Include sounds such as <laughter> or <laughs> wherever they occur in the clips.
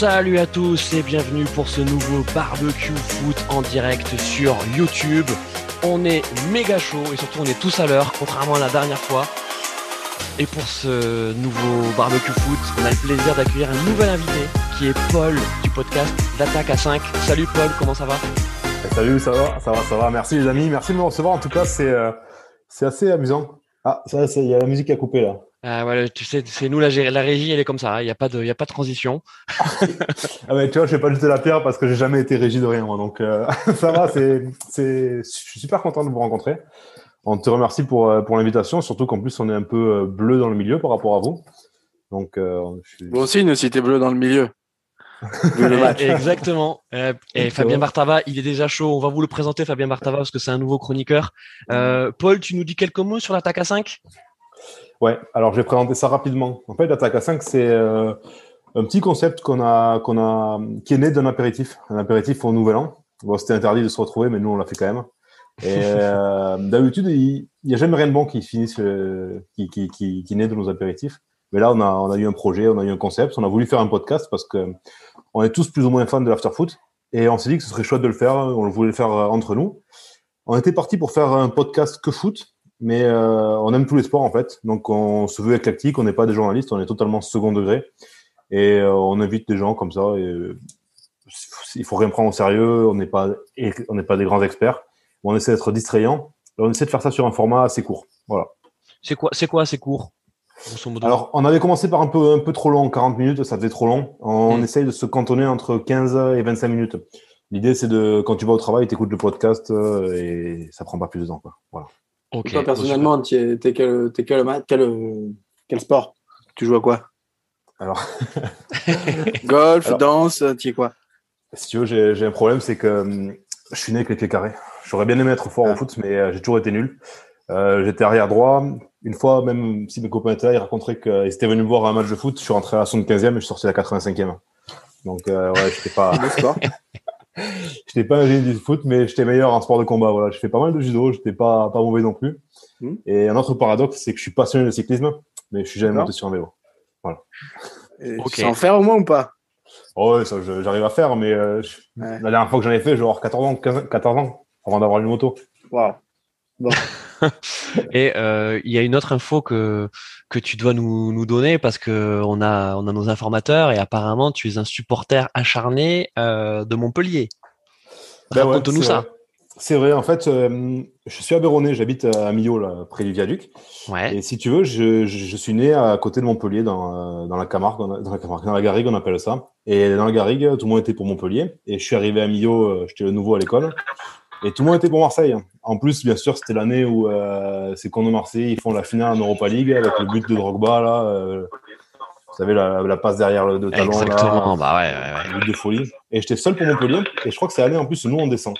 Salut à tous et bienvenue pour ce nouveau barbecue foot en direct sur YouTube. On est méga chaud et surtout on est tous à l'heure, contrairement à la dernière fois. Et pour ce nouveau barbecue foot, on a le plaisir d'accueillir un nouvel invité qui est Paul du podcast L'attaque à 5. Salut Paul, comment ça va? Salut, ça va, ça va, ça va. Merci les amis, merci de me recevoir. En tout cas, c'est euh, c'est assez amusant. Ah, ça, il y a la musique qui a coupé là. Ah, voilà, tu sais, c'est nous la, la régie, elle est comme ça. hein. Il n'y a pas de, il y a pas de transition. <laughs> Ah ouais, tu vois, je vais pas jeter la pierre parce que j'ai jamais été régie de rien, moi. Donc euh, <laughs> ça va, c'est, c'est, je suis super content de vous rencontrer. On te remercie pour euh, pour l'invitation, surtout qu'en plus on est un peu euh, bleu dans le milieu par rapport à vous. Donc, euh, je suis... Moi aussi, nous cités bleu dans le milieu. <laughs> Le match. Exactement. Euh, et Donc, Fabien euh, Bartava, il est déjà chaud. On va vous le présenter, Fabien Bartava, parce que c'est un nouveau chroniqueur. Euh, Paul, tu nous dis quelques mots sur l'attaque à 5 Ouais, alors je vais présenter ça rapidement. En fait, l'attaque à 5, c'est euh, un petit concept qu'on a, qu'on a, qui est né d'un apéritif, un apéritif au Nouvel An. Bon, c'était interdit de se retrouver, mais nous, on l'a fait quand même. Et <laughs> euh, d'habitude, il n'y a jamais rien de bon qui finisse, euh, qui, qui, qui, qui naît de nos apéritifs. Mais là, on a, on a eu un projet, on a eu un concept, on a voulu faire un podcast parce que on est tous plus ou moins fans de l'afterfoot. Et on s'est dit que ce serait chouette de le faire, on voulait le faire entre nous. On était parti pour faire un podcast que foot, mais euh, on aime tous les sports en fait. Donc on se veut éclectique, on n'est pas des journalistes, on est totalement second degré. Et euh, on invite des gens comme ça. Et, euh, il faut rien prendre au sérieux, on n'est pas, on n'est pas des grands experts. On essaie d'être distrayant. Et on essaie de faire ça sur un format assez court. Voilà. C'est quoi, c'est quoi, c'est court Alors, on avait commencé par un peu, un peu trop long, 40 minutes, ça faisait trop long. On Mm. essaye de se cantonner entre 15 et 25 minutes. L'idée, c'est de, quand tu vas au travail, tu écoutes le podcast et ça prend pas plus de temps. Quoi. Voilà. Toi, personnellement, t'es t'es quel, euh, quel sport? Tu joues à quoi? Alors, <laughs> Golf, Alors- danse, tu es quoi? Si tu veux, j'ai un problème, c'est que hum, je suis né avec les pieds carrés. J'aurais bien aimé être fort Ah. au foot, mais euh, j'ai toujours été nul. Euh, J'étais arrière droit. Une fois, même si mes copains étaient là, ils raconteraient qu'ils étaient venus me voir à un match de foot. Je suis rentré à la 75e et je suis sorti à la 85e. Donc, euh, ouais, j'étais pas, <laughs> <laughs> j'étais pas un génie du foot, mais j'étais meilleur en sport de combat. Voilà, je fais pas mal de judo, j'étais pas, pas mauvais non plus. Hmm. Et un autre paradoxe, c'est que je suis passionné de cyclisme, mais je suis jamais monté sur un vélo. Et Ok. Tu en faire au moins ou pas? Oh, ouais, ça, j'arrive à faire, mais euh, je- Ouais. la dernière fois que j'en ai fait, j'ai avoir 14 ans, 15 14 ans, avant d'avoir une moto. Waouh. <laughs> Et euh, il y a une autre info que que tu dois nous, nous donner parce que on a on a nos informateurs et apparemment tu es un supporter acharné euh, de Montpellier. Ben Raconte-nous ça. C'est vrai, en fait, euh, je suis à Béronnet, j'habite à Millau, là, près du viaduc. Ouais. Et si tu veux, je, je, je suis né à côté de Montpellier, dans, dans la Camargue, dans la Camargue, dans la Garrigue, on appelle ça. Et dans la Garrigue, tout le monde était pour Montpellier. Et je suis arrivé à Millau, j'étais le nouveau à l'école. Et tout le monde était pour Marseille. En plus, bien sûr, c'était l'année où euh, c'est qu'on de Marseille, ils font la finale en Europa League avec le but de Drogba, là. euh, vous savez, la, la passe derrière le de talon, là. Exactement. Bah ouais, ouais, ouais. But de folie. Et j'étais seul pour Montpellier. Et je crois que c'est l'année en plus où nous on descend.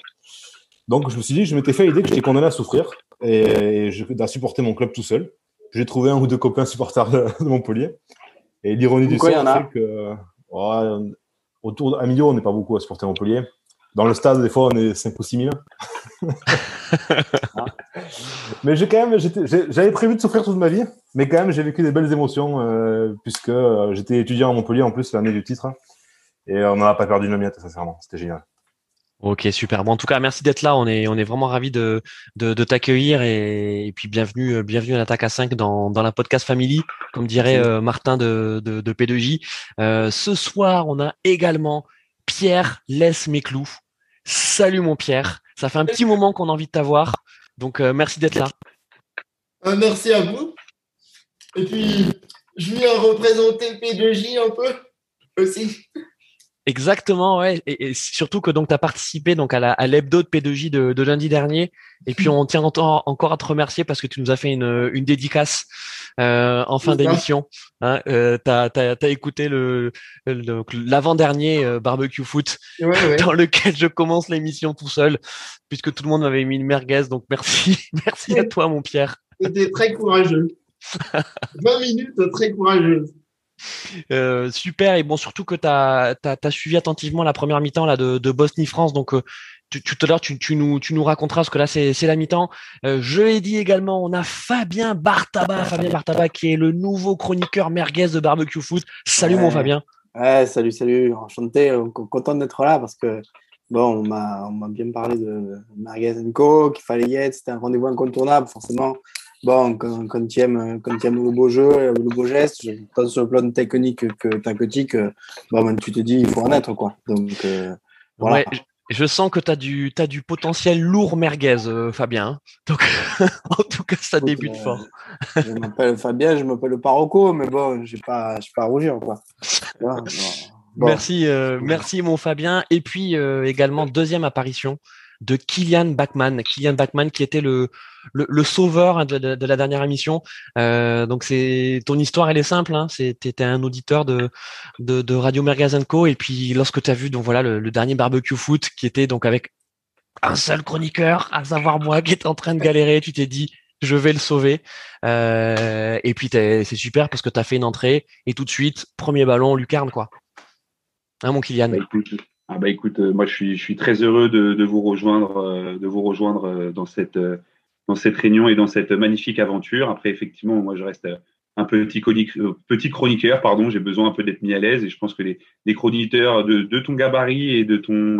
Donc je me suis dit, je m'étais fait l'idée que j'étais condamné à souffrir et je, à supporter mon club tout seul. J'ai trouvé un ou deux copains supporters de, de Montpellier. Et l'ironie du sort, il y en a c'est que ouais, autour de, à Millau, on n'est pas beaucoup à supporter Montpellier. Dans le stade, des fois, on est 5 ou 6 000. <laughs> mais j'ai quand même, j'avais prévu de souffrir toute ma vie, mais quand même, j'ai vécu des belles émotions euh, puisque euh, j'étais étudiant à Montpellier en plus l'année du titre. Et on n'en a pas perdu une miette, sincèrement. C'était génial. Ok, super. Bon, en tout cas, merci d'être là. On est, on est vraiment ravis de, de, de t'accueillir et, et puis bienvenue, euh, bienvenue à l'attaque à 5 dans, dans la podcast Family, comme dirait euh, Martin de, de, de P2J. Euh, ce soir, on a également Pierre Laisse mes clous. Salut mon Pierre. Ça fait un petit moment qu'on a envie de t'avoir. Donc, euh, merci d'être là. Euh, merci à vous. Et puis, je viens représenter le P2J un peu aussi. Exactement, ouais. Et, et surtout que donc tu as participé donc à la à l'hebdo de P2J de, de lundi dernier. Et puis on tient encore, à te remercier parce que tu nous as fait une, une dédicace euh, en fin d'émission. Hein, euh, t'as t'as t'as écouté le l'avant-dernier euh, barbecue foot Ouais, ouais. <laughs> dans lequel je commence l'émission tout seul puisque tout le monde m'avait mis une merguez. Donc merci, <laughs> merci à toi mon Pierre. C'était très courageux. <laughs> 20 minutes très courageuses. Euh, super et bon surtout que tu as, suivi attentivement la première mi-temps là de, de Bosnie-France donc euh, tu- tout à l'heure tu, tu nous tu nous raconteras parce que là c'est la mi-temps. Euh, je l'ai dit également on a Fabien Bartaba Fabien Bartaba qui est le nouveau chroniqueur merguez de barbecue foot. Salut Ouais. mon Fabien. Ouais, salut, salut, enchanté, content d'être là parce que bon, on m'a bien parlé de Merguez Co, qu'il fallait y être, c'était un rendez-vous incontournable, forcément. Bon, quand, quand tu aimes, quand aimes le beau jeu, le beau geste, tant sur le plan technique que tactique, bon, ben, tu te dis, il faut en être, quoi. Donc, euh, voilà. Ouais, je sens que tu as du, as du potentiel lourd merguez, euh, Fabien. Hein. Donc, <laughs> en tout cas, ça débute euh, fort. je m'appelle Fabien, je m'appelle Parocco, mais bon, je n'ai pas, pas à rougir. Quoi. <laughs> Bon. Merci, euh, merci mon Fabien. Et puis également, deuxième apparition de Kylian Bachmann. Kylian Bachmann qui était le, le, le sauveur hein, de, de, de, la dernière émission. Euh, donc c'est ton histoire, elle est simple. Hein, C'était un auditeur de, de, de Radio Mergazenco et puis lorsque tu as vu donc voilà le, le, dernier barbecue foot qui était donc avec un seul chroniqueur, à savoir moi qui était en train de galérer, tu t'es dit je vais le sauver. Euh, et puis c'est super parce que tu as fait une entrée et tout de suite premier ballon lucarne quoi. Hein mon Kylian. Bah, ah bah écoute, euh, moi je suis, je suis très heureux de, de vous rejoindre, euh, de vous rejoindre euh, dans cette, dans cette réunion et dans cette magnifique aventure. Après, effectivement, moi je reste un petit, petit chroniqueur, pardon, j'ai besoin un peu d'être mis à l'aise et je pense que les, les chroniqueurs de, de, ton gabarit et de ton,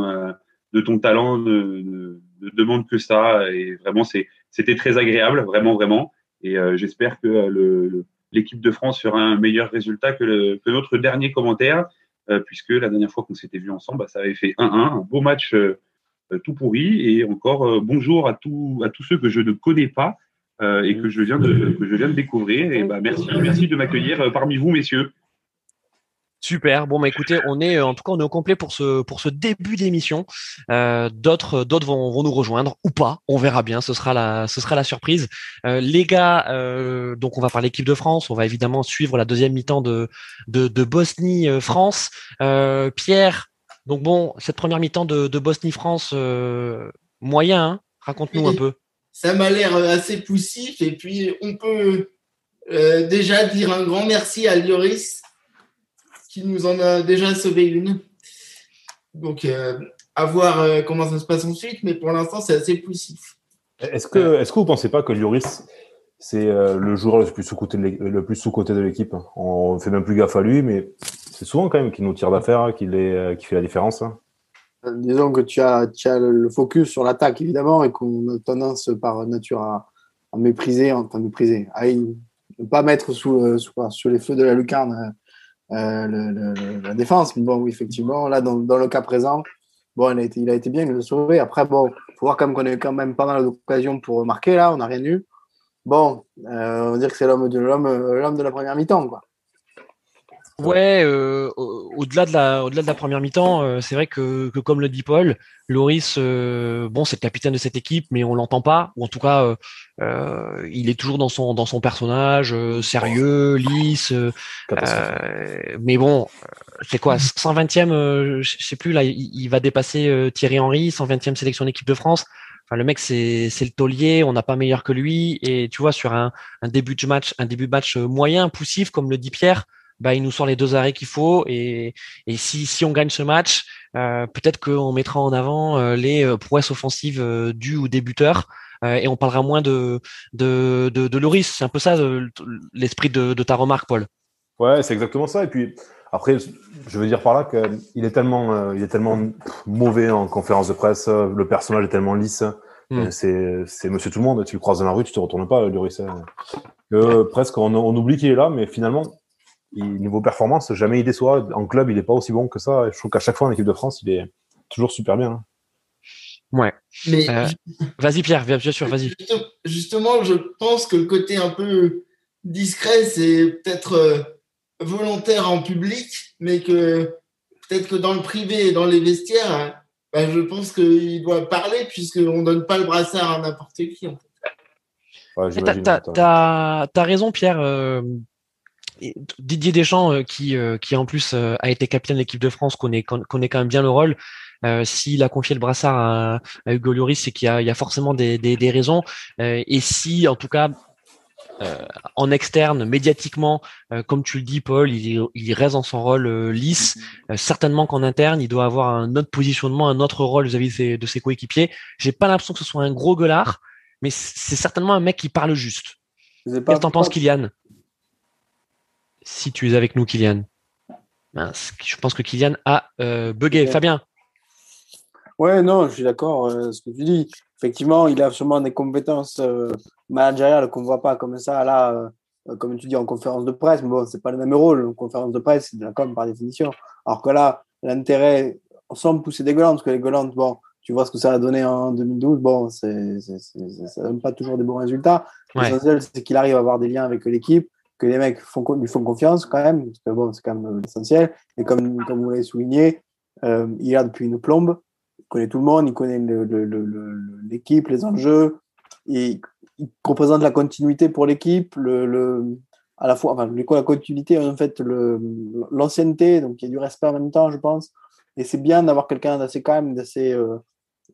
de ton talent ne, ne, demandent que ça. Et vraiment, c'était très agréable, vraiment, vraiment. Et j'espère que l'équipe de France fera un meilleur résultat que, le, que notre dernier commentaire. Euh, puisque la dernière fois qu'on s'était vu ensemble, bah, ça avait fait 1-1, un beau match euh, euh, tout pourri. Et encore bonjour à, tous à tous ceux que je ne connais pas et que je viens de, que je viens de découvrir. Et bah, merci, merci de m'accueillir parmi vous, messieurs. Super. Bon, bah écoutez, on est en tout cas on est au complet pour ce pour ce début d'émission. Euh, d'autres d'autres vont, vont nous rejoindre ou pas. On verra bien. Ce sera la ce sera la surprise. Euh, les gars, euh, donc on va parler équipe de France. On va évidemment suivre la deuxième mi-temps de de, de Bosnie France. Euh, Pierre. Donc bon, cette première mi-temps de, de Bosnie France euh, moyen. Hein? Raconte-nous un peu. Ça m'a l'air assez poussif et puis on peut euh, déjà dire un grand merci à Lioris qui nous en a déjà sauvé une. Donc, euh, à voir euh, comment ça se passe ensuite, mais pour l'instant, c'est assez poussif. Est-ce que, est-ce que vous ne pensez pas que Lloris, c'est euh, le joueur le plus sous-côté de, l'équipe On fait même plus gaffe à lui, mais c'est souvent quand même qu'il nous tire d'affaire, qu'il qui fait la différence. Hein. Disons que tu as, tu as le focus sur l'attaque, évidemment, et qu'on a tendance par nature à, à mépriser, enfin mépriser, à ne pas mettre sous, sous, sous, les feux de la lucarne euh, la défense. Mais bon, oui, effectivement, là, dans, dans, le cas présent, bon, il a été, il a été bien, il a sauvé. Après, bon, faut voir comme qu'on a eu quand même pas mal d'occasions pour marquer, là, on n'a rien eu. Bon, euh, on va dire que c'est l'homme de l'homme, l'homme de la première mi-temps, quoi. Ouais, euh, au-delà de la, au-delà de la première mi-temps, euh, c'est vrai que, que, comme le dit Paul, Loris, euh, bon, c'est le capitaine de cette équipe, mais on l'entend pas, ou en tout cas, euh, il est toujours dans son dans son personnage, sérieux, lisse. mais bon, c'est quoi, 120e, je sais plus là, il, il va dépasser Thierry Henry, 120e sélection d'équipe de France. Enfin, le mec, c'est c'est le taulier, on n'a pas meilleur que lui, et tu vois, sur un, un début de match, un début de match moyen, poussif, comme le dit Pierre bah, il nous sort les deux arrêts qu'il faut. Et, et si, si on gagne ce match, euh, peut-être qu'on mettra en avant euh, les euh, prouesses offensives euh, du ou des buteurs. et on parlera moins de, de, de, de Loris. C'est un peu ça l'esprit de, de ta remarque, Paul. Ouais, c'est exactement ça. Et puis après, je veux dire par là qu'il est tellement, il est tellement mauvais en conférence de presse. Le personnage est tellement lisse. Mm. C'est Monsieur Tout le Monde. Tu le croises dans la rue, tu te retournes pas, Loris. Que presque on, on oublie qu'il est là, mais finalement, niveau performance, jamais il déçoit. En club, il n'est pas aussi bon que ça. Je trouve qu'à chaque fois en équipe de France, il est toujours super bien. Hein. Ouais. Mais euh, vas-y Pierre, bien sûr, vas-y. Justement, je pense que le côté un peu discret, c'est peut-être euh, volontaire en public, mais que peut-être que dans le privé et dans les vestiaires, hein, bah, je pense qu'il doit parler puisqu'on ne donne pas le brassard à n'importe qui. En fait. T'as as, raison, Pierre. Euh, Didier Deschamps, euh, qui, euh, qui en plus euh, a été capitaine de l'équipe de France, connaît, connaît quand même bien le rôle. S'il a confié le brassard à, Hugo Lloris, c'est qu'il y, y a, forcément des, des, des raisons. et si, en tout cas, en externe, médiatiquement, comme tu le dis, Paul, il, il reste dans son rôle lisse. certainement qu'en interne, il doit avoir un autre positionnement, un autre rôle vis-à-vis de ses, de ses coéquipiers. J'ai pas l'impression que ce soit un gros gueulard, mais c'est certainement un mec qui parle juste. Qu'est-ce que t'en penses, Kylian? Si tu es avec nous, Kylian. je pense que Kylian a euh, bugué. Fabien Ouais, non, je suis d'accord. Euh, ce que tu dis, effectivement, il a sûrement des compétences euh, managériales qu'on ne voit pas comme ça, là, comme tu dis, en conférence de presse. Mais bon, c'est pas le même rôle. En conférence de presse, c'est de la com par définition. Alors que là, l'intérêt, on semble pousser des Golandes, parce que les Golandes, bon, tu vois ce que ça a donné en 2012. Bon, c'est, c'est, ça donne pas toujours des bons résultats. L'essentiel, c'est qu'il arrive à avoir des liens avec l'équipe, que les mecs font, lui font confiance quand même, parce que bon, c'est quand même l'essentiel. Et comme, comme vous l'avez souligné, euh, il a depuis une plombe, il connaît tout le monde, il connaît l'équipe, le, les enjeux, et il représente la continuité pour l'équipe, le, à la fois, enfin, la continuité, en fait, l'ancienneté, donc il y a du respect en même temps, je pense. Et c'est bien d'avoir quelqu'un d'assez même, d'assez euh,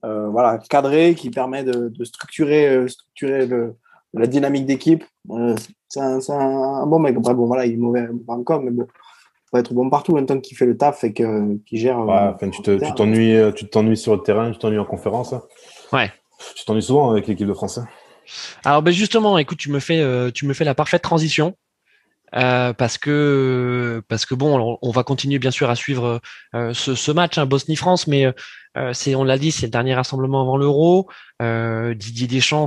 euh, voilà, cadré, qui permet de, structurer, structurer le, la dynamique d'équipe. c'est un, bon mec. bon, voilà, il est mauvais encore, mais bon, il faut être bon partout en même temps qu'il fait le taf et qu'il gère. Ouais, euh, tu t'ennuies euh, tu t'ennuies sur le terrain, tu t'ennuies en conférence. Ouais. Tu t'ennuies souvent avec l'équipe de France. Alors, ben justement, écoute, tu me fais, euh, tu me fais la parfaite transition. parce que parce que bon, on va continuer bien sûr à suivre ce, ce, match hein, Bosnie-France, mais c'est on l'a dit, c'est le dernier rassemblement avant l'Euro. Didier Deschamps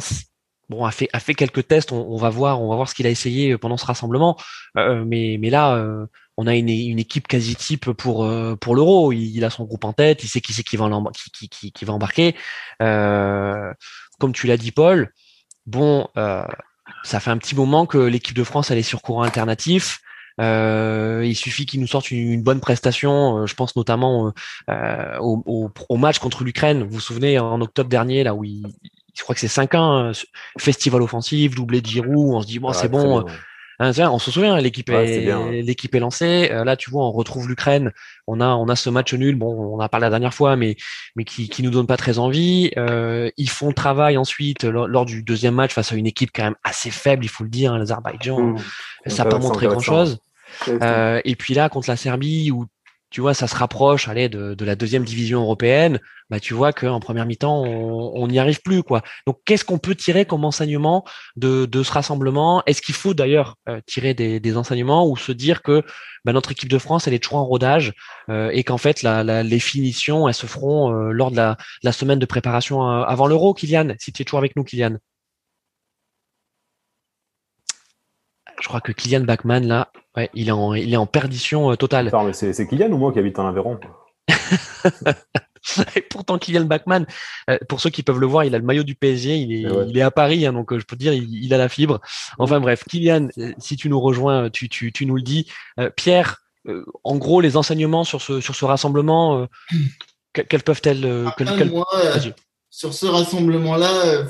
bon, a fait, a fait quelques tests. On, va voir, on va voir ce qu'il a essayé pendant ce rassemblement. Euh, mais, mais là, euh, on a une, une, équipe quasi type pour euh, pour l'Euro. Il, a son groupe en tête. Il sait qui c'est qui va embarquer. comme tu l'as dit, Paul. Bon, ça fait un petit moment que l'équipe de France elle est sur courant alternatif. il suffit qu'il nous sorte une, bonne prestation. je pense notamment au, au, au, match contre l'Ukraine. Vous vous souvenez en octobre dernier, là où il, je crois que c'est 5-1, euh, festival offensif, doublé de Giroud, on se dit bon c'est bon. Hein, on se souvient, l'équipe est, l'équipe est lancée. Euh, là, tu vois, on retrouve l'Ukraine. On a, on a ce match nul. Bon, on a parlé la dernière fois, mais, mais qui, qui nous donne pas très envie. Euh, ils font travail ensuite lors, du deuxième match face à une équipe quand même assez faible, il faut le dire. Hein, L'Azerbaïdjan, mmh. ça n'a pas montré grand chose. et puis là, contre la Serbie, où tu vois, ça se rapproche, allez, de, de la deuxième division européenne, bah tu vois qu'en première mi-temps, on n'y arrive plus, quoi. Donc, qu'est-ce qu'on peut tirer comme enseignement de, de ce rassemblement? Est-ce qu'il faut d'ailleurs euh, tirer des, des, enseignements ou se dire que bah, notre équipe de France, elle est toujours en rodage euh, et qu'en fait, la, les finitions, elles se feront euh, lors de la, la, semaine de préparation avant l'Euro, Kylian Si tu es toujours avec nous, Kylian? Je crois que Kylian Bachmann, là, ouais, il, est en, il est en perdition euh, totale. Attends, mais c'est, Kylian ou moi qui habite en Aveyron <laughs> Et pourtant, Kylian Bachmann, euh, pour ceux qui peuvent le voir, il a le maillot du PSG, il est, il est à Paris, hein, donc euh, je peux te dire, il, a la fibre. Enfin bref, Kylian, si tu nous rejoins, tu, tu, tu nous le dis. Pierre, en gros, les enseignements sur ce, sur ce rassemblement, quels peuvent-elles Sur ce rassemblement-là,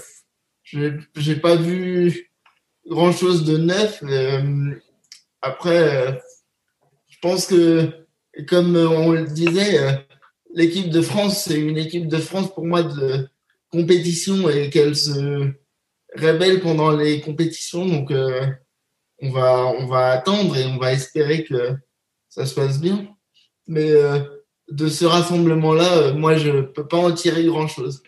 je n'ai pas vu grand chose de neuf. Euh, après, euh, je pense que, comme on le disait, euh, l'équipe de France, c'est une équipe de France pour moi de compétition et qu'elle se révèle pendant les compétitions. Donc, on, va, on va attendre et on va espérer que ça se passe bien. Mais de ce rassemblement-là, moi, je ne peux pas en tirer grand-chose.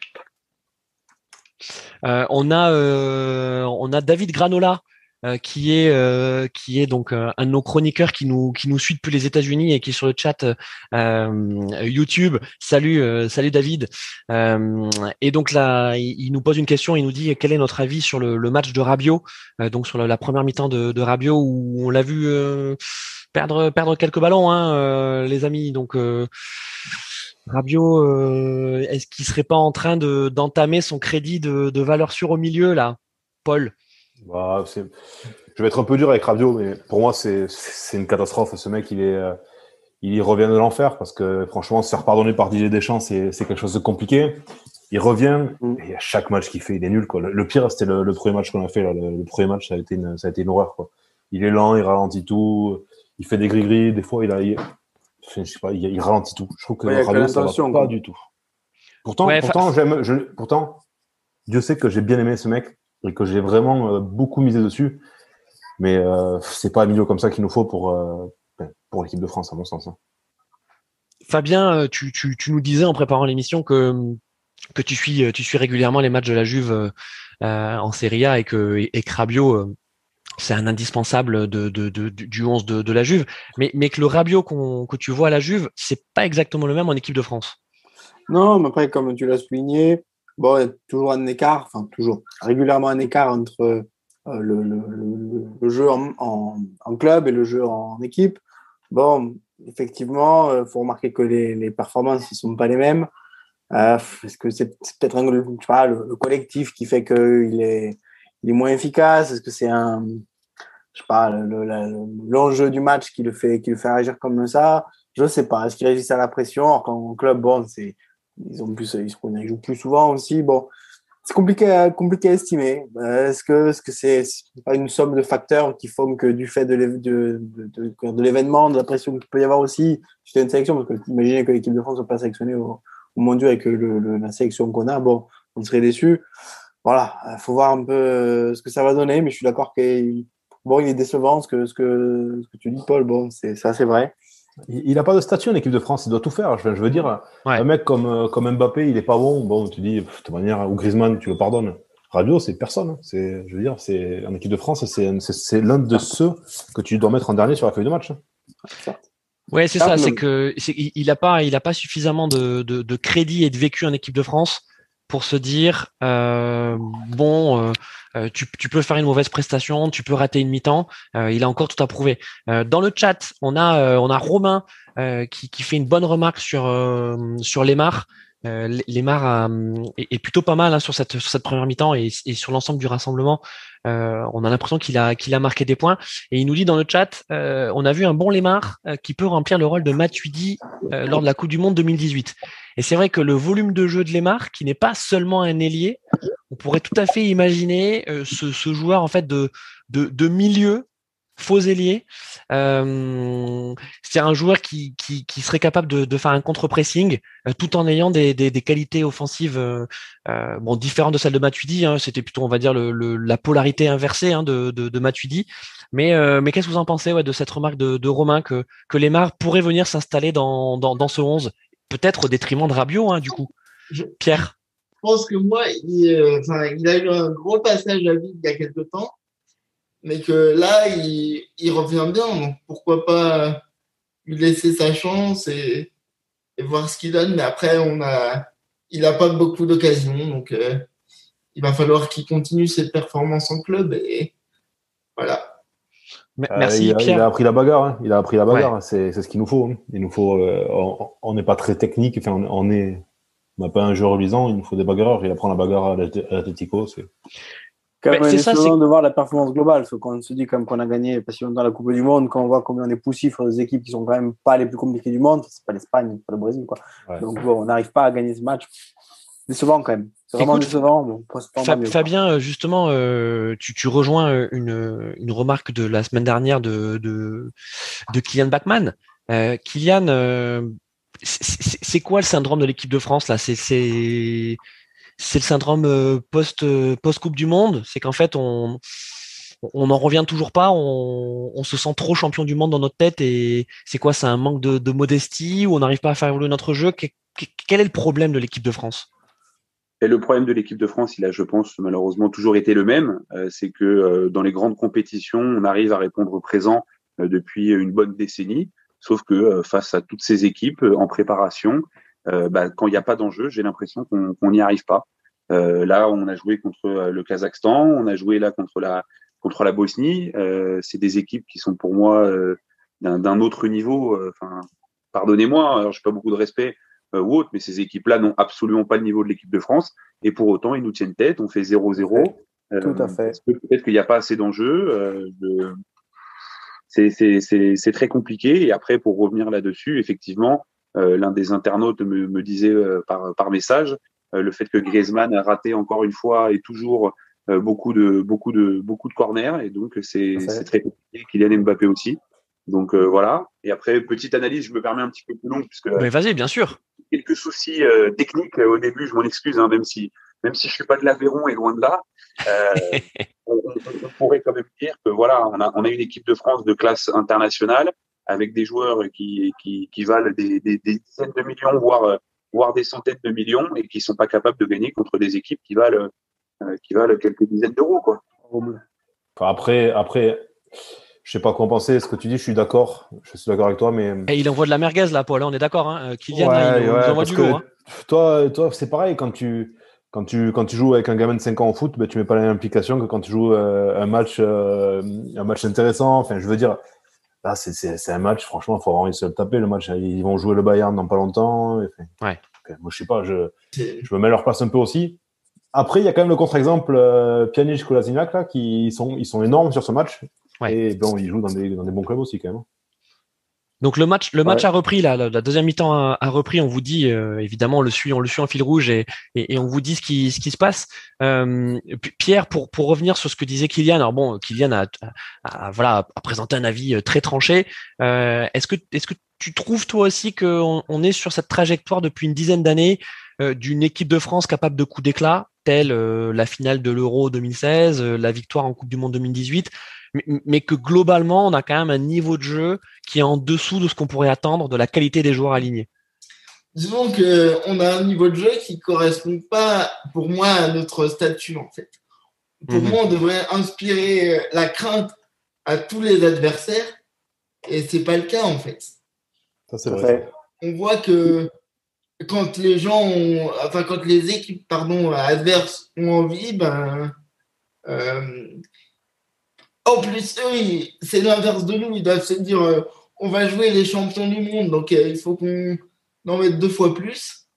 Euh, on a euh, on a David Granola. Euh, qui est qui est donc un de nos chroniqueurs qui nous qui nous suit depuis les États-Unis et qui est sur le chat YouTube. Salut salut David. et donc là, il, nous pose une question. Il nous dit quel est notre avis sur le, match de Rabiot, donc sur la, première mi-temps de, de Rabiot où on l'a vu perdre perdre quelques ballons, hein, les amis. Donc Rabio, euh, est-ce qu'il serait pas en train de d'entamer son crédit de, valeur sûre au milieu là, Paul? Bah, Je vais être un peu dur avec Rabio, mais pour moi c'est une catastrophe. Ce mec, il est, euh, il revient de l'enfer parce que franchement, se faire pardonner par Didier Deschamps, c'est quelque chose de compliqué. Il revient mm. et à chaque match qu'il fait, il est nul. Quoi. Le, pire, c'était le, premier match qu'on a fait. Le, premier match, ça a été une, ça a été une horreur. Quoi. Il est lent, il ralentit tout, il fait des gris-gris. Des fois, il a, je sais pas, il, ralentit tout. Je trouve que ouais, radio, ça va pas du tout. Pourtant, pourtant, j'aime, je, pourtant, Dieu sait que j'ai bien aimé ce mec et que j'ai vraiment euh, beaucoup misé dessus. Mais euh, c'est pas un milieu comme ça qu'il nous faut pour, euh, ben, pour l'équipe de France, à mon sens. Hein. Fabien, euh, tu, tu, tu, nous disais en préparant l'émission que que tu suis tu suis régulièrement les matchs de la Juve en Serie A et que et, c'est un indispensable du 11 de, la Juve, mais, mais que le Rabiot que tu vois à la Juve, c'est pas exactement le même en équipe de France. Non, mais après, comme tu l'as souligné, bon, il y a toujours un écart, enfin toujours, régulièrement un écart entre euh, le, jeu en, club et le jeu en équipe. Bon, effectivement, il euh, faut remarquer que les, les performances ne sont pas les mêmes. Euh, Est-ce que c'est peut-être le, collectif qui fait qu'il est, il est moins efficace Est-ce que c'est un, je sais pas, l'enjeu du match qui le fait, qui le fait réagir comme ça? Je sais pas. Est-ce qu'il résiste à la pression? Alors qu'en club, bon, c'est, ils ont plus, ils jouent plus souvent aussi. Bon, c'est compliqué, à estimer. Euh, est-ce que est-ce que c'est pas une somme de facteurs qui font que du fait de, l'événement, de la pression qu'il peut y avoir aussi, c'était une sélection, parce que imaginez que l'équipe de France ne soit pas sélectionnée au, au Mondial avec la sélection qu'on a, bon, on serait déçu. Voilà, il faut voir un peu euh, ce que ça va donner, mais je suis d'accord qu'il bon, il est décevant ce que, ce que, ce que tu dis, Paul. Bon, c'est ça, c'est vrai. Il n'a pas de statut en équipe de France, il doit tout faire. Je, veux dire, un mec comme, euh, comme Mbappé, il est pas bon. Bon, tu dis, de toute manière, ou Griezmann, tu le pardonnes. Radio, c'est personne. Hein. C'est, je veux dire, c'est en équipe de France, c'est l'un de ceux que tu dois mettre en dernier sur la feuille de match. Hein. Ouais, c'est ça. C'est que il n'a pas, il a pas suffisamment de, de, de, crédit et de vécu en équipe de France pour se dire euh, bon, euh, euh, tu, peux faire une mauvaise prestation, tu peux rater une mi-temps. il a encore tout à prouver. dans le chat, on a on a Romain qui, qui fait une bonne remarque sur sur Lemar. Euh, Lemar est, plutôt pas mal hein, sur cette première mi-temps et, sur l'ensemble du rassemblement. Euh, on a l'impression qu'il a marqué des points et il nous dit dans le chat, euh, on a vu un bon Lemar euh, qui peut remplir le rôle de Matuidi lors de la Coupe du Monde 2018. Et c'est vrai que le volume de jeu de Lemar, qui n'est pas seulement un ailier, on pourrait tout à fait imaginer ce, joueur en fait de milieu faux ailier. Euh, c'est un joueur qui, qui, qui, serait capable de, de faire un contre-pressing euh, tout en ayant des, des, des qualités offensives euh, bon différentes de celles de Matuidi. Hein, C'était plutôt, on va dire, le, le, la polarité inversée hein, de, de, de, Matuidi. Mais, mais qu'est-ce que vous en pensez ouais, de cette remarque de, de Romain que, que Lemar pourrait venir s'installer dans, dans, dans, ce 11 Peut-être au détriment de Rabiot, hein, du coup? Pierre? Je pense que moi, il, enfin, il a eu un gros passage à vide il y a quelques temps mais que là, il, il, revient bien. Donc pourquoi pas lui laisser sa chance et, et voir ce qu'il donne. Mais après, on a, il n'a pas beaucoup d'occasions. Donc euh, il va falloir qu'il continue ses performances en club. Et voilà. Merci, il, a, Pierre. il a appris la bagarre. Hein. Il a appris la bagarre. C'est ce qu'il nous faut. Hein. Il nous faut. Euh, on n'est pas très technique. Enfin, on est. On n'a pas un jeu relisant. Il nous faut des bagarreurs. Il apprend la bagarre à l'Atletico. C'est c'est ça, c'est de voir la performance globale. Parce qu'on se dit comme qu'on a gagné pas si longtemps la Coupe du Monde, quand on voit combien on est poussif sur des équipes qui sont quand même pas les plus compliquées du monde, c'est pas l'Espagne, pas le Brésil, quoi. Donc bon, on n'arrive pas à gagner ce match. Décevant quand même. C'est vraiment décevant. Bon, Fabien, euh, justement, euh, tu, tu, rejoins euh, une, une, remarque de la semaine dernière de, de, de Kylian Bachmann. Euh, Kylian, euh, c'est quoi le syndrome de l'équipe de France là? C'est c'est le syndrome euh, euh, post Coupe du Monde, c'est qu'en fait on n'en revient toujours pas, on, se sent trop champion du monde dans notre tête. Et c'est quoi? C'est un manque de, de, modestie ou on n'arrive pas à faire évoluer notre jeu? Quel est le problème de l'équipe de France? Le problème de l'équipe de France, il a, je pense, malheureusement toujours été le même. Euh, c'est que dans les grandes compétitions, on arrive à répondre présent depuis une bonne décennie. Sauf que face à toutes ces équipes en préparation, bah, quand il n'y a pas d'enjeu, j'ai l'impression qu'on n'y arrive pas. Euh, là, on a joué contre euh, le Kazakhstan, on a joué là contre la contre la Bosnie. c'est des équipes qui sont pour moi d'un autre niveau. Enfin, pardonnez-moi, alors j'ai pas beaucoup de respect ou autre, mais ces équipes-là n'ont absolument pas le niveau de l'équipe de France. Et pour autant, ils nous tiennent tête. On fait 0-0. Tout à fait. Peut-être qu'il n'y a pas assez d'enjeux. c'est très compliqué. Et après, pour revenir là-dessus, effectivement, euh, l'un des internautes me, me disait euh, par, par message euh, le fait que Griezmann a raté encore une fois et toujours beaucoup de beaucoup de beaucoup de corners et donc c'est très compliqué. Kylian Mbappé aussi. Donc voilà. Et après petite analyse, je me permets un petit peu plus long puisque. Mais vas-y, bien sûr. Quelques soucis techniques au début, je m'en excuse, hein, même si même si je suis pas de l'Aveyron et loin de là. Euh, <laughs> on, on, pourrait quand même dire que voilà, on a on a une équipe de France de classe internationale avec des joueurs qui, qui, qui valent des, des, des, dizaines de millions, voire, voire des centaines de millions, et qui sont pas capables de gagner contre des équipes qui valent, euh, qui valent quelques dizaines d'euros. Quoi. après, après, je sais pas quoi en penser. Ce que tu dis, je suis d'accord. Je suis d'accord avec toi, mais. Et il envoie de la merguez là, Paul. On est d'accord. Hein Kylian, il, envoie du lourd. Hein. toi, toi, c'est pareil quand tu quand tu, quand tu joues avec un gamin de 5 ans au foot, ben, tu mets pas la même implication que quand tu joues euh, un, match, euh, un match intéressant. Enfin, je veux dire, là, c'est un match, franchement, il faut avoir envie de se le taper. Le match, ils vont jouer le Bayern dans pas longtemps. ouais. moi, je sais pas, je, je me mets à leur place un peu aussi. Après, il y a quand même le contre-exemple euh, Pjanic, Kolasinac, là, qui sont, ils sont énormes sur ce match. Et bon, ils jouent dans des, dans des bons clubs aussi, quand même. Donc le match, le match a repris là, la deuxième mi-temps a, repris. On vous dit euh, évidemment, on le suit, on le suit en fil rouge et, et, on vous dit ce qui, ce qui se passe. Euh, Pierre, pour pour revenir sur ce que disait Kylian. Alors bon, Kylian a, a voilà a présenté un avis euh, très tranché. Euh, est-ce que est-ce que tu trouves toi aussi qu'on on est sur cette trajectoire depuis une dizaine d'années euh, d'une équipe de France capable de coups d'éclat, telle la finale de l'Euro 2016, la victoire en Coupe du Monde 2018 mais, que globalement, on a quand même un niveau de jeu qui est en dessous de ce qu'on pourrait attendre de la qualité des joueurs alignés. Disons qu'on a un niveau de jeu qui ne correspond pas, pour moi, à notre statut, en fait. Pour mhm. moi, on devrait inspirer la crainte à tous les adversaires, et c'est pas le cas, en fait. Ça, c'est vrai. On voit que quand les gens enfin, quand les équipes, pardon, adverses ont envie, ben, euh, en plus, eux, c'est l'inverse de nous. Ils doivent se dire euh, on va jouer les champions du monde, donc euh, il faut qu'on en mette deux fois plus.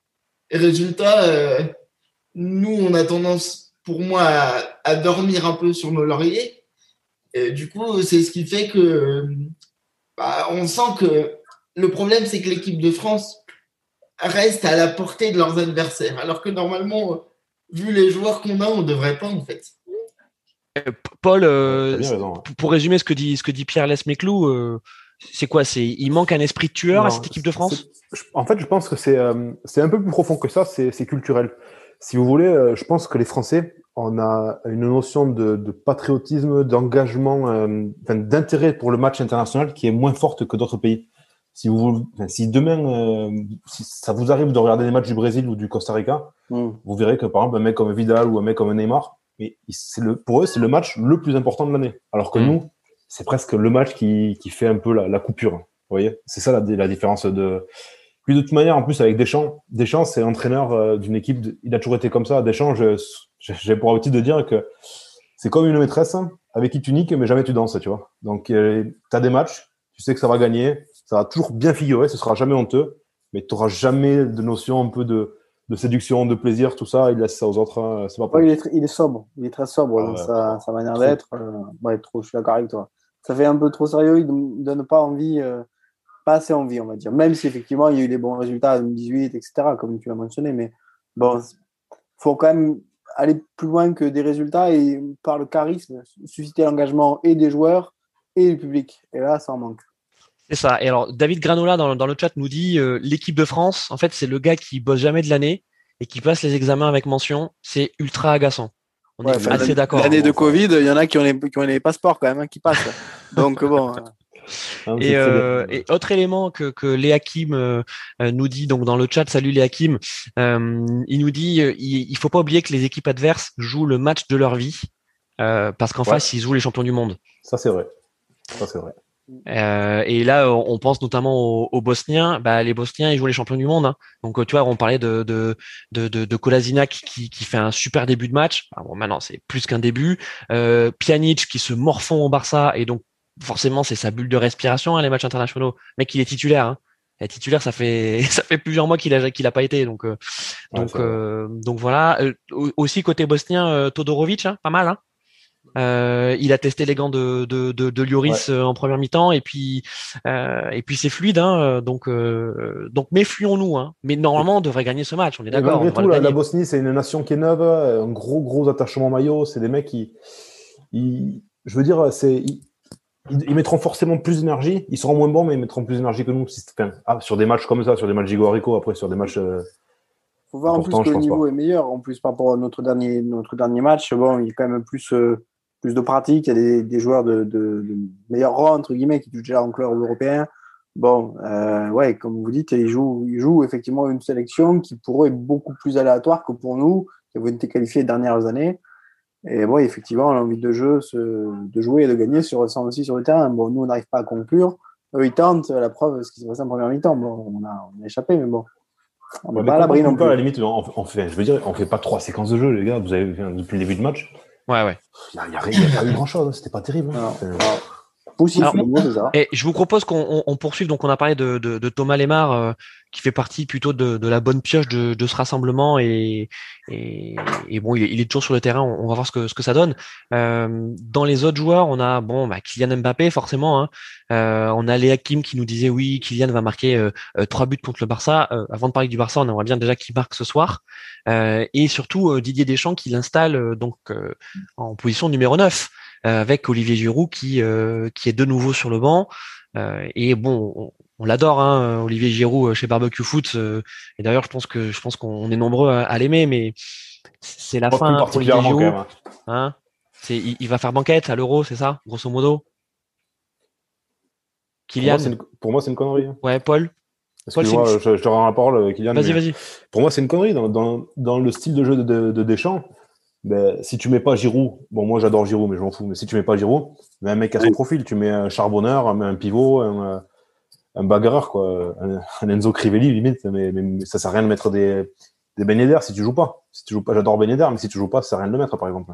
Et résultat, nous, on a tendance, pour moi, à, dormir un peu sur nos lauriers. Et du coup, c'est ce qui fait que bah, on sent que le problème, c'est que l'équipe de France reste à la portée de leurs adversaires. Alors que normalement, vu les joueurs qu'on a, on ne devrait pas, en fait. Paul, euh, pour résumer ce que dit, ce que dit Pierre Lesmeclou, euh, c'est quoi? C'est il manque un esprit tueur à cette équipe de France? En fait, je pense que c'est euh, c'est un peu plus profond que ça. C'est culturel. Si vous voulez, je pense que les Français, on a une notion de, de patriotisme, d'engagement, d'intérêt pour le match international qui est moins forte que d'autres pays. Si vous, si demain, si ça vous arrive de regarder les matchs du Brésil ou du Costa Rica, hmm. vous verrez que par exemple un mec comme Vidal ou un mec comme Neymar, mais le, pour eux, c'est le match le plus important de l'année. Alors que mm. nous, c'est presque le match qui, qui fait un peu la, la coupure. Vous voyez? C'est ça la, la, différence de. Puis de toute manière, en plus, avec Deschamps, Deschamps, c'est l'entraîneur euh, d'une équipe. Il a toujours été comme ça. Deschamps, j'ai pour habitude de dire que c'est comme une maîtresse avec qui tu niques, mais jamais tu danses, tu vois. Donc, euh, tu as des matchs, tu sais que ça va gagner, ça va toujours bien figurer, ce sera jamais honteux, mais tu n'auras jamais de notion un peu de de séduction, de plaisir, tout ça, il laisse ça aux autres. Hein, pas il, est il, est sobre, il est très sobre dans sa, sa, manière d'être. Euh, trop, je suis d'accord avec toi. Ça fait un peu trop sérieux, il ne donne pas envie, euh, pas assez envie, on va dire. Même si effectivement il y a eu des bons résultats en 2018, etc., comme tu l'as mentionné, mais bon, faut quand même aller plus loin que des résultats et par le charisme, susciter l'engagement et des joueurs et du public. Et là, ça en manque. C'est ça. Et alors, David Granola dans, dans le chat nous dit euh, l'équipe de France, en fait, c'est le gars qui bosse jamais de l'année et qui passe les examens avec mention. C'est ultra agaçant. On est assez d'accord. L'année de Covid, il y en a qui ont les, qui ont les passeports quand même, hein, qui passent. <laughs> Donc bon. Hein. Ah, et, euh, et, autre élément que, que Léa Kim euh, nous dit donc dans le chat, salut Léa Kim, euh, il nous dit il, il faut pas oublier que les équipes adverses jouent le match de leur vie parce qu'en face ils jouent les champions du monde. Ça c'est vrai. Ça c'est vrai. Euh, et là, on pense notamment aux, Bosniens. Bah, les Bosniens, ils jouent les champions du monde. Hein. Donc, tu vois, on parlait de de de, de, Kolasinac qui, qui fait un super début de match. bon, maintenant, c'est plus qu'un début. Euh, Pjanic qui se morfond au Barça et donc forcément, c'est sa bulle de respiration hein, les matchs internationaux. Mec, il est titulaire. Hein. Et titulaire, ça fait <laughs> ça fait plusieurs mois qu'il a qu'il a pas été. Donc euh, donc euh, donc voilà. Euh, aussi côté bosnien, Todorovic, hein, pas mal. Hein. Euh, il a testé les gants de, de, de, de Lloris euh, en première mi-temps et puis euh, et puis c'est fluide hein, donc euh, donc méfions-nous hein. mais normalement on devrait gagner ce match on est d'accord la, Bosnie c'est une nation qui est neuve un gros gros attachement maillot c'est des mecs qui je veux dire c'est ils, mettront forcément plus d'énergie ils seront moins bons mais ils mettront plus d'énergie que nous ah, sur des matchs comme ça sur des matchs Rico après sur des matchs faut voir en plus que le niveau est meilleur en plus par rapport à notre dernier notre dernier match bon il y a quand même plus plus de pratique. Il y a des, des joueurs de, de, de, meilleur rang, entre guillemets, qui touchent déjà en club européen. Bon, euh, ouais, comme vous dites, ils jouent, ils jouent effectivement une sélection qui pour eux est beaucoup plus aléatoire que pour nous, qui avons été qualifiés les dernières années. Et bon, effectivement, l'envie de jeu, de jouer et de gagner se ressent aussi sur le terrain. Bon, nous, on n'arrive pas à conclure. Eux, ils tentent. La preuve, ce qui s'est passé en première mi-temps, bon, on a, on a échapé, mais bon. On n'est pas à l'abri non plus. À la limite, on, fait, je veux dire, on fait pas trois séquences de jeu, les gars. Vous avez depuis le début du match. Ouais, ouais. Il n'y a, a, pas eu grand chose. Hein. C'était pas terrible. Hein. Et je vous propose qu'on poursuive. Donc, on a parlé de, Thomas Lemar, euh, qui fait partie plutôt de, la bonne pioche de, ce rassemblement. Et, bon, il est, toujours sur le terrain. On, va voir ce que, ce que ça donne. Euh, dans les autres joueurs, on a bon, bah, Kylian Mbappé, forcément. Hein. Euh, on a Léa Kim qui nous disait oui, Kylian va marquer trois buts contre le Barça. avant de parler du Barça, on aimerait bien déjà qu'il marque ce soir. et surtout Didier Deschamps qui l'installe donc en position numéro 9. Euh, avec Olivier Giroud qui euh, qui est de nouveau sur le banc. Euh, et bon, on, l'adore, hein, Olivier Giroud chez Barbecue Foot. et d'ailleurs, je pense que je pense qu'on est nombreux à, l'aimer, mais c'est la fin pour Olivier Giroud. Hein. hein? c'est, il, va faire banquette à l'Euro, c'est ça, grosso modo? Kylian. Pour moi, c'est une, connerie. Hein. Ouais, Paul? Excuse-moi, je, te rends la parole, Kylian. Vas-y, vas-y. Pour moi, c'est une connerie. Dans, dans, dans, le style de jeu de, de Deschamps, ben, si tu mets pas Giroud, bon, moi j'adore Giroud, mais je m'en fous, mais si tu mets pas Giroud, ben, un mec à son profil, tu mets un charbonneur, un, pivot, un, un bagarreur, quoi, un, Enzo Crivelli limite, mais, mais, ça sert à rien de mettre des, des d'air si tu joues pas. Si tu joues pas, j'adore d'air, mais si tu joues pas, ça sert à rien de le mettre, par exemple.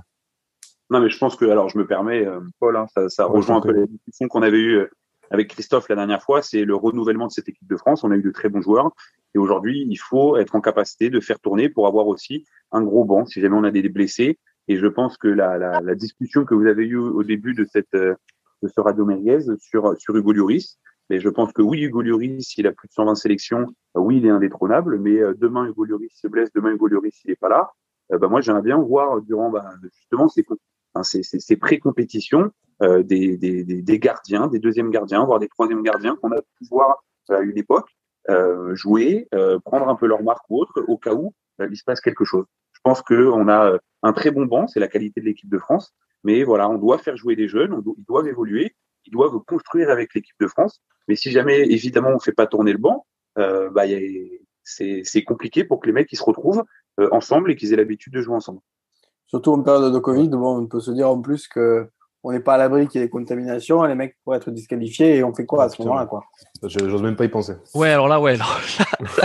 Non, mais je pense que, alors je me permets, euh, Paul, hein, ça, ça rejoint un peu les discussions qu'on avait eues euh, avec Christophe la dernière fois, c'est le renouvellement de cette équipe de France. On a eu de très bons joueurs. Et aujourd'hui, il faut être en capacité de faire tourner pour avoir aussi un gros banc si jamais on a des blessés. Et je pense que la, la, la, discussion que vous avez eue au début de cette euh, de ce Radio Merguez sur sur Hugo Lloris, mais je pense que oui, Hugo Lloris, il a plus de 120 sélections, euh, oui, il est indétrônable, mais euh, demain Hugo Lloris se blesse, demain Hugo Lloris il est pas là. bah moi, j'aimerais bien voir durant bah, justement ces, ces, ces, ces pré-compétitions euh, des, des, des, gardiens, des deuxièmes gardiens, voire des troisièmes gardiens qu'on a pu voir à une époque. euh, jouer, prendre un peu leur marque ou autre au cas où il se passe quelque chose. Je pense qu'on a un très bon banc, c'est la qualité de l'équipe de France. Mais voilà, on doit faire jouer des jeunes, on ils doivent évoluer, ils doivent construire avec l'équipe de France. Mais si jamais, évidemment, on fait pas tourner le banc, euh, bah, c'est compliqué pour que les mecs ils se retrouvent euh, ensemble et qu'ils aient l'habitude de jouer ensemble. Surtout en période de Covid, bon, on peut se dire en plus que on n'est pas à l'abri qu'il y ait des contaminations, les mecs pourraient être disqualifiés et on fait quoi à ce moment-là quoi? J'ose même pas y penser. Ouais, alors là, ouais, <laughs> là,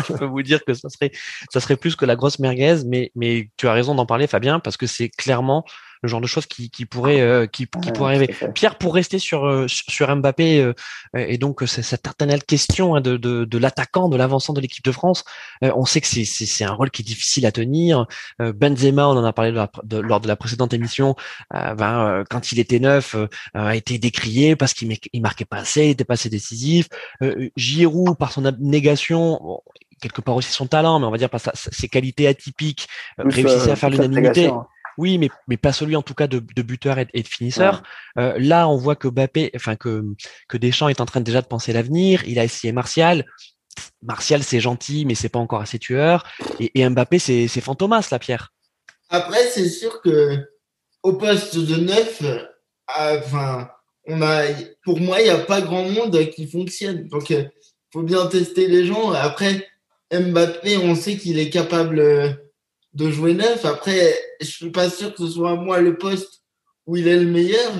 je peux vous dire que ça serait, ça serait plus que la grosse merguez, mais, mais tu as raison d'en parler, Fabien, parce que c'est clairement le genre de choses qui, qui pourrait euh, qui, qui pourrait arriver. Pierre, pour rester sur euh, sur Mbappé euh, et donc cette éternelle question hein, de, de, de l'attaquant, de l'avançant de l'équipe de France, on sait que c'est c'est un rôle qui est difficile à tenir. Benzema, on en a parlé lors de la précédente émission, ben, quand il était neuf, a été décrié parce qu'il il marquait pas assez, il était pas assez décisif. Giroud, par son abnégation, quelque part aussi son talent, mais on va dire par ses qualités atypiques, réussissait à faire l'unanimité. Hein. Oui, mais, mais pas celui en tout cas de, de buteur et, de finisseur. Euh, là, on voit que Bappé, enfin que, que Deschamps est en train déjà de penser l'avenir. Il a essayé Martial. Martial, c'est gentil, mais c'est pas encore assez tueur. Et, et Mbappé, c'est Fantomas, la Pierre. Après, c'est sûr que au poste de neuf, euh, enfin, on a, pour moi, il n'y a pas grand monde qui fonctionne. Donc, il euh, faut bien tester les gens. Après, Mbappé, on sait qu'il est capable de jouer neuf. Après, je suis pas sûr que ce soit moi le poste où il est le meilleur,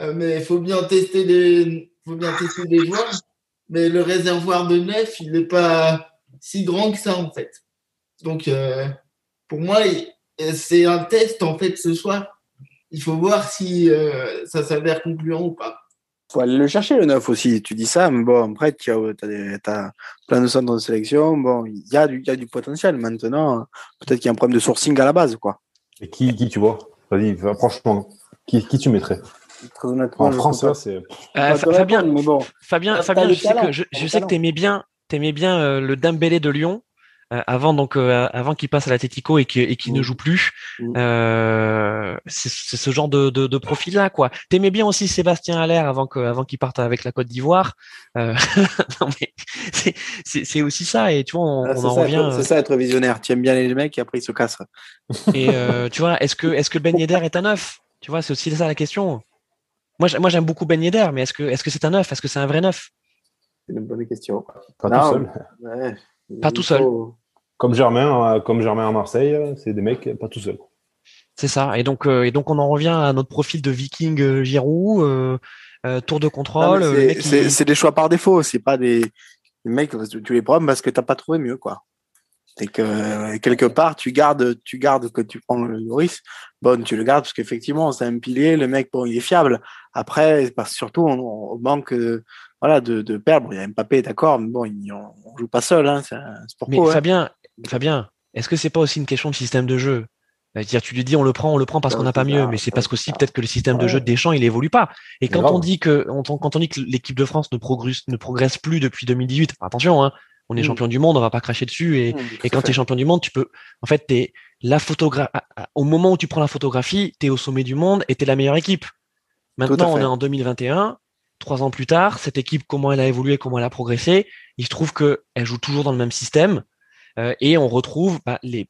euh, mais il faut bien tester des, faut bien tester des joueurs. Mais le réservoir de neuf, il n'est pas si grand que ça en fait. Donc, euh, pour moi, c'est un test en fait ce soir. Il faut voir si euh, ça s'avère concluant ou pas faut aller le chercher le neuf aussi. Tu dis ça, mais bon, après, tu as, plein de centres de sélection. Bon, il y, a du, y a du potentiel. Maintenant, peut-être qu'il y a un problème de sourcing à la base, quoi. Et qui, qui tu vois? Vas-y, franchement, qui, qui tu mettrais? Très honnêtement, en France, c'est. Euh, Fabien, mais bon. Fabien, Fabien, je sais que, je, je sais que t'aimais bien, aimais bien euh, le Dembélé de Lyon. Euh, avant donc euh, avant qu'il passe à l'Atletico et qu'il et ne joue plus. Euh, c'est ce genre de, de, de profil là quoi. T'aimais bien aussi Sébastien Allaire avant que avant qu'il parte avec la Côte d'Ivoire. Euh, <laughs> c'est aussi ça et tu vois on, ah, on en revient. C'est ça être visionnaire. Tu aimes bien les mecs et après ils se cassent. Et tu vois est-ce que est-ce que Ben Yedder est un neuf Tu vois c'est aussi ça la question. Moi moi j'aime beaucoup Ben Yedder mais est-ce que est-ce que c'est un neuf Est-ce que c'est un vrai neuf C'est une bonne question. Pas tout seul. Ouais. Pas tout seul comme Germain, euh, comme Germain à Marseille, c'est des mecs pas tout seuls. C'est ça. Et donc, et donc, on en revient à notre profil de Viking Giroud, tour de contrôle. C'est des choix par défaut. C'est pas des, des mecs, tu les prends parce que t'as pas trouvé mieux, quoi. C'est que quelque part, tu gardes, tu gardes que tu prends le Loris. Bon, tu le gardes parce qu'effectivement, c'est un pilier. Le mec, bon, il est fiable. Après, parce surtout, on, manque voilà, de, de perdre. il y a Mbappé, d'accord, mais bon, on, joue pas seul. Hein, c'est un sport Mais hein. Fabien, Fabien, est-ce que c'est pas aussi une question de système de jeu? Dire tu lui dis on le prend, on le prend parce qu'on n'a pas mieux, mais c'est parce qu'aussi peut-être que le système de jeu de Deschamps il évolue pas. Et quand on dit que quand on dit que l'équipe de France ne progresse ne progresse plus depuis 2018, attention, hein, on est mm. champion du monde, on va pas cracher dessus. Et, mm, et quand tu es champion du monde, tu peux, en fait, t'es la photographie. Au moment où tu prends la photographie, tu es au sommet du monde et tu es la meilleure équipe. Maintenant, on est en 2021. Trois ans plus tard, cette équipe, comment elle a évolué, comment elle a progressé, il se trouve que elle joue toujours dans le même système et on retrouve bah, les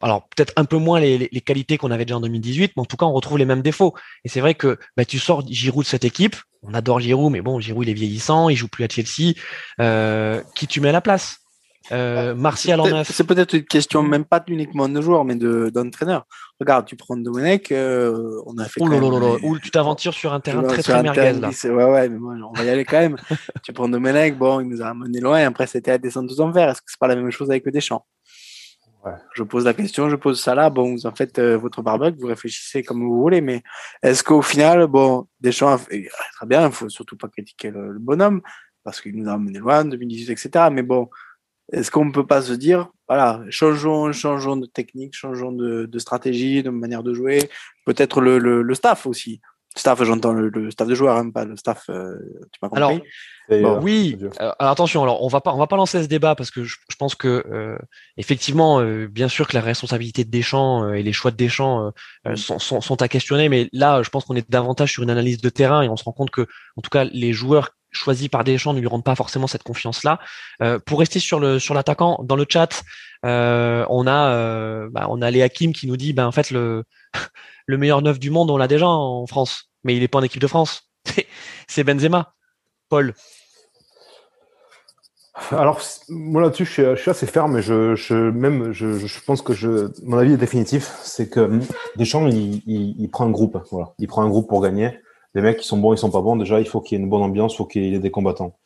alors peut-être un peu moins les, qualités qu'on avait déjà en 2018, mais en tout cas on retrouve les mêmes défauts. Et c'est vrai que bah, tu sors Giroud de cette équipe, on adore Giroud, mais bon Giroud il est vieillissant, il joue plus à Chelsea. Euh, qui tu mets à la place? Euh, Martial en neuf. C'est peut-être une question même pas uniquement de joueur, mais d'entraîneur. Regarde, tu prends Domenech, euh, on a fait. ou tu t'aventures sur un terrain très très merguez là. Ouais ouais, mais bon, on va y aller quand même. <laughs> tu prends Domenech, bon, il nous a amené loin. Après, c'était à descendre tous en vert. Est-ce que c'est pas la même chose avec Deschamps? Je pose la question, je pose ça là. Bon, vous en faites euh, votre barbecue, vous réfléchissez comme vous voulez, mais est-ce qu'au final, bon, Deschamps, fait, très bien, il faut surtout pas critiquer le, bonhomme parce qu'il nous a amené loin, 2018, etc. Mais bon, est-ce qu'on ne peut pas se dire, voilà, changeons, changeons de technique, changeons de, stratégie, de manière de jouer, peut-être le, le, staff aussi. Staff, j'entends le, staff de joueurs, hein, pas le staff, euh, tu m'as compris. Oui. Euh, alors attention, alors on va pas, on va pas lancer ce débat parce que je, pense que euh, effectivement, bien sûr que la responsabilité de Deschamps et les choix de Deschamps mm. sont, sont, sont, à questionner, mais là, je pense qu'on est davantage sur une analyse de terrain et on se rend compte que, en tout cas, les joueurs choisis par Deschamps ne lui rendent pas forcément cette confiance-là. pour rester sur le sur l'attaquant, dans le chat, on a bah, on a Léa Kim qui nous dit, ben en fait le <laughs> le meilleur neuf du monde, on l'a déjà en France, mais il n'est pas en équipe de France. <laughs> C'est Benzema. Paul. Alors, moi là-dessus, je, suis assez ferme, mais je, même, je, pense que je, mon avis est définitif. C'est que hum, Deschamps, il, il, prend un groupe. Voilà. Il prend un groupe pour gagner. Les mecs qui sont bons, ils sont pas bons. Déjà, il faut qu'il y ait une bonne ambiance, il faut qu'il y ait des combattants.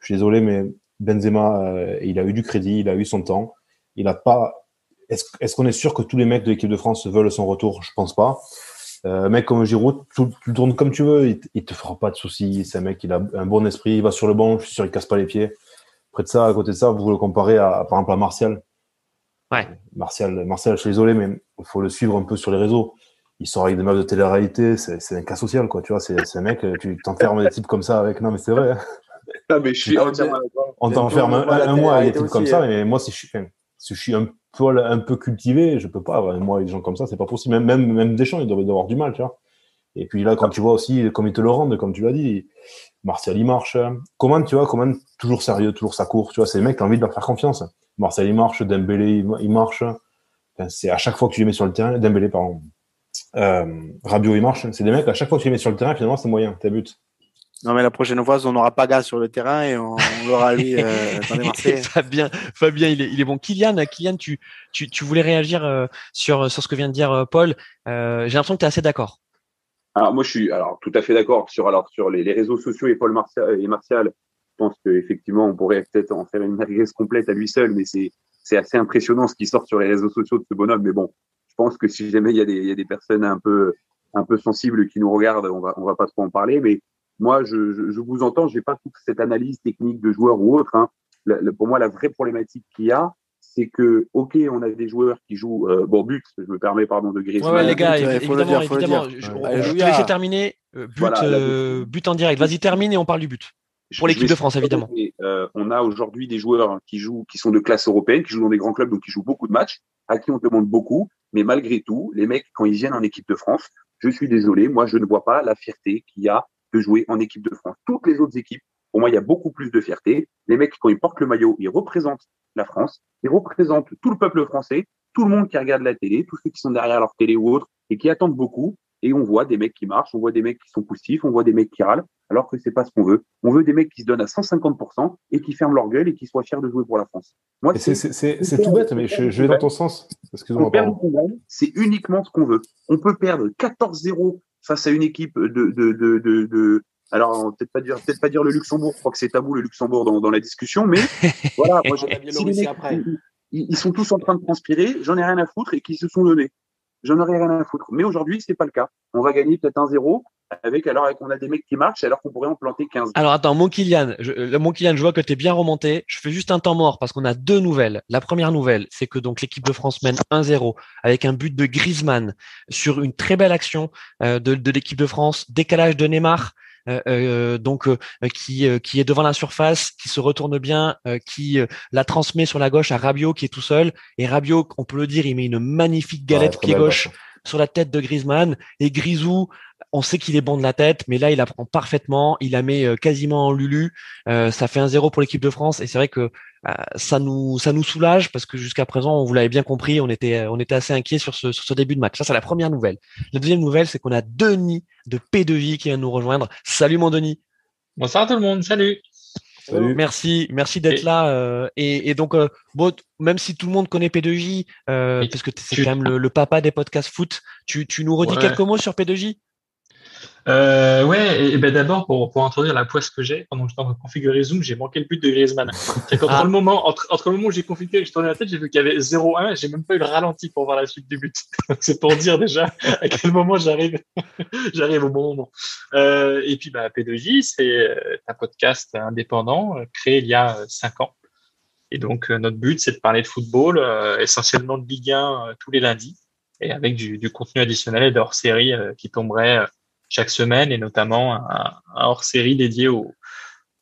Je suis désolé, mais Benzema, euh, il a eu du crédit, il a eu son temps. Il a pas est-ce qu'on est sûr que tous les mecs de l'équipe de France veulent son retour? Je pense pas. Euh, mec comme Giroud, tu, tournes comme tu veux, il, il te fera pas de soucis. C'est un mec, il a un bon esprit, il va sur le banc, je suis sûr, il casse pas les pieds. Après de ça, à côté de ça, vous le comparez à, par exemple, à Martial. Ouais. Martial, Martial, je suis désolé, mais il faut le suivre un peu sur les réseaux. Il sort avec des meufs de télé-réalité, c'est un cas social, quoi. Tu vois, c'est un mec, tu t'enfermes des types comme ça avec. Non, mais c'est vrai. <laughs> Ah, mais je suis On t'enferme un, mois avec des types comme ça, mais moi, si je suis, si je suis un un peu cultivé, je peux pas. Moi, des gens comme ça, c'est pas possible. Même, même, même Deschamps, il doit avoir du mal, tu vois. Et puis là, quand tu vois aussi comme ils te le rendent, comme tu l'as dit, Martial, il marche. Comment, tu vois, comment toujours sérieux, toujours sa court, tu vois, c'est les mecs, t'as envie de leur faire confiance. Martial, il marche, Dembélé, il, marche. c'est à chaque fois que tu les mets sur le terrain, Dembélé, pardon. Euh, Rabiot, il marche. C'est des mecs, à chaque fois que tu les mets sur le terrain, finalement, c'est moyen, t'as but. Non, mais la prochaine fois, on n'aura pas gars sur le terrain et on, l'aura lui euh, <laughs> dans <laughs> les Fabien, Fabien il, est, il est bon. Kylian, Kylian tu, tu, tu voulais réagir euh, sur, sur ce que vient de dire euh, Paul. Euh, J'ai l'impression que tu es assez d'accord. Alors, moi, je suis alors, tout à fait d'accord sur, alors, sur les, les, réseaux sociaux et Paul Martial, et Martial. Je pense qu'effectivement, on pourrait peut-être en faire une merguez complète à lui seul, mais c'est, c'est assez impressionnant ce qui sort sur les réseaux sociaux de ce bonhomme. Mais bon, je pense que si jamais il y a des, il y a des personnes un peu, un peu sensibles qui nous regardent, on va, on va pas trop en parler. Mais moi, je, je, vous entends, j'ai pas toute cette analyse technique de joueurs ou autre. Hein. pour moi, la vraie problématique qu'il y a, c'est que, ok, on a des joueurs qui jouent, euh, bon, but, je me permets, pardon, de Griezmann. Ouais, les gars, évidemment, évidemment, je, te laisser terminer. Euh, but, euh, but en direct. Vas-y, termine et on parle du but. Pour l'équipe de France, évidemment. Euh, on a aujourd'hui des joueurs qui jouent, qui sont de classe européenne, qui jouent dans des grands clubs, donc qui jouent beaucoup de matchs, à qui on demande beaucoup. Mais malgré tout, les mecs, quand ils viennent en équipe de France, je suis désolé, moi, je ne vois pas la fierté qu'il y a de jouer en équipe de France. Toutes les autres équipes, pour moi, il y a beaucoup plus de fierté. Les mecs, quand ils portent le maillot, ils représentent la France, ils représentent tout le peuple français, tout le monde qui regarde la télé, tous ceux qui sont derrière leur télé ou autre, et qui attendent beaucoup. Et on voit des mecs qui marchent, on voit des mecs qui sont poussifs, on voit des mecs qui râlent. alors que c'est pas ce qu'on veut. On veut des mecs qui se donnent à 150% et qui ferment leur gueule et qui soient fiers de jouer pour la France. Moi, c'est tout bête, mais je, vais dans ton sens. Excuse-moi. C'est uniquement ce qu'on veut. On peut perdre 14-0 face à une équipe de, de, de, de, alors peut-être pas dire peut-être pas dire le Luxembourg. Je crois que c'est tabou le Luxembourg dans, dans la discussion, mais <laughs> voilà. Moi, ils, ils, sont tous en train de transpirer. J'en ai rien à foutre et qui se sont donnés. J'en aurais rien à foutre. Mais aujourd'hui, c'est pas le cas. On va gagner peut-être un 0 avec alors qu'on a des mecs qui marchent alors qu'on pourrait en planter 15. Alors attends, mon Kylian, je, mon Kylian, je vois que tu es bien remonté. Je fais juste un temps mort parce qu'on a deux nouvelles. La première nouvelle, c'est que donc l'équipe de France mène 1-0 avec un but de Griezmann sur une très belle action euh, de, de l'équipe de France, décalage de Neymar. Euh, euh, donc qui qui est devant la surface, qui se retourne bien, qui la transmet sur la gauche à Rabiot qui est tout seul et Rabiot, on peut le dire, il met une magnifique galette pied gauche sur la tête de Griezmann et Grisou on sait qu'il est bon de la tête, mais là, il apprend parfaitement. Il la met euh, quasiment en lulu. Euh, ça fait un zéro pour l'équipe de France, et c'est vrai que euh, ça nous ça nous soulage parce que jusqu'à présent, vous l'avez bien compris, on était on était assez inquiet sur ce sur ce début de match. Ça, c'est la première nouvelle. La deuxième nouvelle, c'est qu'on a Denis de P2J qui vient nous rejoindre. Salut mon Denis. Bonsoir tout le monde. Salut. Salut. Merci, merci d'être là. et, donc, bon, même si tout le monde connaît P2J, parce que c'est quand même le, papa des podcasts foot, tu, tu nous redis quelques mots sur P2J euh, ouais, et, ben d'abord pour, pour introduire la poisse que j'ai pendant que j'étais en train de configurer Zoom, j'ai manqué le but de Griezmann. <laughs> C'est qu'entre ah. le moment entre, entre le moment où j'ai configuré et que je tournais la tête, j'ai vu qu'il y avait 0-1, j'ai même pas eu le ralenti pour voir la suite du but. <laughs> c'est pour dire déjà <laughs> à quel moment j'arrive j'arrive au bon moment. Euh, et puis bah P2J, c'est euh, un podcast indépendant euh, créé il y a cinq ans. Et donc notre but c'est de parler de football, essentiellement de Ligue 1 tous les lundis et avec du, du contenu additionnel et hors série qui tomberait chaque semaine et notamment un, hors-série dédié au,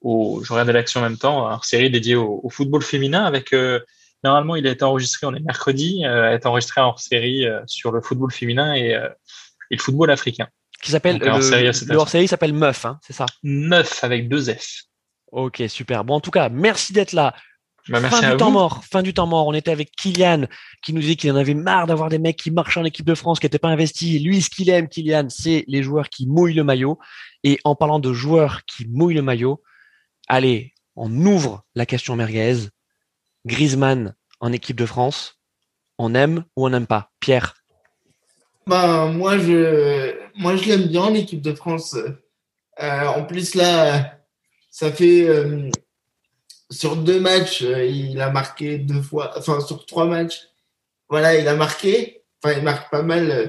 au je regarde l'action en même temps, un hors-série dédié au, au, football féminin avec euh, normalement il a été enregistré, on est mercredi, euh, a été enregistré en hors-série euh, sur le football féminin et, euh, et le football africain. Qui s'appelle le, le hors-série s'appelle Meuf, hein, c'est ça? Meuf avec deux F. Ok, super. Bon, en tout cas, merci d'être là. Bah, fin du temps mort, fin du temps mort. On était avec Kylian qui nous dit qu'il en avait marre d'avoir des mecs qui marchent en équipe de France, qui n'étaient pas investis. Lui, ce qu'il aime, Kylian, c'est les joueurs qui mouillent le maillot. Et en parlant de joueurs qui mouillent le maillot, allez, on ouvre la question merguez. Griezmann en équipe de France, on aime ou on n'aime pas? Pierre bah, moi, je, moi, je l'aime bien en équipe de France. Euh, en plus, là, ça fait euh, sur deux matchs, euh, il a marqué deux fois, enfin sur trois matchs, voilà, il a marqué. Enfin, il marque pas mal euh,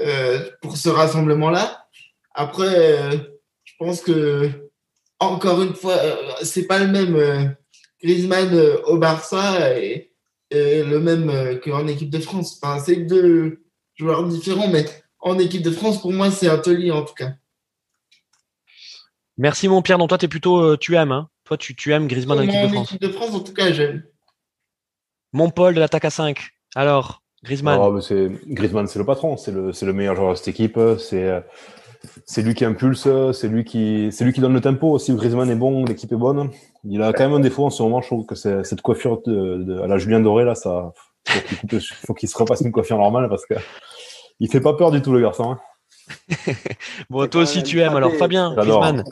euh pour ce rassemblement-là. Après, je pense que encore une fois, c'est pas le même Griezmann au Barça et, le même qu'en équipe de France. Enfin, c'est deux joueurs différents, mais en équipe de France, pour moi, c'est un en tout cas. Merci mon Pierre. Donc toi, es plutôt, tu aimes, hein? Toi, tu, tu aimes Griezmann dans l'équipe de France de France, en tout cas, j'aime. Mon Paul de l'attaque à 5. Alors, Griezmann oh, c'est, Griezmann, c'est le patron. C'est le, c'est le meilleur joueur de cette équipe. C'est, c'est lui qui impulse. C'est lui qui, c'est lui qui donne le tempo. Si Griezmann est bon, l'équipe est bonne. Il a quand même un défaut en ce moment. Je trouve que c'est, cette coiffure de, à la Julien Doré, là, ça, faut qu'il, faut qu'il se repasse une coiffure normale parce que il fait pas peur du tout, le garçon. Hein. <laughs> bon, toi aussi, tu aimes. Alors, Fabien, Griezmann.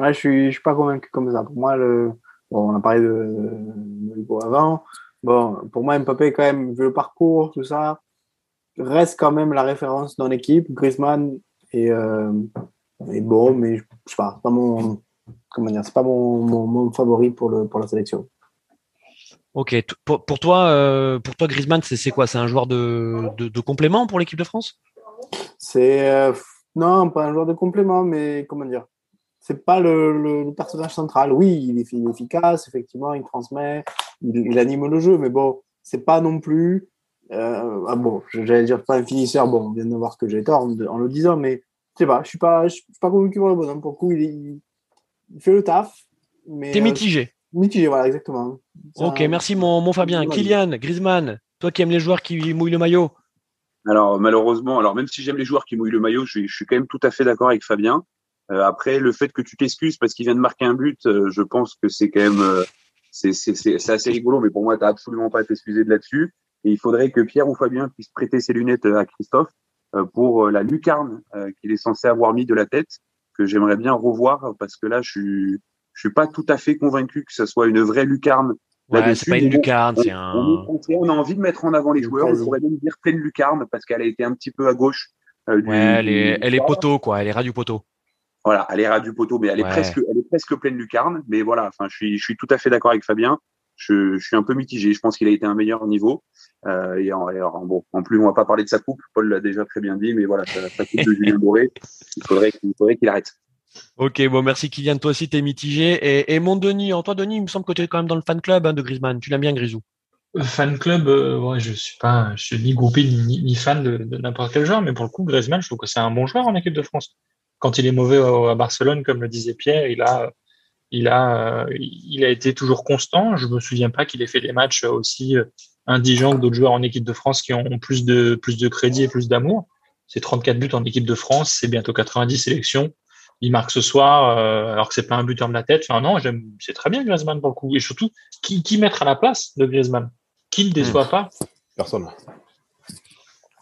Ouais, je suis, je suis pas convaincu comme ça. Pour moi, le, bon, on a parlé de, de, avant. Bon, pour moi, Mbappé, quand même, vu le parcours, tout ça, reste quand même la référence dans l'équipe. Griezmann est, euh, est bon, mais je sais pas, pas mon, comment dire, c'est pas mon, mon, mon, favori pour, le, pour la sélection. Ok, pour, pour toi, euh, pour toi, Griezmann, c'est quoi? C'est un joueur de, de, de complément pour l'équipe de France? C'est euh, non, pas un joueur de complément, mais comment dire? C'est pas le, le, personnage central. Oui, il est, efficace, effectivement, il transmet, il, anime le jeu, mais bon, c'est pas non plus. Euh, ah bon, j'allais dire pas un finisseur. Bon, on vient de voir que j'ai tort en, le disant, mais je sais pas, je suis pas, je suis pas convaincu pour le bonhomme. Pour le coup, il, il fait le taf. Mais T'es mitigé. Euh, mitigé, voilà, exactement. Ok, merci mon, mon Fabien. Kylian, Griezmann, toi qui aimes les joueurs qui mouillent le maillot. Alors malheureusement, alors même si j'aime les joueurs qui mouillent le maillot, je, je suis quand même tout à fait d'accord avec Fabien. Euh, après, le fait que tu t'excuses parce qu'il vient de marquer un but, euh, je pense que c'est quand même euh, c'est c'est assez rigolo, mais pour moi, tu absolument pas à t'excuser de là-dessus. Et il faudrait que Pierre ou Fabien puissent prêter ses lunettes à Christophe pour la lucarne qu'il est censé avoir mis de la tête, que j'aimerais bien revoir parce que là, je suis, je suis pas tout à fait convaincu que ce soit une vraie lucarne. Ouais, c'est pas une lucarne, c'est un. On, a envie de mettre en avant les joueurs. On pourrait même dire pleine lucarne parce qu'elle a été un petit peu à gauche. Euh, ouais, elle est, elle est poteau, quoi. Elle est ras du poteau. Voilà, elle est ras du poteau, mais elle est presque, elle est presque pleine lucarne. Mais voilà, enfin, je suis, je suis tout à fait d'accord avec Fabien. Je, je, suis un peu mitigé. Je pense qu'il a été un meilleur niveau. Euh, et, en, bon, en plus, on va pas parler de sa coupe. Paul l'a déjà très bien dit, mais voilà, sa, sa coupe de Julien Doré, <laughs> il faudrait, qu'il faudrait qu'il arrête. Ok, bon, merci Kylian. Toi aussi, t'es mitigé. Et, et mon Denis, en toi, Denis, il me semble que tu es quand même dans le fan club hein, de Griezmann. Tu l'aimes bien, Grisou? Fan club, euh, ouais, je suis pas, je suis ni groupé ni, ni fan de, de n'importe quel joueur, mais pour le coup, Griezmann, je trouve que c'est un bon joueur en équipe de France. Quand il est mauvais à Barcelone, comme le disait Pierre, il a, il a, il a été toujours constant. Je me souviens pas qu'il ait fait des matchs aussi euh, indigents que d'autres joueurs en équipe de France qui ont plus de, plus de crédit et plus d'amour. C'est 34 buts en équipe de France, c'est bientôt 90 sélections il marque ce soir, euh, alors que c'est pas un buteur de la tête. Enfin non, j'aime, c'est très bien Griezmann pour le coup. Et surtout, qui, qui mettre à la place de Griezmann? Qui ne déçoit hmm. pas? Personne.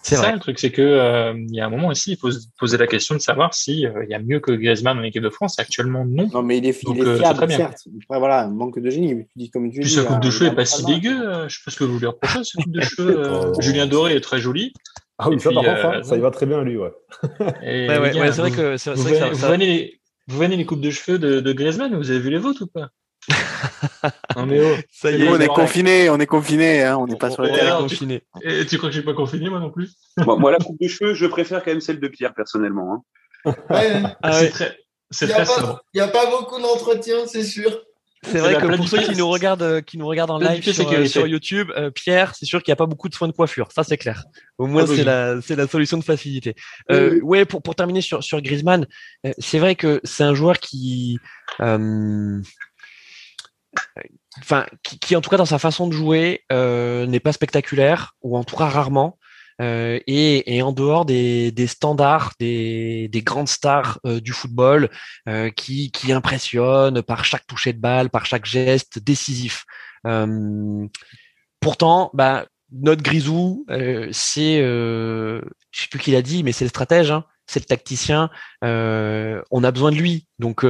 C'est ça le truc, c'est que euh, il y a un moment aussi, il faut se poser la question de savoir si euh, il y a mieux que Griezmann en équipe de France. Actuellement, non. Non, mais il est, il est fiable, certes. Après, voilà, manque de génie. Tu dis comme tu Puis dis. sa coupe de cheveux est pas si dégueu. Je sais pas ce que vous lui reprochez. Sa coupe de <laughs> cheveux, Julien Doré est très joli. Ah oui, ça, par contre, ça y va très bien, lui, ouais. ouais, ouais, c'est vrai que, c'est, vous, vrai que ça, vous, venez les, vous venez les coupes de cheveux de, de Griezmann, vous avez vu les vôtres ou pas? Mais oh, ça y est, on est confiné, on est confiné, hein, on n'est pas sur le terrain. Confiné. Et tu crois que je suis pas confiné moi non plus? Bon, Moi la coupe de cheveux, je préfère quand même celle de Pierre personnellement. Hein. Ouais, ah, c'est très, c'est très Il n'y a pas beaucoup d'entretien, c'est sûr. C'est vrai que pour ceux qui nous regardent, euh, qui nous regardent en live sur, euh, sur, YouTube, euh, Pierre, c'est sûr qu'il n'y a pas beaucoup de soins de coiffure. Ça, c'est clair. Au moins, ah, c'est la, c'est la solution de facilité. Euh, ouais, pour, pour terminer sur, sur Griezmann, c'est vrai que c'est un joueur qui, enfin, qui, en tout cas dans sa façon de jouer, n'est pas spectaculaire ou en tout cas rarement. Euh, et, et, en dehors des, des standards, des, des, grandes stars euh, du football euh, qui, qui impressionnent par chaque toucher de balle, par chaque geste décisif. pourtant, bah, notre Grisou, c'est, je sais plus qui l'a dit, mais c'est le stratège, hein, c'est le tacticien. on a besoin de lui, donc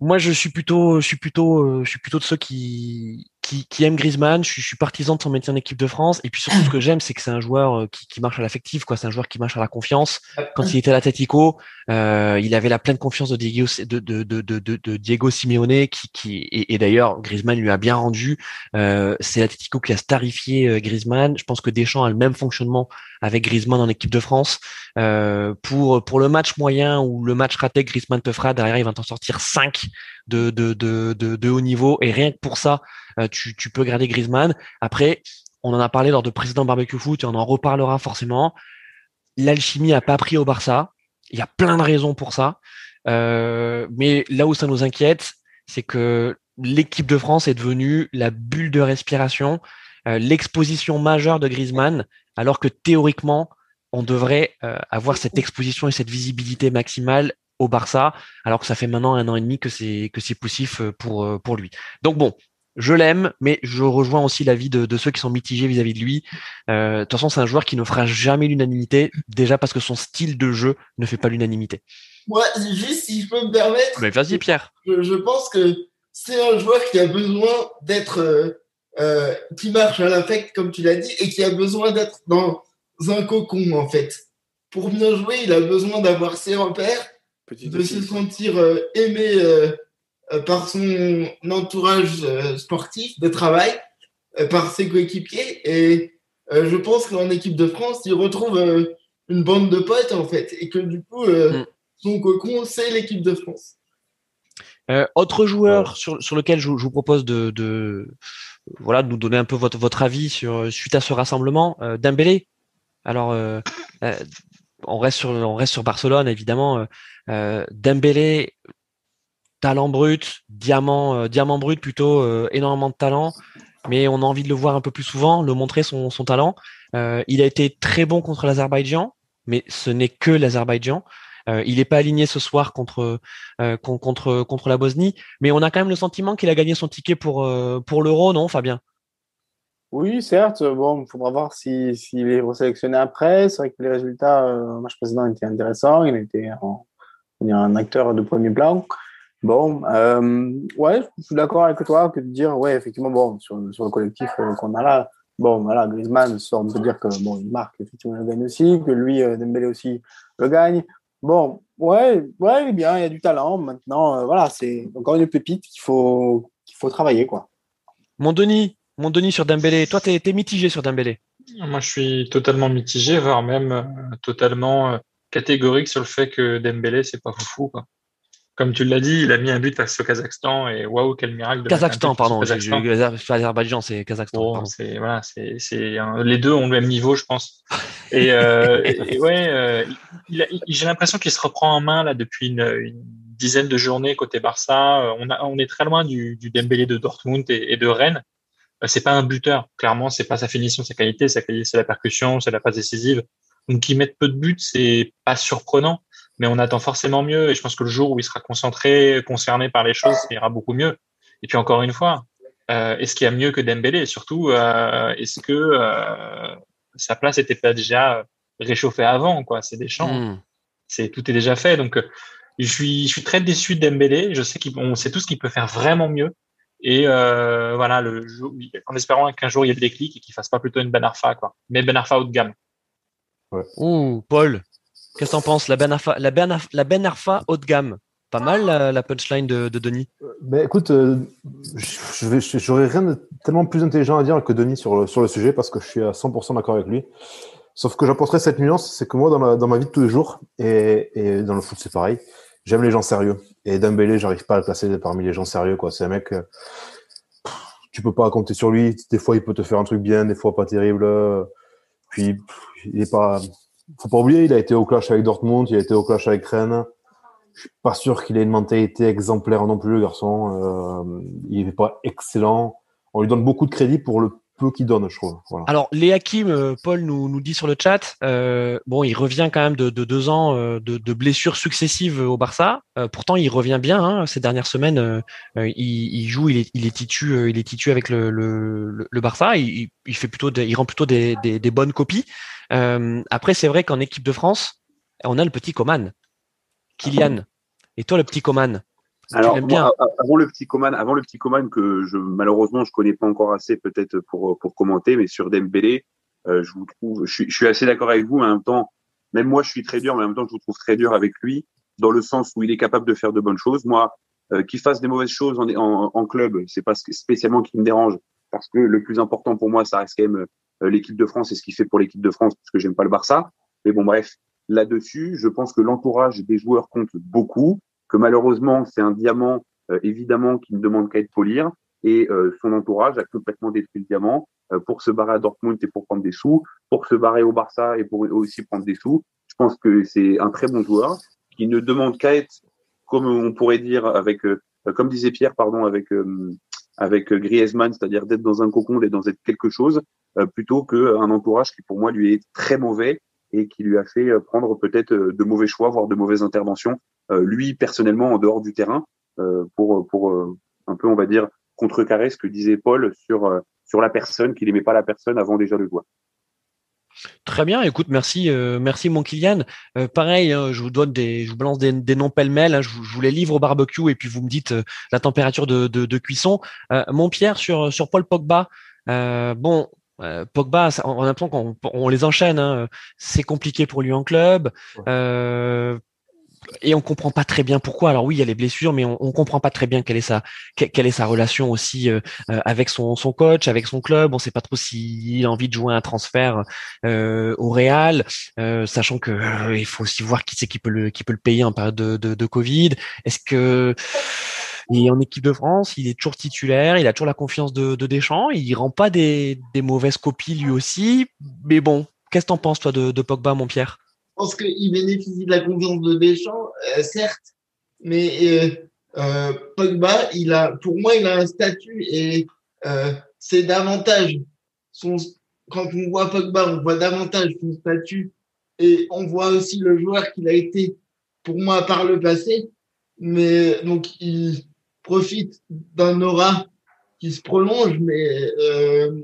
moi je suis plutôt je suis plutôt je suis plutôt de ceux qui qui, qui aime Griezmann. Je suis, je suis, partisan de son métier en équipe de France. Et puis surtout, ce que j'aime, c'est que c'est un joueur euh, qui, qui marche à l'affectif, quoi. C'est un joueur qui marche à la confiance. Quand il était à l'Atletico, euh, il avait la pleine confiance de Diego, de, de, de, de, de Diego Simeone, qui, qui et, et d'ailleurs Griezmann lui a bien rendu. Euh, c'est l'Atletico qui a starifié euh, Griezmann. Je pense que Deschamps a le même fonctionnement avec Griezmann en équipe de France. Euh, pour pour le match moyen ou le match raté, Griezmann te fera derrière, il va t'en sortir 5 de, de, de, de, de haut niveau. Et rien que pour ça, tu, tu peux garder Griezmann. Après, on en a parlé lors de précédent barbecue foot et on en reparlera forcément. L'alchimie a pas pris au Barça. Il y a plein de raisons pour ça. Euh, mais là où ça nous inquiète, c'est que l'équipe de France est devenue la bulle de respiration, euh, l'exposition majeure de Griezmann, alors que théoriquement, on devrait euh, avoir cette exposition et cette visibilité maximale au Barça, alors que ça fait maintenant un an et demi que c'est que c'est poussif euh, pour euh, pour lui. Donc bon, je l'aime, mais je rejoins aussi l'avis de, de ceux qui sont mitigés vis-à-vis de lui. Euh, de toute façon, c'est un joueur qui ne fera jamais l'unanimité, déjà parce que son style de jeu ne fait pas l'unanimité. Moi, juste si je peux me permettre. Mais vas-y, Pierre. Je, je, pense que c'est un joueur qui a besoin d'être, euh, euh, qui marche à l'affect, comme tu l'as dit, et qui a besoin d'être dans un cocon, en fait. Pour bien jouer, il a besoin d'avoir ses repères de se sentir euh, aimé par son entourage sportif de travail, par ses coéquipiers. Et je pense qu'en équipe de France, il retrouve une bande de potes, en fait, et que du coup, mm. son cocon, c'est l'équipe de France. Euh, autre joueur sur, sur lequel je, je vous propose de, de, voilà de nous donner un peu votre, votre avis sur suite à ce rassemblement, euh, Dembélé. Alors euh, on reste sur on reste sur Barcelone évidemment. Euh, Dembélé, talent brut, diamant, euh, diamant brut plutôt, euh, énormément de talent, mais on a envie de le voir un peu plus souvent, le montrer son, talent. Euh, il a été très bon contre l'Azerbaïdjan, mais ce n'est que l'Azerbaïdjan. Il n'est pas aligné ce soir contre contre contre la Bosnie, mais on a quand même le sentiment qu'il a gagné son ticket pour pour l'Euro, non, Fabien? Oui, certes. Bon, il faudra voir s'il si, est resélectionné après. C'est vrai que les résultats, match précédent, étaient intéressants. Il était en, un acteur de premier plan. Bon, euh, ouais, je suis d'accord avec toi que de dire, ouais, effectivement, bon, sur, sur le collectif euh, qu'on a là, bon, voilà, Griezmann, on peut dire que bon, il marque effectivement le gagne aussi, que lui, euh, Dembélé aussi le gagne. Bon, ouais, ouais, bien, il y a du talent. Maintenant, euh, voilà, c'est encore une pépite qu'il faut, qu'il faut travailler, quoi. Mon Denis, mon Denis sur Dembélé. Toi, t'es es mitigé sur Dembélé. Moi, je suis totalement mitigé, voire même euh, totalement euh, catégorique sur le fait que Dembélé, c'est pas fou, quoi. Comme tu l'as dit, il a mis un but face au Kazakhstan et waouh, quel miracle. De Kazakhstan, pardon. Kazakhstan. Azerbaïdjan, c'est Kazakhstan. Bon, c'est voilà, c'est les deux ont le même niveau, je pense. <laughs> Et, euh, et, et ouais, euh, j'ai l'impression qu'il se reprend en main là depuis une, une, dizaine de journées côté Barça. Euh, on a, on est très loin du, du Dembélé de Dortmund et, et de Rennes. Euh, c'est pas un buteur, clairement, c'est pas sa finition, sa qualité, sa qualité, c'est la percussion, c'est la passe décisive. Donc qu'il mette peu de buts, c'est pas surprenant mais on attend forcément mieux. Et je pense que le jour où il sera concentré, concerné par les choses, ça ira beaucoup mieux. Et puis encore une fois, euh, est-ce qu'il y a mieux que Dembélé? Et surtout, euh, est-ce que euh, sa place n'était pas déjà réchauffée avant quoi? C'est des champs. Mm. C'est tout est déjà fait. Donc je suis, je suis très déçu de Dembélé. Je sais qu'on sait tout ce qu'il peut faire vraiment mieux. Et voilà, le en espérant qu'un jour il y ait des déclic et qu'il fasse pas plutôt une Ben Arfa, quoi. Mais Ben Arfa haut de gamme. Ouais. Ouh, Paul, Qu'est-ce que t'en penses La Ben ben la ben Arfa haut de gamme? Pas mal la, punchline de, de, Denis. Ben, écoute, euh, j'aurais rien de tellement plus intelligent à dire que Denis sur le, sujet parce que je suis à 100% d'accord avec lui. Sauf que j'apporterai cette nuance, c'est que moi, dans, ma vie de tous les jours, et, dans le foot, c'est pareil, j'aime les gens sérieux. Et Dembélé, j'arrive pas à le placer parmi les gens sérieux. C'est un mec, euh, tu peux pas compter sur lui. Des fois, il peut te faire un truc bien, des fois pas terrible. Puis, il est pas faut pas oublier, il a été au clash avec Dortmund, il a été au clash avec Rennes. Je suis pas sûr qu'il ait une mentalité exemplaire non plus, le garçon. Euh, il n'est pas excellent. On lui donne beaucoup de crédit pour le peu qu'il donne, je trouve. Voilà. Alors, Léakim, euh, Paul nous, nous dit sur le chat, euh, bon, il revient quand même de, de deux ans euh, de, de, blessures successives au Barça. Euh, pourtant, il revient bien. Hein, ces dernières semaines, euh, il, il, joue, il est, il est titu, il est titu avec le, le, le Barça. Il, il, fait plutôt, des, il rend plutôt des, des, des bonnes copies. Après, c'est vrai qu'en équipe de France, on a le petit Coman, Kylian. Et toi, le petit Coman alors, bien. avant le petit Coman, avant le petit Coman que je malheureusement je connais pas encore assez peut-être pour pour commenter, mais sur Dembélé, euh, je vous trouve, je suis, je suis assez d'accord avec vous. Mais en même temps, même moi je suis très dur, mais en même temps je vous trouve très dur avec lui dans le sens où il est capable de faire de bonnes choses. Moi, euh, qu'il fasse des mauvaises choses en, en, en club, c'est pas spécialement qui me dérange parce que le plus important pour moi, ça reste quand même euh, l'équipe de France et ce qu'il fait pour l'équipe de France parce que j'aime pas le Barça. Mais bon, bref, là-dessus, je pense que l'entourage des joueurs compte beaucoup, que malheureusement, c'est un diamant, euh, évidemment, qui ne demande qu'à être polir. Et euh, son entourage a complètement détruit le diamant euh, pour se barrer à Dortmund et pour prendre des sous, pour se barrer au Barça et pour aussi prendre des sous. Je pense que c'est un très bon joueur qui ne demande qu'à être, comme on pourrait dire, avec, comme disait Pierre, pardon, avec avec Griezmann, c'est-à-dire d'être dans un cocon, d'être dans quelque chose, plutôt qu'un entourage qui pour moi lui est très mauvais et qui lui a fait euh, prendre peut-être euh, de mauvais choix, voire de mauvaises interventions, lui personnellement en dehors du terrain, pour pour un peu on va dire contrecarrer ce que disait Paul sur sur la personne, qu'il n'aimait pas la personne avant déjà le joueur. Très bien, écoute, merci, euh, merci mon Kylian. Euh, pareil, hein, je vous donne des, je vous balance des, noms pêle-mêle. Hein, je, vous, les livre au barbecue et puis vous me dites euh, la température de, de, de cuisson. mon Pierre sur sur Paul Pogba. bon, Pogba, on a l'impression qu'on on les enchaîne. Hein, c'est compliqué pour lui en club et on comprend pas très bien pourquoi. Alors oui, il y a les blessures, mais on, on comprend pas très bien quelle est sa quelle est sa relation aussi euh, avec son, son coach, avec son club. On sait pas trop s'il a envie de jouer un transfert euh, au Real, euh, sachant que euh, il faut aussi voir qui c'est qui peut le qui peut le payer en période de, de, de Covid. Est-ce que est en équipe de France, il est toujours titulaire, il a toujours la confiance de, de Deschamps, il rend pas des, des mauvaises copies lui aussi. Mais bon, qu'est-ce que t'en penses toi de, de Pogba, mon Pierre? Pense qu'il bénéficie de la confiance de Deschamps, euh, certes, mais euh, euh, Pogba, il a, pour moi, il a un statut et euh, c'est davantage son, quand on voit Pogba, on voit davantage son statut et on voit aussi le joueur qu'il a été pour moi par le passé. Mais donc il profite d'un aura qui se prolonge, mais euh,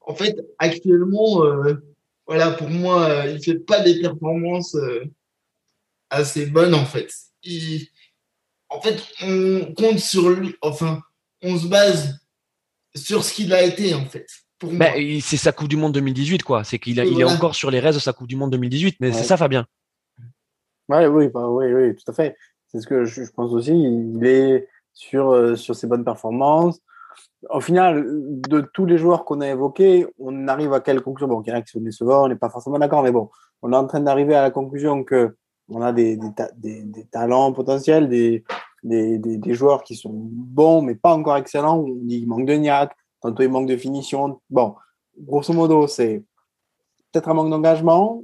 en fait actuellement euh, voilà, pour moi, euh, il fait pas des performances euh, assez bonnes en fait. en fait, on compte sur lui, enfin, on se base sur ce qu'il a été, en fait. Ben, c'est sa Coupe du Monde 2018, quoi. C'est qu'il il est encore sur les restes de sa Coupe du Monde 2018. Mais c'est ça, Fabien. Ouais, oui, bah, oui, oui, tout à fait. C'est ce que je, pense aussi. Il est sur, euh, sur ses bonnes performances. Au final, de tous les joueurs qu'on a évoqués, on arrive à quelle conclusion? Bon, Guéret, c'est décevant, on n'est pas forcément d'accord, mais bon, on est en train d'arriver à la conclusion que on a des, des, des, talents potentiels, des, des, des, joueurs qui sont bons, mais pas encore excellents. On dit qu'il manque de niaque, tantôt il manque de finition. Bon, grosso modo, c'est peut-être un manque d'engagement,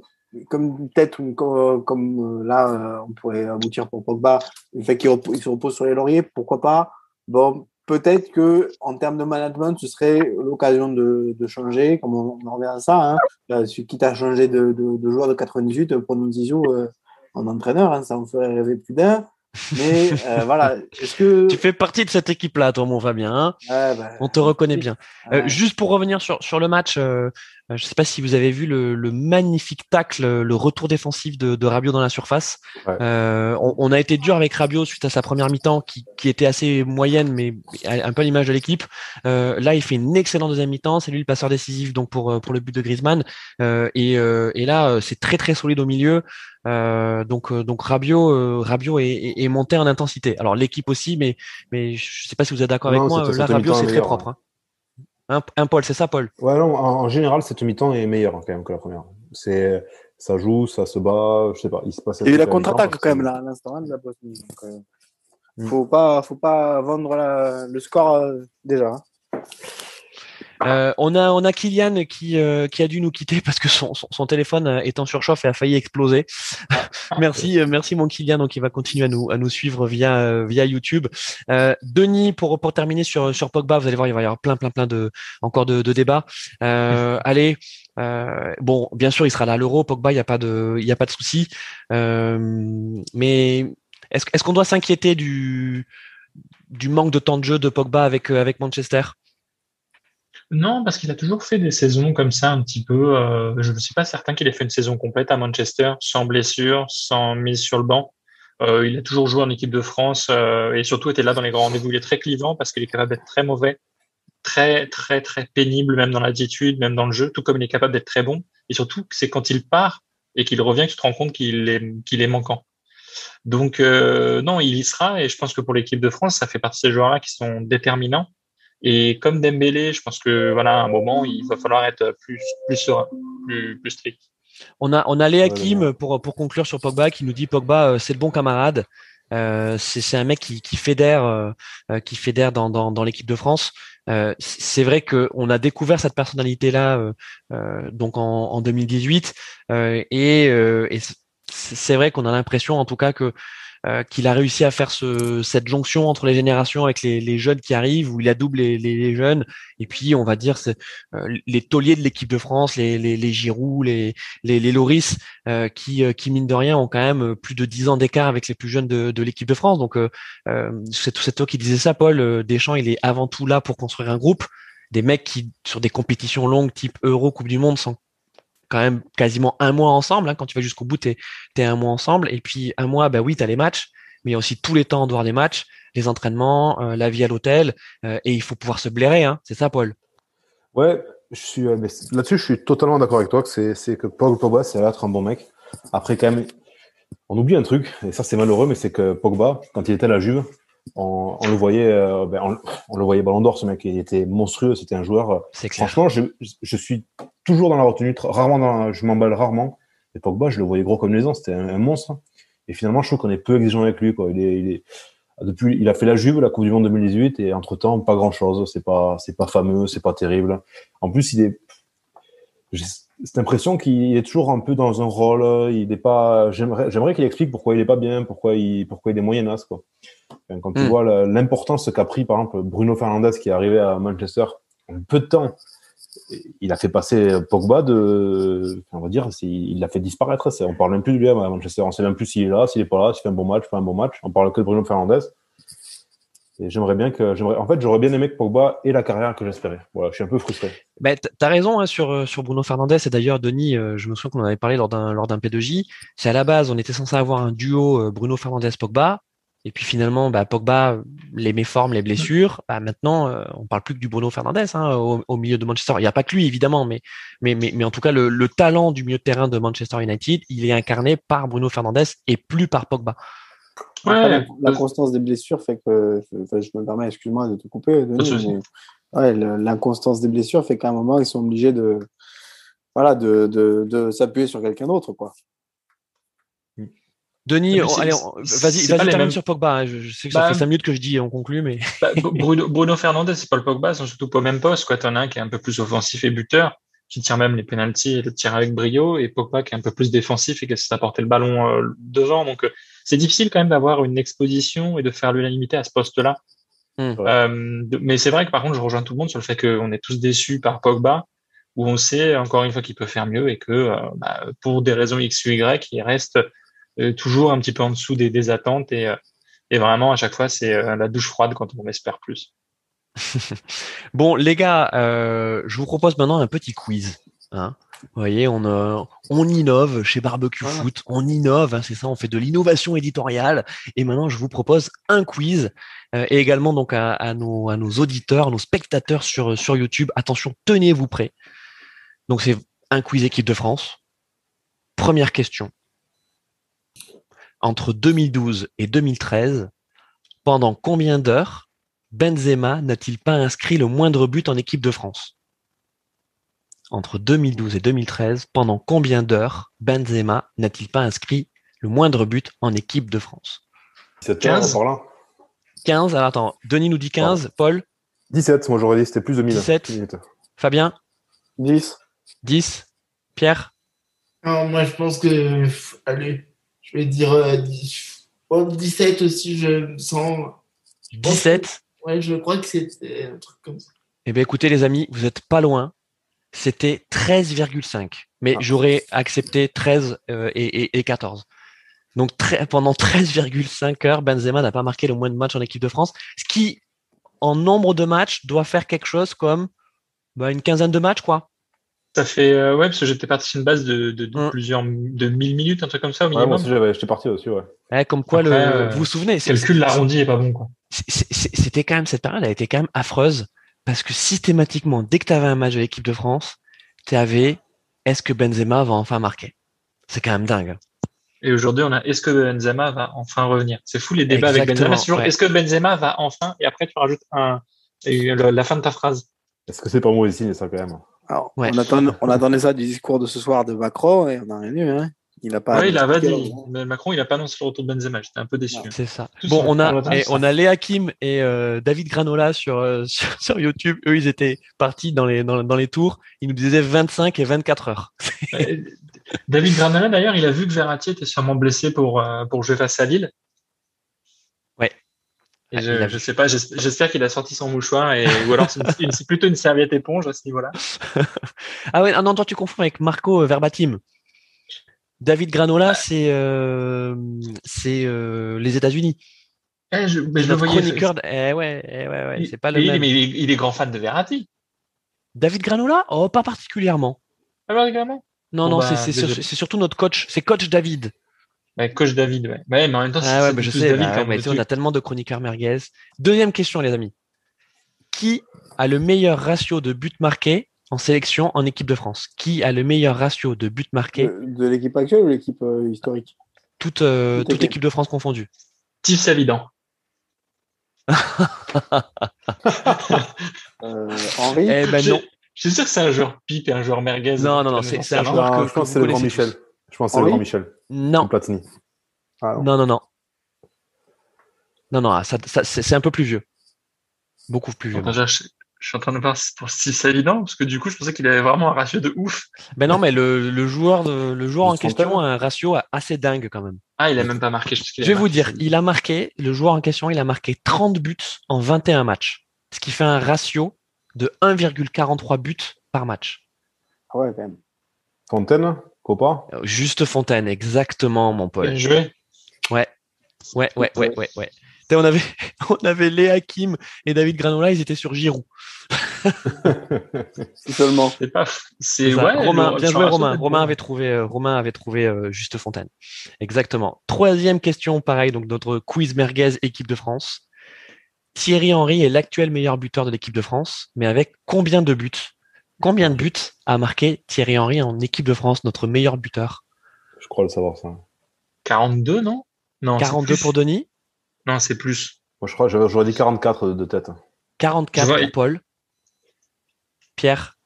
comme peut-être comme, comme, euh, là, euh, on pourrait aboutir pour Pogba, le fait qu'il se repose sur les lauriers, pourquoi pas? Bon, peut-être que en termes de management, ce serait l'occasion de, de, changer, comme on, en revient à ça. Hein. Quitte à changer de, de, de joueur de 98 pour nous Zizou euh, en entraîneur, hein, ça me ferait rêver plus d'un. Mais euh, <laughs> voilà, est-ce que tu fais partie de cette équipe-là, toi, mon Fabien hein? Bah, On te reconnaît bien. Euh, juste pour revenir sur sur le match, euh, je ne sais pas si vous avez vu le, le magnifique tacle, le retour défensif de, de Rabiot dans la surface. On, on, a été dur avec Rabiot suite à sa première mi-temps, qui, qui était assez moyenne, mais un peu l'image de l'équipe. là, il fait une excellente deuxième mi-temps. C'est lui le passeur décisif, donc pour pour le but de Griezmann. et, et là, c'est très très solide au milieu. Euh, donc euh, donc Rabiot euh, Rabiot est, est, monté en intensité. Alors l'équipe aussi, mais mais je sais pas si vous êtes d'accord avec moi. Là Rabiot c'est très propre. Hein. Un, un, Paul, c'est ça Paul? Ouais non, en, général cette mi-temps est meilleure hein, quand même que la première. C'est ça joue, ça se bat, je sais pas. Il se passe. Et la contre-attaque quand même là à l'instant hein, de la Bosnie. Mm. Faut pas faut pas vendre la, le score déjà. Euh, on a on a Kylian qui euh, qui a dû nous quitter parce que son, son, téléphone est en surchauffe et a failli exploser. <laughs> merci euh, merci mon Kylian donc il va continuer à nous à nous suivre via via YouTube. Denis pour pour terminer sur sur Pogba vous allez voir il va y avoir plein plein plein de encore de, de débats. allez bon bien sûr il sera là à l'Euro Pogba il y a pas de il y a pas de souci mais est-ce est-ce qu'on doit s'inquiéter du du manque de temps de jeu de Pogba avec avec Manchester? Non, parce qu'il a toujours fait des saisons comme ça un petit peu. Euh, je ne suis pas certain qu'il ait fait une saison complète à Manchester, sans blessure, sans mise sur le banc. Euh, il a toujours joué en équipe de France euh, et surtout était là dans les grands rendez-vous. Il est très clivant parce qu'il est capable d'être très mauvais, très très très pénible même dans l'attitude, même dans le jeu, tout comme il est capable d'être très bon. Et surtout, c'est quand il part et qu'il revient que tu te rends compte qu'il est qu'il est manquant. Donc non, il y sera et je pense que pour l'équipe de France, ça fait partie de ces joueurs-là qui sont déterminants et comme Dembélé, je pense que voilà, à un moment, il va falloir être plus plus serein, plus, plus strict. On a on a Léa Kim pour pour conclure sur Pogba qui nous dit Pogba euh, c'est le bon camarade. Euh, c'est un mec qui, qui fédère euh, euh, qui fédère dans dans, dans l'équipe de France. Euh, c'est vrai que on a découvert cette personnalité là donc en, en 2018 et, et c'est vrai qu'on a l'impression en tout cas que euh, qu'il a réussi à faire ce, cette jonction entre les générations avec les, les, jeunes qui arrivent, où il a doublé les, les jeunes, et puis on va dire c'est euh, les tauliers de l'équipe de France, les, les, les Giroud, les, les, Loris, euh, qui, qui mine de rien ont quand même plus de 10 ans d'écart avec les plus jeunes de, de l'équipe de France. Donc c'est toi qui disais ça, Paul. Deschamps, il est avant tout là pour construire un groupe des mecs qui, sur des compétitions longues type Euro, Coupe du Monde, sont quand même quasiment un mois ensemble. Hein. Quand tu vas jusqu'au bout, tu es, un mois ensemble. Et puis un mois, bah oui, tu as les matchs, mais il y a aussi tous les temps de voir des matchs, les entraînements, euh, la vie à l'hôtel. Euh, et il faut pouvoir se blairer. Hein. C'est ça, Paul? Ouais, je suis euh, là-dessus, je suis totalement d'accord avec toi que c'est que Paul Pogba, c'est être un bon mec. Après, quand même, on oublie un truc, et ça c'est malheureux, mais c'est que Pogba, quand il était à la Juve, on, le voyait, ben, on, le voyait Ballon d'Or, ce mec, il était monstrueux, c'était un joueur. Franchement, je, je, suis toujours dans la retenue, rarement dans je m'emballe rarement. Et Pogba, je le voyais gros comme les ans, c'était un, monstre. Et finalement, je trouve qu'on est peu exigeant avec lui. Quoi. Il, est, il, est, depuis, il a fait la Juve, la Coupe du Monde 2018, et entre temps, pas grand chose. C'est pas, c'est pas fameux, c'est pas terrible. En plus, il est, j'ai cette impression qu'il est toujours un peu dans un rôle. Il est pas. J'aimerais, j'aimerais qu'il explique pourquoi il est pas bien, pourquoi il, pourquoi il est moyenasse quoi. Quand tu hmm. vois l'importance qu'a pris par exemple Bruno Fernandez qui est arrivé à Manchester en peu de temps il a fait passer Pogba de, on va dire, il l'a fait disparaître. On parle même plus de lui à Manchester. On sait même plus s'il est là, s'il est pas là, s'il fait un bon match, pas un bon match. On parle que de Bruno Fernandez. J'aimerais bien que, j'aimerais, en fait, j'aurais bien aimé que Pogba ait la carrière que j'espérais. Voilà, je suis un peu frustré. T- t'as raison hein, sur, euh, sur Bruno Fernandez. Et d'ailleurs, Denis, euh, je me souviens qu'on en avait parlé lors d'un lors d'un P2J. C'est à la base, on était censé avoir un duo euh, Bruno Fernandez-Pogba. Et puis finalement, bah, Pogba, les méformes, les blessures. Bah, maintenant, euh, on parle plus que du Bruno Fernandez hein, au, au milieu de Manchester. Il n'y a pas que lui, évidemment, mais, mais, mais, mais en tout cas, le, le talent du milieu de terrain de Manchester United, il est incarné par Bruno Fernandez et plus par Pogba. Après, la, Ouais, la constance des blessures fait que. enfin, je me permets, excuse-moi de te couper, Denis, ouais, l'inconstance des blessures fait qu'à un moment, ils sont obligés de. Voilà, de, de, de s'appuyer sur quelqu'un d'autre, quoi. Denis, allez, vas-y, les termine mêmes. sur Pogba. hein. Je, je sais que Bah, ça fait 5 minutes que je dis et on conclut, mais Bah, <laughs> Bruno, Bruno Fernandez et Paul Pogba sont surtout pas au même poste. Quoi. T'en as un qui est un peu plus offensif et buteur, qui tire même les pénalties et le tire avec brio, et Pogba qui est un peu plus défensif et qui essaie d'apporter le ballon euh, devant. Donc, euh, c'est difficile quand même d'avoir une exposition et de faire l'unanimité à ce poste-là. Hmm. Euh, mais c'est vrai que par contre, je rejoins tout le monde sur le fait qu'on est tous déçus par Pogba, où on sait encore une fois qu'il peut faire mieux et que euh, bah, pour des raisons X ou Y, il reste euh, toujours un petit peu en dessous des, des attentes et, euh, et vraiment à chaque fois c'est euh, la douche froide quand on espère plus. <laughs> Bon, les gars, euh, je vous propose maintenant un petit quiz. Hein. Vous voyez, on, euh, on innove chez Barbecue Voilà. Foot. On innove, hein, c'est ça, on fait de l'innovation éditoriale. Et maintenant, je vous propose un quiz. euh, et également donc à, à nos, à nos auditeurs, nos spectateurs sur, sur YouTube. Attention, tenez-vous prêts. Donc, c'est un quiz équipe de France. Première question. Entre 2012 et 2013, pendant combien d'heures Benzema n'a-t-il pas inscrit le moindre but en équipe de France? Entre 2012 et 2013, pendant combien d'heures Benzema n'a-t-il pas inscrit le moindre but en équipe de France? 17 15. par là. 15, alors attends, Denis nous dit 15, Paul, 17, moi j'aurais dit c'était plus de 1000 17. minutes. Fabien, 10. 10, Pierre, Non, moi, je pense que. Allez, je vais dire euh, 10 oh, 17 aussi, je me sens. 17. Ouais, je crois que c'était un truc comme ça. Eh bien écoutez les amis, vous êtes pas loin. C'était 13,5. Mais Ah. j'aurais accepté 13 euh, et, et- et 14. Donc très- pendant 13,5 heures, Benzema n'a pas marqué le moins de matchs en équipe de France. Ce qui, en nombre de matchs, doit faire quelque chose comme bah, une quinzaine de matchs, quoi. Ça fait euh, ouais parce que j'étais parti sur une base de, de, de Mm. plusieurs de 1000 minutes un truc comme ça au Ouais, moi minimum. aussi j'avais- j'étais parti aussi, ouais. Ouais, comme quoi, le, Après, euh, vous vous souvenez, c'est- Calcul l'arrondi est pas bon quoi. c'était quand même cette période, elle a été quand même affreuse parce que systématiquement, dès que tu avais un match de l'équipe de France, tu avais est-ce que Benzema va enfin marquer? C'est quand même dingue. Et aujourd'hui on a est-ce que Benzema va enfin revenir? C'est fou les débats avec Benzema. C'est toujours ouais. est-ce que Benzema va enfin? Et après tu rajoutes un le- la fin de ta phrase. Est-ce que c'est pas mauvais signe ça quand même? Alors, Ouais. on, attend, on attendait ça du discours de ce soir de Macron et on n'a rien eu. Hein. Il a pas. ouais, il avait expliqué, dit. hein. Mais Macron il a pas annoncé le retour de Benzema. J'étais un peu déçu. C'est ça. Tout bon, ça, on a, on attend et ça. on a Léa Kim et euh, David Granola sur, euh, <laughs> sur, sur YouTube. Eux, ils étaient partis dans les, dans, dans les tours. Ils nous disaient 25 et 24 heures. Euh, David Granola, d'ailleurs, il a vu que Verratti était sûrement blessé pour, euh, pour jouer face à Lille. Et Ah, je, a sais pas, j'es- j'espère qu'il a sorti son mouchoir et, ou alors c'est plutôt une serviette éponge à ce niveau-là. <laughs> Ah ouais, non, toi, tu confonds avec Marco euh, Verbatim. David Granola, c'est euh, c'est euh, les États-Unis. Eh, je, mais je le voyais. chroniqueur. Eh ouais, eh ouais, ouais, il- c'est pas le il-. Mais il, est- il est grand fan de Verratti. David Granola? Oh, pas particulièrement. Ouais, également. Non, Bon, non, bah, c'est surtout notre coach. C'est coach David. Coach David, ouais. Ouais, mais en même temps, Ah ouais, bah, je sais. David bah, mais on a tellement de chroniqueurs merguez. Deuxième question, les amis. Qui a le meilleur ratio de buts marqués en sélection en équipe de France? Qui a le meilleur ratio de buts marqués, De, de l'équipe actuelle ou l'équipe euh, historique? Toute, euh, Toute toute équipe. de France confondue Savidan. <laughs> euh, Henri? Eh ben Je- non. Je suis sûr que c'est un joueur pipe et un joueur merguez. Non, non, non, Euh, c'est- un joueur que- je pense que c'est le grand Michel. Je pense que c'est le Henri grand Michel. Non, Platini. Ah, non. non, non, non. Non, non, ça, ça- c'est c'est un peu plus vieux. Beaucoup plus vieux. Attends, je, suis en train de voir pour Steve Savidan, parce que du coup, je pensais qu'il avait vraiment un ratio de ouf. Ben non, mais le, le joueur, de- le joueur Une en question a un ratio assez dingue quand même. Ah, il a même pas marqué. Je, Je vais vous dire, il a marqué, le joueur en question, il a marqué 30 buts en 21 matchs. Ce qui fait un ratio de 1,43 buts par match. Ah ouais, quand même. Fontaine Copa Euh, Juste Fontaine, exactement, mon Paul. Bien joué. Ouais, ouais, ouais, ouais, ouais. On avait, <laughs> on avait Léa Kim et David Granola, ils étaient sur Giroud. <laughs> Si seulement. C'est pas. C'est C'est ouais. Romain, le- bien joué Romain. semaine, Romain avait trouvé, euh, Romain avait trouvé euh, Juste Fontaine. Exactement. Troisième question, pareil, donc notre quiz merguez équipe de France. Thierry Henry est l'actuel meilleur buteur de l'équipe de France, mais avec combien de buts? Combien de buts a marqué Thierry Henry en équipe de France, notre meilleur buteur? Je crois le savoir, ça. 42, non? Non. c'est 42 plus. pour Denis, Non, c'est plus. Moi, je crois que j'aurais dit 44 de, de tête. 44 Je vois, pour il- Paul. Pierre,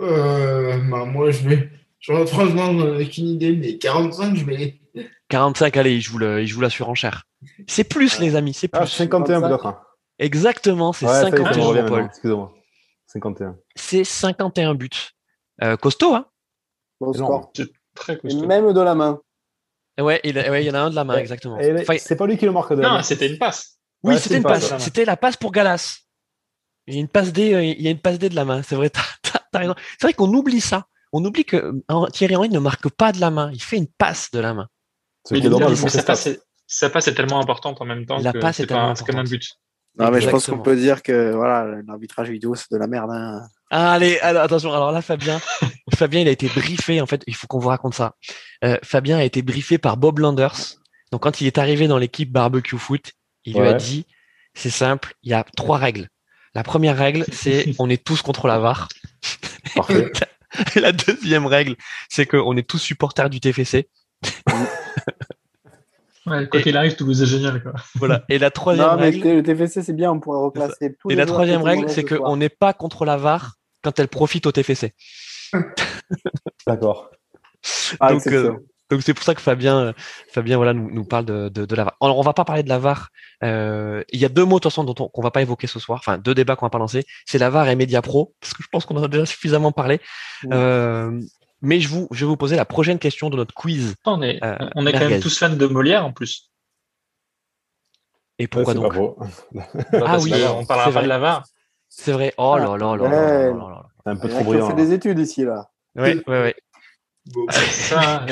Euh, bah, moi, je vais. J'aurais franchement euh, aucune idée, mais 45, je vais. 45, allez, il joue, le, il joue la surenchère. C'est plus, les amis, c'est plus. Ah, 51 25. peut-être. Exactement, c'est Ouais, ça y est, ça me 51 revient pour Paul. Excusez-moi. 51. C'est 51 buts. Euh, costaud, hein? Bon Énorme. score. Très Et costaud. même de la main. Ouais, il, ouais, il y en a un de la main, exactement. Enfin, c'est pas lui qui le marque de la Non, main. c'était une passe. oui, ouais, c'était une passe. C'était la passe pour Galas. Il y a une passe D, euh, il y a une passe D de la main. C'est vrai, <laughs> t'as, raison. C'est vrai qu'on oublie ça. On oublie que euh, Thierry Henry ne marque pas de la main. Il fait une passe de la main. Est dommage sa passe, est- est tellement importante en même temps La que passe est c'est tellement pas- un importante. but. Non, mais je pense qu'on peut dire que voilà, l'arbitrage vidéo, c'est de la merde. hein. Ah, allez, alors, attention. Alors là, Fabien, <laughs> Fabien, il a été briefé. En fait, il faut qu'on vous raconte ça. Euh, Fabien a été briefé par Bob Landers. Donc, quand il est arrivé dans l'équipe barbecue foot, il lui a dit, c'est simple, il y a trois règles. La première règle, c'est <laughs> on est tous contre la VAR. Parfait. <laughs> La deuxième règle, c'est qu'on est tous supporters du TFC. Ouais, quoi qu'il arrive, Toulouse est génial. Quoi. <laughs> Voilà. Et la troisième Non, mais règle, le TFC, c'est bien, on pourrait reclasser tous et les la troisième règle, c'est qu'on n'est pas contre la VAR quand elle profite au TFC. <laughs> D'accord. Ah, donc, euh, donc c'est pour ça que Fabien, euh, Fabien, voilà, nous, nous parle de, de, de la VAR. Alors, on va pas parler de la VAR. Euh, il y a deux mots de toute façon dont on qu'on va pas évoquer ce soir. Enfin, deux débats qu'on va pas lancer. C'est la VAR et Media Pro, parce que je pense qu'on en a déjà suffisamment parlé. Euh, mais je, vous, je vais vous poser la prochaine question de notre quiz. On est, euh, on quand même tous fans de Molière en plus. Et pourquoi donc <laughs> Ah oui, on parlera pas de l'avare. C'est vrai. Oh là là là là Un peu trop brillant. C'est des études ici là. Oui, oui, oui. Ça.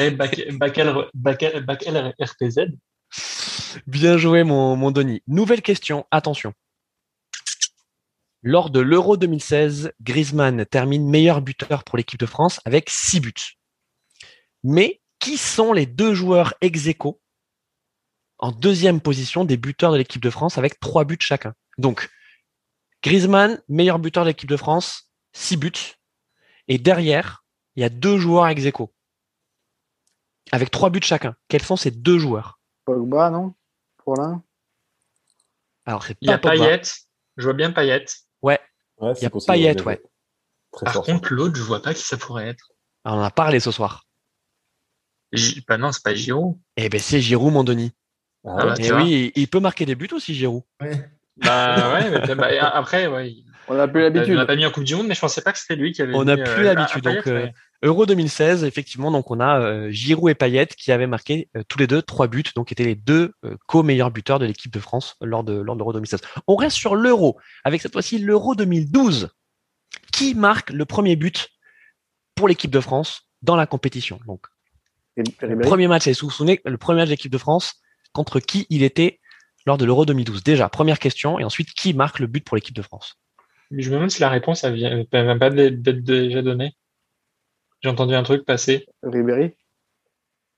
Bien joué, mon, mon Denis. Nouvelle question, attention. Lors de l'Euro 2016, Griezmann termine meilleur buteur pour l'équipe de France avec 6 buts. Mais qui sont les deux joueurs ex aequo en deuxième position des buteurs de l'équipe de France avec 3 buts chacun? Donc, Griezmann, meilleur buteur de l'équipe de France, 6 buts. Et derrière, il y a deux joueurs ex aequo avec 3 buts chacun. Quels sont ces deux joueurs? Pogba, non? Pour l'un? Alors, c'est Il y a pas Pogba. Payet. Je vois bien Payet. Ouais, Il y a. Payet, ouais. Très Par fort. contre, l'autre, je vois pas qui ça pourrait être. Alors, on en a parlé ce soir. J- bah non, c'est pas Giroud. Eh ben, c'est Giroud, mon Denis. Ah Ah bah, Et vois. oui, il peut marquer des buts aussi, Giroud. Bah ouais, mais bah, après, ouais. On n'a plus On l'habitude. l'a pas mis en Coupe du Monde, mais je pensais pas que c'était lui qui avait. On n'a plus euh, l'habitude, Payet, donc, euh. Euro 2016, effectivement, donc on a euh, Giroud et Payet qui avaient marqué euh, tous les deux trois buts, donc étaient les deux euh, co-meilleurs buteurs de l'équipe de France lors de lors de l'Euro 2016. On reste sur l'Euro, avec cette fois-ci l'Euro 2012. Qui marque le premier but pour l'équipe de France dans la compétition Donc, le premier match, et vous vous souvenez, le premier match de l'équipe de France, contre qui il était lors de l'Euro 2012 Déjà, première question, et ensuite, qui marque le but pour l'équipe de France? Je me demande si la réponse, elle vient, pas d'être déjà donnée. J'ai entendu un truc passer. Ribéry?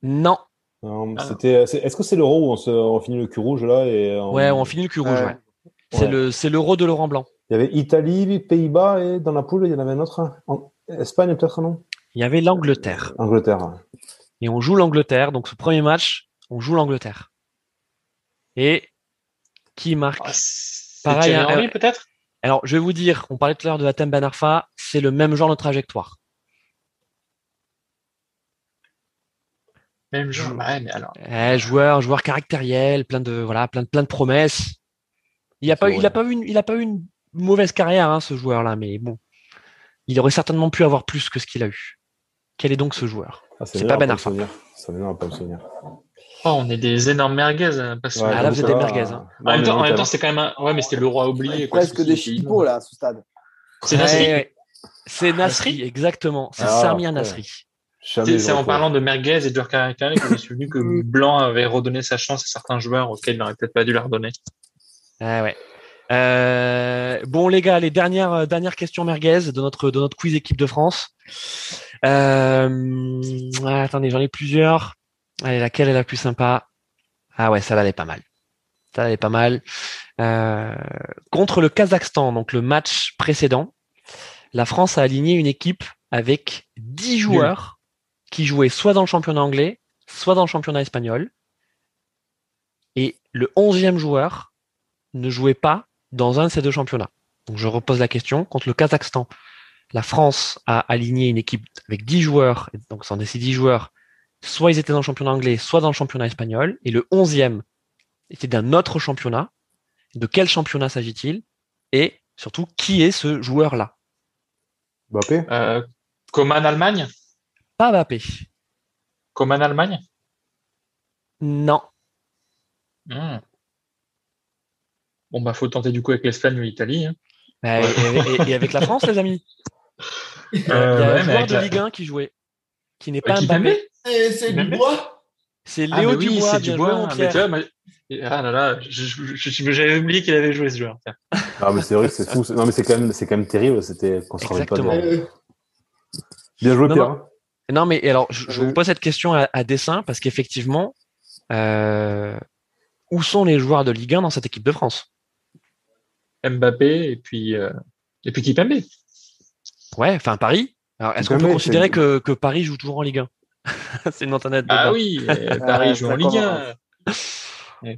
Non. Non, Ah. c'était- Est-ce que c'est l'euro où on, se, on finit le cul rouge là et on- Ouais, on finit le cul rouge, Ouais. ouais. C'est Ouais. le, c'est l'Euro de Laurent Blanc. Il y avait Italie, Pays-Bas et dans la poule, il y en avait un autre. En- Espagne peut-être, non? Il y avait l'Angleterre. Angleterre. Et on joue l'Angleterre. Donc, ce premier match, on joue l'Angleterre. Et qui marque Ah, c'est Pareil, hein, Henry, euh, peut-être? Alors, je vais vous dire, on parlait tout à l'heure de Atem Ben Arfa, c'est le même genre de trajectoire. Même jour. Ouais, mais alors. Eh, joueur, joueur caractériel, plein de, voilà, plein de, plein de promesses. Il a pas, il a pas eu une, il a pas eu une mauvaise carrière, hein, ce joueur-là, mais bon. Il aurait certainement pu avoir plus que ce qu'il a eu. Quel est donc ce joueur? Ah, C'est pas Ben Arfa. Ça m'énerve pas me souvenir. Oh, on est des énormes merguez. hein, parce que- Ouais, Ah, là, vous êtes des merguez, hein. non, en même temps, en même non, temps, c'était quand même un... Ouais, mais c'était l'euro à oublier. quoi. Presque C'est- des c'est- chipots, là, à ce stade. C'est Nasri. Ouais. C'est Nasri, exactement. C'est Ah, Samir. Nasri. C'est en parlant de merguez et de carré que je me suis souvenu que Blanc avait redonné sa chance à certains joueurs auxquels il n'aurait peut-être pas dû la redonner. Ah ouais. Euh, bon les gars, les dernières euh, dernières questions merguez de notre de notre quiz équipe de France. Euh, attendez, j'en ai plusieurs. Allez, laquelle est la plus sympa? Ah ouais, ça est pas mal. Ça est pas mal. Euh, contre le Kazakhstan, donc le match précédent, la France a aligné une équipe avec 10 joueurs qui jouaient soit dans le championnat anglais, soit dans le championnat espagnol. Et le onzième joueur ne jouait pas dans un de ces deux championnats. Donc je repose la question. Contre le Kazakhstan, la France a aligné une équipe avec 10 joueurs, donc sans ces 10 joueurs, soit ils étaient dans le championnat anglais, soit dans le championnat espagnol, et le 11e était d'un autre championnat. De quel championnat s'agit-il? Et surtout, qui est ce joueur-là? Mbappé euh, Coman Allemagne? Pas Mbappé. Coman Allemagne? Non. Hmm. Bon, bah, faut tenter du coup avec l'Espagne ou l'Italie. Hein. Bah, et, avec la France, les amis <laughs> Il y a euh, un joueur de Ligue 1 qui jouait, qui n'est pas Mbappé. C'est Dubois C'est ah, Léo Dubois, c'est Dubois. ah là là, j'avais oublié qu'il avait joué ce joueur. Ah, mais c'est vrai, c'est fou. Non, mais c'est quand même, c'est quand même terrible. C'était qu'on se rappelle pas. De... Bien joué, Pierre. Non. mais alors, je, vous pose cette question à, dessin parce qu'effectivement, euh, où sont les joueurs de Ligue 1 dans cette équipe de France? Mbappé et puis euh, et puis Kipembe. Ouais, enfin Paris. Alors est-ce qu'on peut considérer que, que, Paris joue toujours en Ligue 1 <laughs> C'est une internet. Ah oui, <laughs> Paris joue en Ligue 1.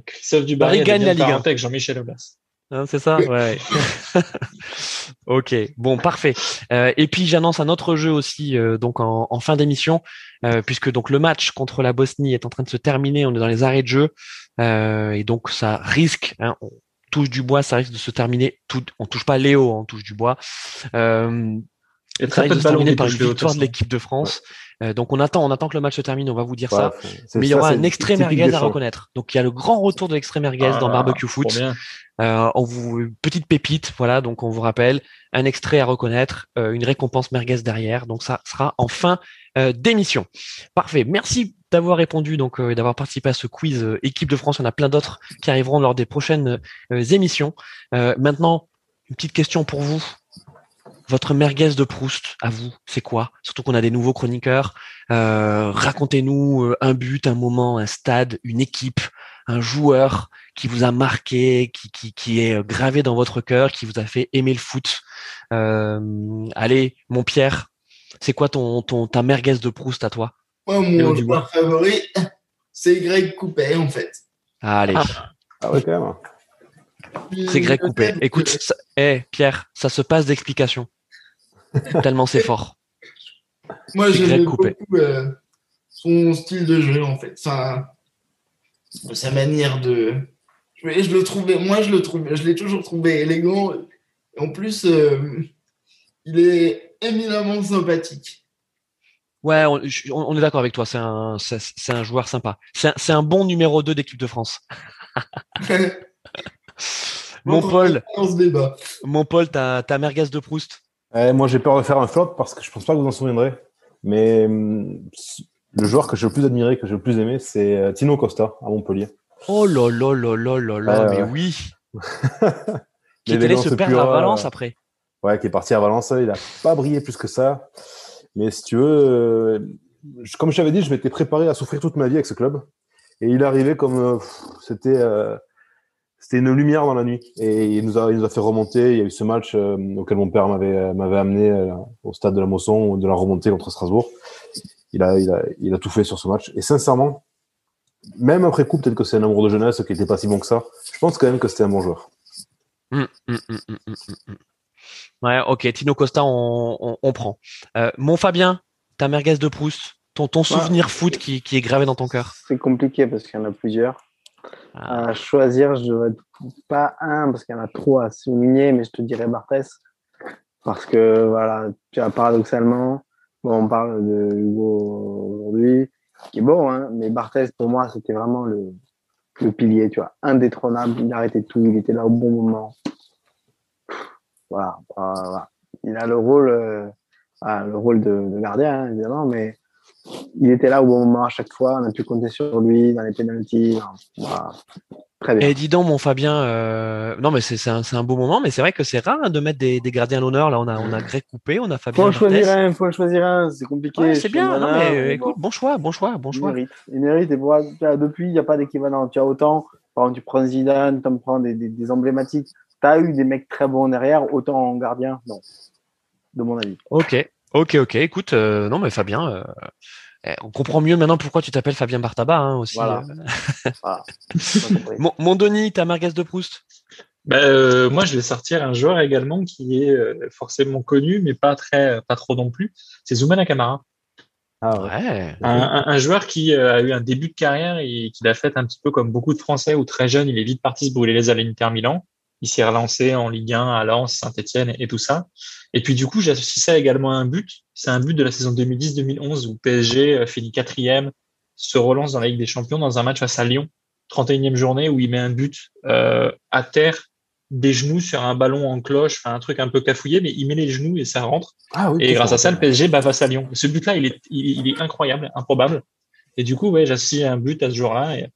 Christophe Dubarry Paris gagne la Ligue 1 avec Jean-Michel Aulas. Hein, c'est ça Ouais. <laughs> ok, bon, parfait. Euh, et puis j'annonce un autre jeu aussi, euh, donc en, en fin d'émission, euh, puisque donc le match contre la Bosnie est en train de se terminer. On est dans les arrêts de jeu, euh, et donc ça risque. Hein, touche du bois, ça risque de se terminer. Tout, on touche pas Léo, on touche du bois. Euh, ça risque de par une victoire de l'équipe de France. Euh, donc on attend, on attend que le match se termine, on va vous dire ça. Mais il y aura un extrait merguez à reconnaître. Donc il y a le grand retour de l'extrait merguez dans ah, Barbecue Foot. Euh, on vous petite pépite, voilà. Donc on vous rappelle un extrait à reconnaître, euh, une récompense merguez derrière. Donc ça sera en fin euh, d'émission. Parfait. Merci d'avoir répondu donc et d'avoir participé à ce quiz équipe de France. Il y en a plein d'autres qui arriveront lors des prochaines émissions. maintenant, une petite question pour vous. Votre merguez de Proust, à vous, c'est quoi? Surtout qu'on a des nouveaux chroniqueurs. Euh, racontez-nous euh, un but, un moment, un stade, une équipe, un joueur qui vous a marqué, qui, qui, est euh, gravé dans votre cœur, qui vous a fait aimer le foot. allez, mon Pierre, c'est quoi ton, ton ta merguez de Proust à toi? Moi, mon joueur favori, <laughs> c'est Greg Coupet, en fait. Allez. Ah, ah ouais, quand même. C'est Greg Coupet. Écoute, eh, Pierre, ça se passe d'explication. Tellement c'est fort. Moi, j'aime beaucoup euh, son style de jeu, en fait. Enfin, sa manière de. Je, le trouvais, moi, je le trouvais, je l'ai toujours trouvé élégant. En plus, euh, il est éminemment sympathique. Ouais, on, est d'accord avec toi. C'est un, c'est, un joueur sympa. C'est un, bon numéro 2 d'équipe de France. <laughs> mon Paul, mon Paul, ta, ta merguez de Proust. Eh, moi, j'ai peur de faire un flop parce que je pense pas que vous en souviendrez. Mais hum, le joueur que j'ai le plus admiré, que j'ai le plus aimé, c'est euh, Tino Costa à Montpellier. Oh là là là là là là, mais oui <laughs> Qui est allé se perdre à Valence après. Ouais, qui est parti à Valence. Il n'a pas brillé plus que ça. Mais si tu veux, euh, comme je t'avais dit, je m'étais préparé à souffrir toute ma vie avec ce club. Et il arrivé comme euh, c'était une lumière dans la nuit. Et il nous a, il nous a fait remonter. Il y a eu ce match euh, auquel mon père m'avait, euh, m'avait amené euh, au stade de la Mosson, de la remontée contre Strasbourg. Il a, il a, il a tout fait sur ce match. Et sincèrement, même après coup, peut-être que c'est un amour de jeunesse qui n'était pas si bon que ça. Je pense quand même que c'était un bon joueur. Hum, hum, hum, ouais, ok. Tino Costa, on, on, prend. mon Fabien, ta merguez de Proust, ton, ton souvenir foot qui, qui est gravé dans ton cœur. C'est compliqué parce qu'il y en a plusieurs. À ah. choisir, je ne pas un parce qu'il y en a trop à souligner, mais je te dirais Barthès. Parce que, voilà, tu as paradoxalement, bon, on parle de Hugo aujourd'hui, qui est bon, hein, mais Barthès, pour moi, c'était vraiment le, le pilier, tu vois, indétrônable. Il arrêtait tout, il était là au bon moment. Voilà, voilà. Il a le rôle, euh, le rôle de, gardien, hein, évidemment, mais il était là au bon moment à chaque fois. On a pu compter sur lui dans les pénalties. Voilà. Très bien. Et dis donc, mon Fabien, euh... non, mais c'est un, un beau moment, mais c'est vrai que c'est rare hein, de mettre des, des gardiens à l'honneur. Là, on a, on a Greg Coupé, on a Fabien. Faut en choisir un, faut en choisir un. C'est compliqué. Ouais, c'est bien. Non, mais, mais écoute, bon. bon choix, bon choix, bon choix. Il mérite. Il mérite. Et voilà, depuis, il n'y a pas d'équivalent. Tu as autant, par exemple, tu prends Zidane, tu prends des, des, des emblématiques. Tu as eu des mecs très bons derrière, autant en gardien, non. De mon avis. Ok, ok, ok. Écoute, euh, non, mais Fabien, euh, on comprend mieux maintenant pourquoi tu t'appelles Fabien Bartaba hein, aussi. Voilà. voilà. <laughs> mon, mon Denis, ta merguez de Proust? Euh, moi, je vais sortir un joueur également qui est euh, forcément connu, mais pas très, pas trop non plus. C'est Zoumana Kamara. Ah ouais. Un, un, un, joueur qui euh, a eu un début de carrière et qui l'a fait un petit peu comme beaucoup de Français ou très jeune. Il est vite parti se brûler les ailes à l'Inter Milan. Il s'est relancé en Ligue 1 à Lens, Saint-Etienne et tout ça. Et puis du coup, j'associe ça également à un but. C'est un but de la saison 2010-2011 où PSG finit quatrième, se relance dans la Ligue des Champions dans un match face à Lyon, 31e journée où il met un but euh, à terre, des genoux sur un ballon en cloche, enfin un truc un peu cafouillé, mais il met les genoux et ça rentre. Ah oui, et grâce à ça, le PSG bat face à Lyon. Ce but-là, il est, il, il, est incroyable, improbable. Et du coup, ouais, j'associe un but à ce jour-là. Et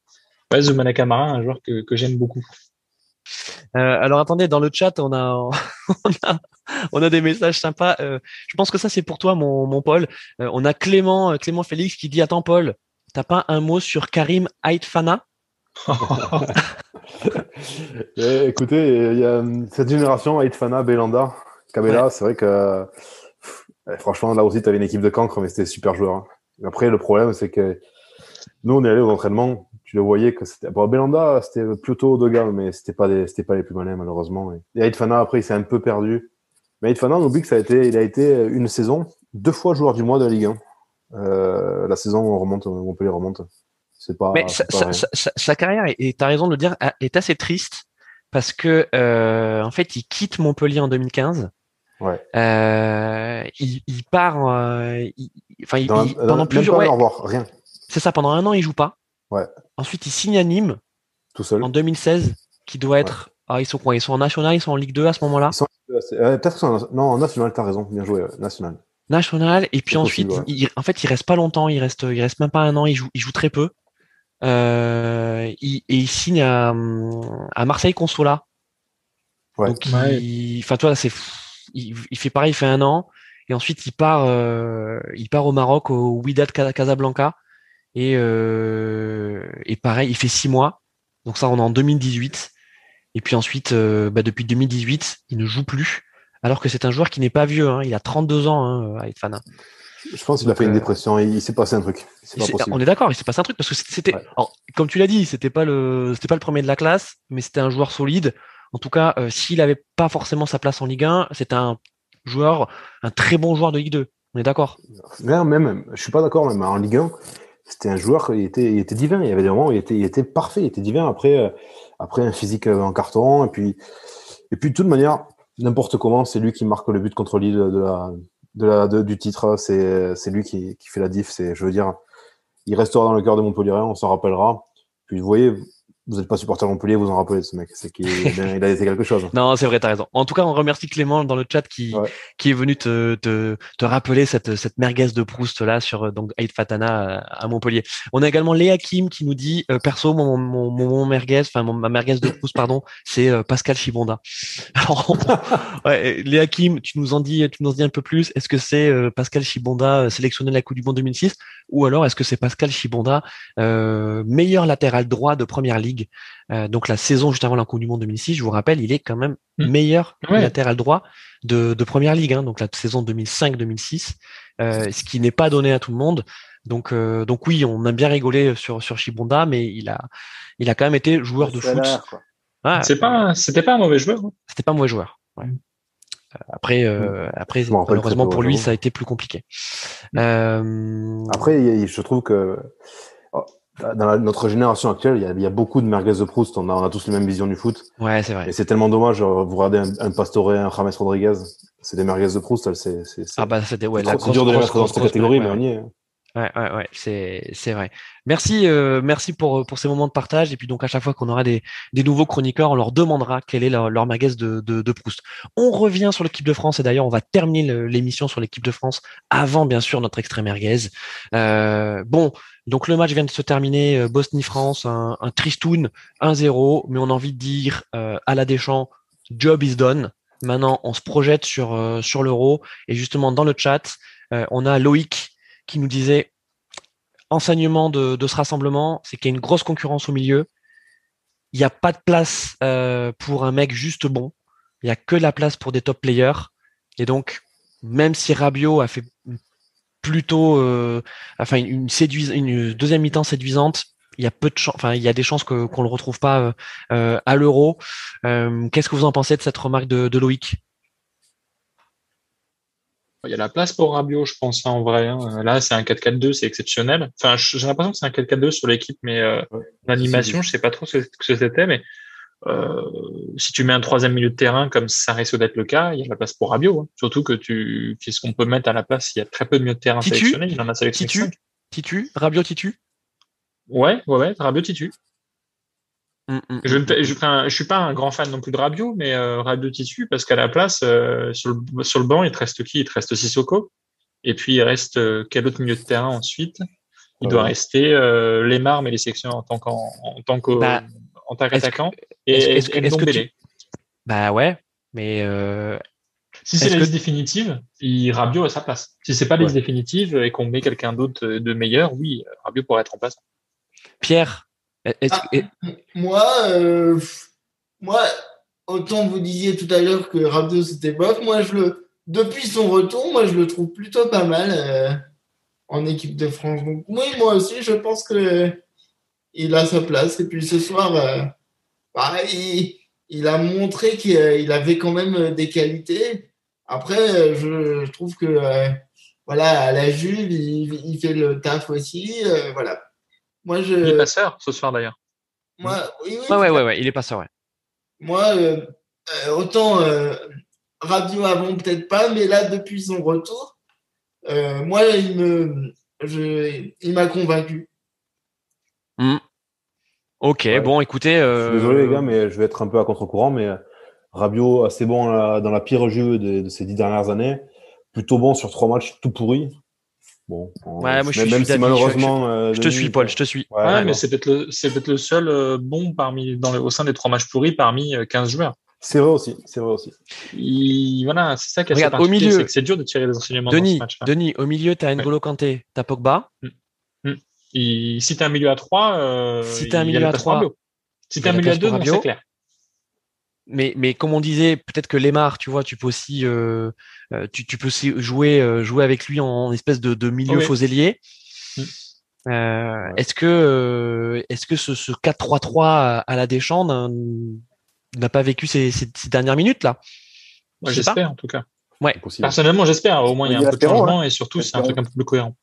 ouais, Zoumana Kamara, un joueur que, que j'aime beaucoup. Euh, alors attendez, dans le chat, on a, <laughs> on a, on a des messages sympas. Euh, je pense que ça c'est pour toi, mon, mon Paul. Euh, on a Clément, Clément Félix qui dit attends Paul, t'as pas un mot sur Karim Aitfana? <laughs> Eh, Écoutez, il y a cette génération Aitfana, Belanda, Kabela, ouais. c'est vrai que pff, franchement là aussi tu avais une équipe de cancre, mais c'était super joueur. Hein. Après le problème c'est que nous on est allé aux entraînements tu le voyais que c'était bon Belanda c'était plutôt haut de gamme mais c'était pas des c'était pas les plus malins malheureusement. Et Aitfana après il s'est un peu perdu. Mais Aitfana on oublie que ça a été il a été une saison deux fois joueur du mois de la Ligue 1 euh, la saison où on remonte Montpellier remonte. C'est pas mais sa, pas sa, sa, sa, carrière et tu as raison de le dire est assez triste parce que euh, en fait il quitte Montpellier en 2015 Ouais. Euh, il, il, part, euh, il, enfin, il, il, pendant plusieurs ouais, revoir, rien. C'est ça, pendant un an, il joue pas. Ouais. Ensuite, il signe à Nîmes. Tout seul. En 2016, qui doit être. Ouais. Ah, ils sont quoi? Ils sont en national, ils sont en Ligue 2 à ce moment-là? Euh, Peut-être qu'ils sont en... Non, en national, t'as raison, bien joué, national. National, et puis ensuite, possible, ouais. il, en fait, il reste pas longtemps, il reste, il reste même pas un an, il joue, il joue très peu. Euh, il, et il signe à, à Marseille Consola. Ouais. Donc, il, enfin, toi, c'est il, il, fait pareil, il fait un an, et ensuite il part, euh, il part au Maroc au Wydad Casablanca, et, euh, et pareil, il fait six mois. Donc ça, on est en 2018. Et puis ensuite, euh, bah, depuis 2018, il ne joue plus, alors que c'est un joueur qui n'est pas vieux. Hein, il a 32 ans, hein, Aitfana. Je pense qu'il a fait une dépression. Il s'est passé un truc. Est on est d'accord, il s'est passé un truc parce que c'était, ouais. comme tu l'as dit, c'était pas le, c'était pas le premier de la classe, mais c'était un joueur solide. En tout cas, euh, s'il n'avait pas forcément sa place en Ligue 1, c'est un joueur, un très bon joueur de Ligue 2. On est d'accord? Même, je suis pas d'accord, même en Ligue 1, c'était un joueur, il était, divin. Il y avait des moments où il était, parfait, il était divin. Après, euh, après un physique en carton, et puis, et puis de toute manière, n'importe comment, c'est lui qui marque le but contre Lille de la, de la, du titre. C'est, c'est lui qui, qui fait la diff. C'est, je veux dire, il restera dans le cœur de Montpellier, on s'en rappellera. Puis vous voyez, vous n'êtes pas supporter Montpellier, vous en rappelez ce mec. C'est qu'il il a été quelque chose. <laughs> non, c'est vrai, t'as raison. En tout cas, on remercie Clément dans le chat qui, ouais. qui est venu te, te, te rappeler cette, cette merguez de Proust là sur donc Aïd Fatana à Montpellier. On a également Léa Kim qui nous dit euh, perso mon, mon, mon, mon merguez, enfin ma merguez de Proust pardon, c'est euh, Pascal Chibonda. <laughs> Alors, <laughs> ouais, Léa Kim, tu nous en dis, tu nous en dis un peu plus. Est-ce que c'est euh, Pascal Chibonda sélectionné de la Coupe du Monde 2006 ou alors est-ce que c'est Pascal Chibonda meilleur latéral droit de première ligue euh, donc la saison juste avant la Coupe du Monde 2006, je vous rappelle, il est quand même mmh. meilleur ouais. latéral droit de, de première ligue, hein, donc la saison 2005-2006, euh, ce qui n'est pas donné à tout le monde. Donc, euh, donc oui, on a bien rigolé sur sur Chibonda, mais il a, il a quand même été joueur de foot. Ah, c'est pas, c'était pas un mauvais joueur. Hein. C'était pas un mauvais joueur. Ouais. Après, euh, après malheureusement pour lui, ça a été plus compliqué. Euh... Après, je trouve que dans la, notre génération actuelle, il y, a, il y, a, beaucoup de merguez de Proust. On a, on a tous les mêmes visions du foot. Ouais, c'est vrai. Et c'est tellement dommage. Vous regardez un, un Pastore, un James Rodriguez, c'est des merguez de Proust. C'est, ah bah c'était ouais, c'est dur de les mettre dans cette catégorie, ouais. mais on y est. Ouais, ouais, ouais, c'est, c'est vrai. Merci, euh, merci pour, pour ces moments de partage. Et puis donc à chaque fois qu'on aura des, des nouveaux chroniqueurs, on leur demandera quel est leur, leur de, de, Proust. On revient sur l'équipe de France et d'ailleurs on va terminer l'émission sur l'équipe de France avant bien sûr notre extrême merguez. Euh, bon, donc le match vient de se terminer, euh, Bosnie-France, un, un tristoun 1-0, mais on a envie de dire à la Deschamps, job is done. Maintenant, on se projette sur sur l'euro et justement dans le chat, on a Loïc qui nous disait enseignement de, de ce rassemblement, c'est qu'il y a une grosse concurrence au milieu. Il n'y a pas de place euh, pour un mec juste bon. Il n'y a que de la place pour des top players. Et donc, même si Rabiot a fait plutôt, euh, enfin une, une deuxième mi-temps séduisante, il y a peu de enfin il y a des chances qu'on le retrouve pas euh, à l'Euro. Euh, Qu'est-ce que vous en pensez de cette remarque de, de Loïc? Il y a la place pour Rabiot, je pense, hein, en vrai. Hein. Là, c'est un 4-4-2, c'est exceptionnel. Enfin, j'ai l'impression que c'est un 4-4-2 sur l'équipe, mais euh, l'animation, je sais pas trop ce que c'était, mais euh, si tu mets un troisième milieu de terrain comme ça risque d'être le cas, il y a la place pour Rabiot. Hein. Surtout que tu, qu'est-ce qu'on peut mettre à la place? Il y a très peu de milieux de terrain Titu? sélectionnés. Il en a sélectionné Titu? Titu? Rabiot Titu Ouais, ouais, ouais. Rabiot Titu. Hum, hum, Je ne je, je suis pas un grand fan non plus de Rabiot, mais euh, Rabiot Titu parce qu'à la place euh, sur le sur le banc, il te reste qui? Il te reste Sissoko. Et puis il reste euh, quel autre milieu de terrain ensuite? Il Ouais. doit rester euh, Lemar, mais les sections en tant qu'en en tant qu'au- Bah, qu'attaquant est-ce- et, est-ce que- et Ndombele. tu- Bah ouais, mais euh, Si c'est Est-ce la que- définitive, il Rabiot à sa place. Si c'est pas la liste Ouais. définitive et qu'on met quelqu'un d'autre de meilleur, oui, Rabiot pourrait être en place. Pierre, Ah. et- Moi, euh, moi, autant vous disiez tout à l'heure que Rabiot c'était bof, moi je le, depuis son retour, moi je le trouve plutôt pas mal euh, en équipe de France. Donc oui, moi aussi, je pense que il a sa place. Et puis ce soir, euh, bah, il, il a montré qu'il il avait quand même des qualités. Après, je, je trouve que voilà, à la Juve, il, il fait le taf aussi. voilà. Moi, je, Il est passeur ce soir d'ailleurs. moi, oui, oui, ouais, ouais, ouais, ouais, il est pas ça, ouais. moi, euh, euh, autant euh, Rabiot avant, peut-être pas, mais là, depuis son retour, euh, moi, il me, je, il m'a convaincu. Ok, Ouais. bon, écoutez, Je suis désolé les gars, mais je vais être un peu à contre-courant, mais Rabiot assez bon dans la pire jeu de, de ces dix dernières années, plutôt bon sur trois matchs tout pourris. Bon, on- Ouais, moi, je même, suis- même je suis si malheureusement, euh, je te suis, Paul, je te suis. Ouais, mais c'est peut-être le, c'est peut-être le seul euh, bon parmi, dans le, au sein des trois matchs pourris parmi euh, 15 joueurs. c'est vrai aussi, c'est vrai aussi. Il, voilà, c'est ça qui est Regarde, au milieu, c'est que c'est dur de tirer des enseignements dans ce Denis. Denis, au milieu, t'as N'Golo Kanté, t'as Pogba. Il- si t'as un milieu à 3, euh, Si t'as un milieu à place trois, pour Rabiot. Si a un milieu à place 2, pour non, c'est clair. Mais, mais comme on disait, peut-être que Lemar, tu vois, tu peux aussi, euh, euh, tu, tu peux aussi jouer, euh, jouer avec lui en, espèce de, de milieu Oui. faux ailier. Mm. Euh, Est-ce que, euh, est-ce que ce, ce 4-3-3 à, à la Deschamps n'a- pas vécu ces, ces, ces dernières minutes là? J'espère, en tout cas. Possible. Personnellement, j'espère. Au moins, il y a un peu de changement et surtout, c'est un truc un peu plus cohérent.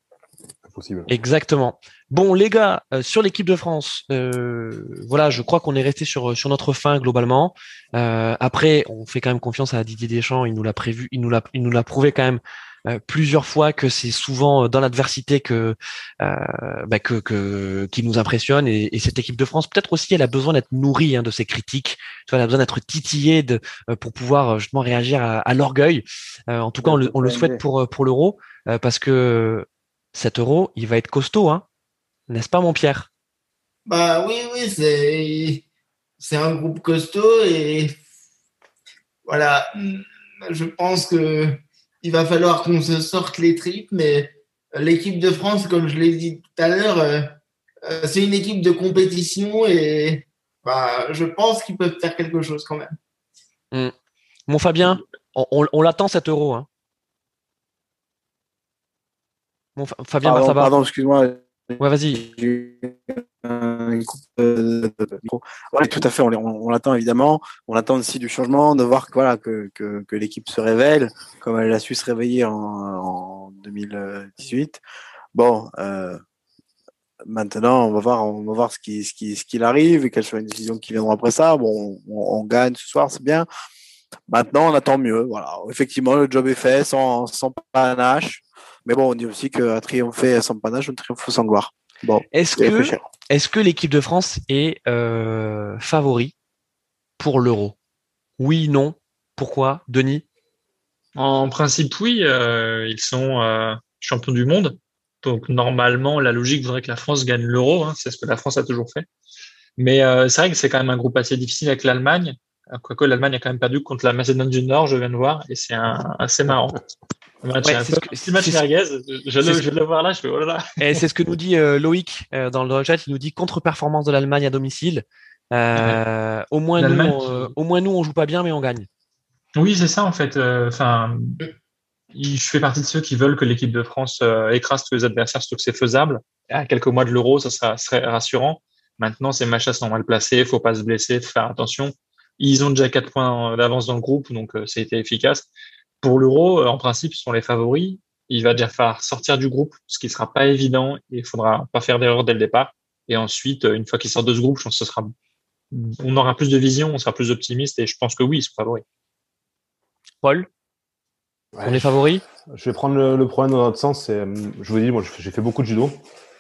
Possible. Exactement. Bon, les gars, euh, sur l'équipe de France, euh, voilà, je crois qu'on est resté sur sur notre fin globalement. Euh, après, on fait quand même confiance à Didier Deschamps. Il nous l'a prévu, il nous l'a, il nous l'a prouvé quand même euh, plusieurs fois que c'est souvent dans l'adversité que euh, bah, que que qui nous impressionne. Et, et cette équipe de France, peut-être aussi, elle a besoin d'être nourrie hein, de ces critiques. Tu vois, elle a besoin d'être titillée de euh, pour pouvoir euh, justement réagir à, à l'orgueil. Euh, en tout cas, on le, on le souhaite pour euh, pour l'euro euh, parce que cet euro, il va être costaud, hein. N'est-ce pas, mon Pierre? Bah oui, oui, c'est, c'est un groupe costaud et voilà. Je pense que il va falloir qu'on se sorte les tripes, mais l'équipe de France, comme je l'ai dit tout à l'heure, euh, euh, c'est une équipe de compétition et bah, je pense qu'ils peuvent faire quelque chose quand même. Mon Fabien, on, on- on l'attend cet euro. Hein. Fabien Pardon, Bafaba. pardon, excuse-moi. Ouais, vas-y. Ouais, tout à fait. On, on, on l'attend évidemment. On attend aussi du changement, de voir que, voilà, que, que, que l'équipe se révèle, comme elle a su se réveiller en, en 2018. Bon, euh, maintenant, on va voir, on va voir ce qui, ce qui, ce qu'il arrive et quelles sont les décisions qui viendront après ça. Bon, on, on gagne ce soir, c'est bien. Maintenant, on attend mieux. Voilà. Effectivement, le job est fait sans, sans panache. Mais bon, on dit aussi qu'à triompher sans panache, on triomphe sans gloire. Bon, Est-ce que, est-ce que l'équipe de France est euh, favori pour l'Euro? Oui, non. Pourquoi? Denis? En principe, oui, euh, ils sont euh, champions du monde. Donc normalement, la logique voudrait que la France gagne l'euro. Hein, c'est ce que la France a toujours fait. Mais euh, c'est vrai que c'est quand même un groupe assez difficile avec l'Allemagne. Euh, Quoique l'Allemagne a quand même perdu contre la Macédoine du Nord, je viens de voir, et c'est un, assez marrant. Ouais, c'est ce que- petit match c'est ce- merguez. Je, le, je voir là, je fais oh là là. <laughs> Et c'est ce que nous dit euh, Loïc euh, dans le chat. Il nous dit contre-performance de l'Allemagne à domicile. Euh, au moins nous, on, au moins nous, on joue pas bien, mais on gagne. Oui, c'est ça en fait. Enfin, je fais partie de ceux qui veulent que l'équipe de France écrase tous les adversaires, surtout que c'est faisable. À quelques mois de l'Euro, ça sera, serait rassurant. Maintenant, ces matchs sont mal placés, faut pas se blesser, faut faire attention. Ils ont déjà quatre points d'avance dans le groupe, donc euh, c'était efficace. Pour l'Euro, euh, en principe, ce sont les favoris. Il va déjà falloir sortir du groupe, ce qui sera pas évident. Et il faudra pas faire d'erreur dès le départ. Et ensuite, euh, une fois qu'ils sortent de ce groupe, je pense que ce sera, on aura plus de vision, on sera plus optimiste. Et je pense que oui, ils sont favoris. Paul, Ouais, on est favori Je vais prendre le, le problème dans notre sens. euh, Je vous dis, moi, j'ai fait beaucoup de judo.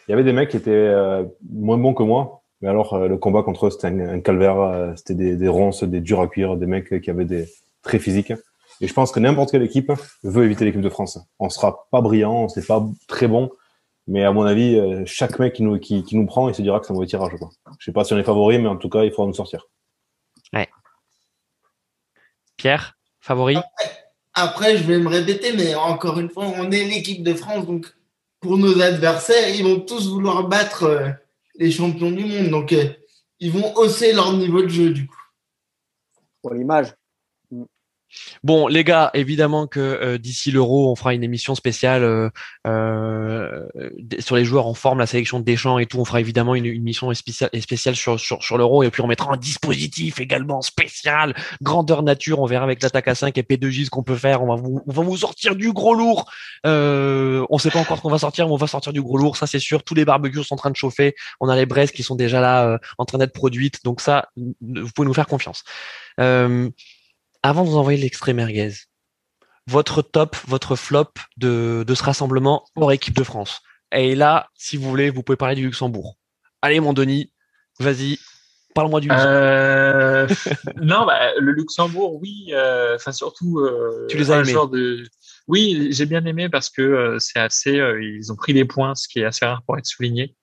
Il y avait des mecs qui étaient euh, moins bons que moi. Mais alors, euh, le combat contre eux, c'était un, un calvaire. euh, C'était des, des ronces, des durs à cuire, des mecs qui avaient des très physiques. Et je pense que n'importe quelle équipe veut éviter l'équipe de France. On sera pas brillant, on sera pas très bon. Mais à mon avis, euh, chaque mec qui nous, qui, qui nous prend, il se dira que c'est un mauvais tirage. Quoi. Je sais pas si on est favori, mais en tout cas, il faudra nous sortir. Pierre, favori? Après, je vais me répéter, mais encore une fois, on est l'équipe de France, donc pour nos adversaires, ils vont tous vouloir battre euh, les champions du monde. Donc, euh, ils vont hausser leur niveau de jeu, du coup. Pour l'image. Bon, les gars, évidemment que euh, d'ici l'Euro, on fera une émission spéciale euh, euh, sur les joueurs en forme, la sélection de Deschamps et tout. On fera évidemment une, émission spéciale, sur, l'Euro et puis on mettra un dispositif également spécial, grandeur nature. On verra avec l'attaque à 5 et P2J ce qu'on peut faire. On va vous, sortir du gros lourd. On sait pas encore ce qu'on va sortir, mais on va sortir du gros lourd, ça c'est sûr. Tous les barbecues sont en train de chauffer. On a les braises qui sont déjà là, en train d'être produites. Donc ça, vous pouvez nous faire confiance. Avant de vous envoyer l'extrait merguez, votre top, votre flop de, de ce rassemblement hors équipe de France. Et là, si vous voulez, vous pouvez parler du Luxembourg. Allez, mon Denis, vas-y, parle-moi du Luxembourg. Euh, <laughs> non, bah, le Luxembourg, oui. euh, Enfin, surtout. euh, Tu les as un aimés genre de. Oui, j'ai bien aimé parce que euh, c'est assez. ils ont pris des points, ce qui est assez rare pour être souligné.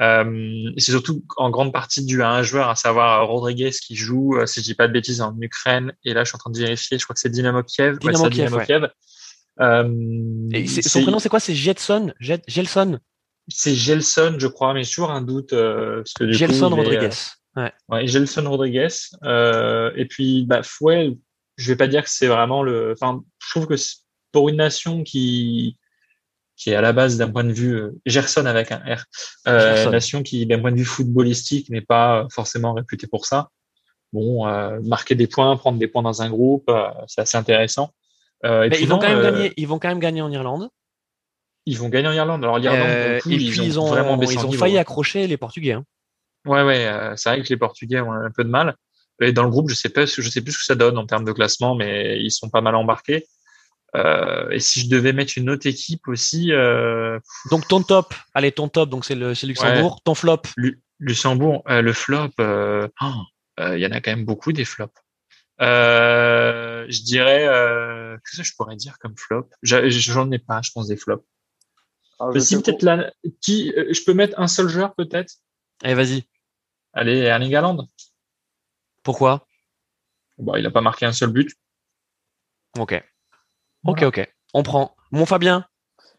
Euh, c'est surtout en grande partie dû à un joueur, à savoir euh, Rodriguez, qui joue, euh, si je dis pas de bêtises, en Ukraine. Et là, je suis en train de vérifier. Je crois que c'est Dynamo Kiev. Dynamo Kiev, Dynamo ouais. Kiev. Euh, Et son prénom, c'est quoi? C'est Jetson Jet- Gelson C'est Gelson, je crois, mais j'ai toujours un doute. Euh, parce que du coup, Gelson Rodriguez. Ouais. Ouais, Gelson Rodriguez. Euh, et puis, bah, ouais, je vais pas dire que c'est vraiment le. Enfin, je trouve que pour une nation qui qui est à la base d'un point de vue euh, Gerson avec un R, euh, nation qui d'un point de vue footballistique n'est pas forcément réputée pour ça. Bon, euh, marquer des points, prendre des points dans un groupe, euh, c'est assez intéressant. Euh, et Mais puis ils vont quand même euh, gagner. Ils vont quand même gagner en Irlande. Ils vont gagner en Irlande. Alors l'Irlande, pour Euh, le coup, et puis ils ont, vraiment baissé ils ont niveau. failli accrocher les Portugais. hein. Ouais, ouais, euh, c'est vrai que les Portugais ont un peu de mal. Et dans le groupe, je sais pas, je sais plus ce que ça donne en termes de classement, mais ils sont pas mal embarqués. Euh, et si je devais mettre une autre équipe aussi, euh, Donc ton top, allez ton top, donc c'est le c'est Luxembourg. Ton flop, Lu- Luxembourg, euh, le flop, euh, oh, euh, il y en a quand même beaucoup des flops. Euh, je dirais, euh, qu'est-ce que je pourrais dire comme flop? J'en ai pas, je pense des flops. Mais je si peut-être là, qui, euh, je peux mettre un seul joueur peut-être? allez vas-y. Allez, Erling Haaland. Pourquoi? Bon, il a pas marqué un seul but. Ok. Ok, ok. On prend. Mon Fabien,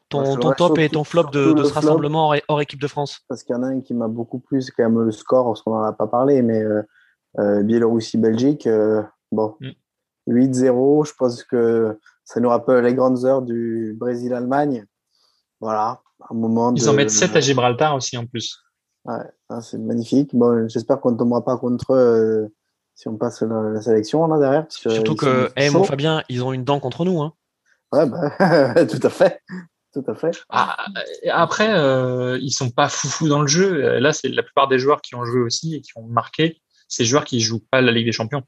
ton, top et ton flop de, ce flop. rassemblement hors, hors équipe de France. parce qu'il y en a un qui m'a beaucoup plu, c'est quand même le score, parce qu'on n'en a pas parlé, mais euh, euh, Biélorussie-Belgique, euh, bon, Mm. 8-0, je pense que ça nous rappelle les grandes heures du Brésil-Allemagne. Voilà, un moment Ils de... en mettent 7 à Gibraltar aussi en plus. Ah, c'est magnifique. Bon, j'espère qu'on ne tombera pas contre eux si on passe la, la sélection là derrière. parce que Surtout que, sont eh, mon. Fabien, ils ont une dent contre nous. Hein. Ouais, bah, <laughs> tout à fait. Tout à fait. Ah, après, euh, ils sont pas foufous dans le jeu. Euh, Là, c'est la plupart des joueurs qui ont joué aussi et qui ont marqué. Ces joueurs qui jouent pas la Ligue des Champions.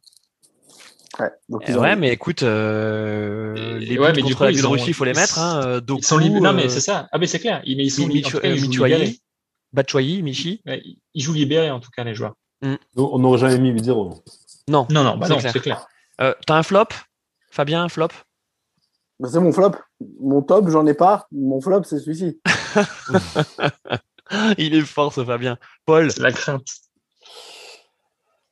Ouais, donc Eh ont- ouais, mais écoute, euh, Et- les ouais, buts mais du contre coup, la Biélorussie, il faut les mettre. Hein. euh, Ils sont libérés. Non, mais c'est ça. Ah, mais c'est clair. Ils, mais ils sont, libérés. Batshuayi, Michi. Ouais, ils jouent libérés, en tout cas, les joueurs. Nous, On n'aurait jamais mis 8-0. non. Non. Non, non, bah C'est clair. clair. Euh, T'as un flop? Fabien, un flop? Bah, c'est mon flop. Mon top, j'en ai pas. Mon flop, c'est celui-ci. <laughs> Il est fort, ce Fabien. Paul C'est la crainte.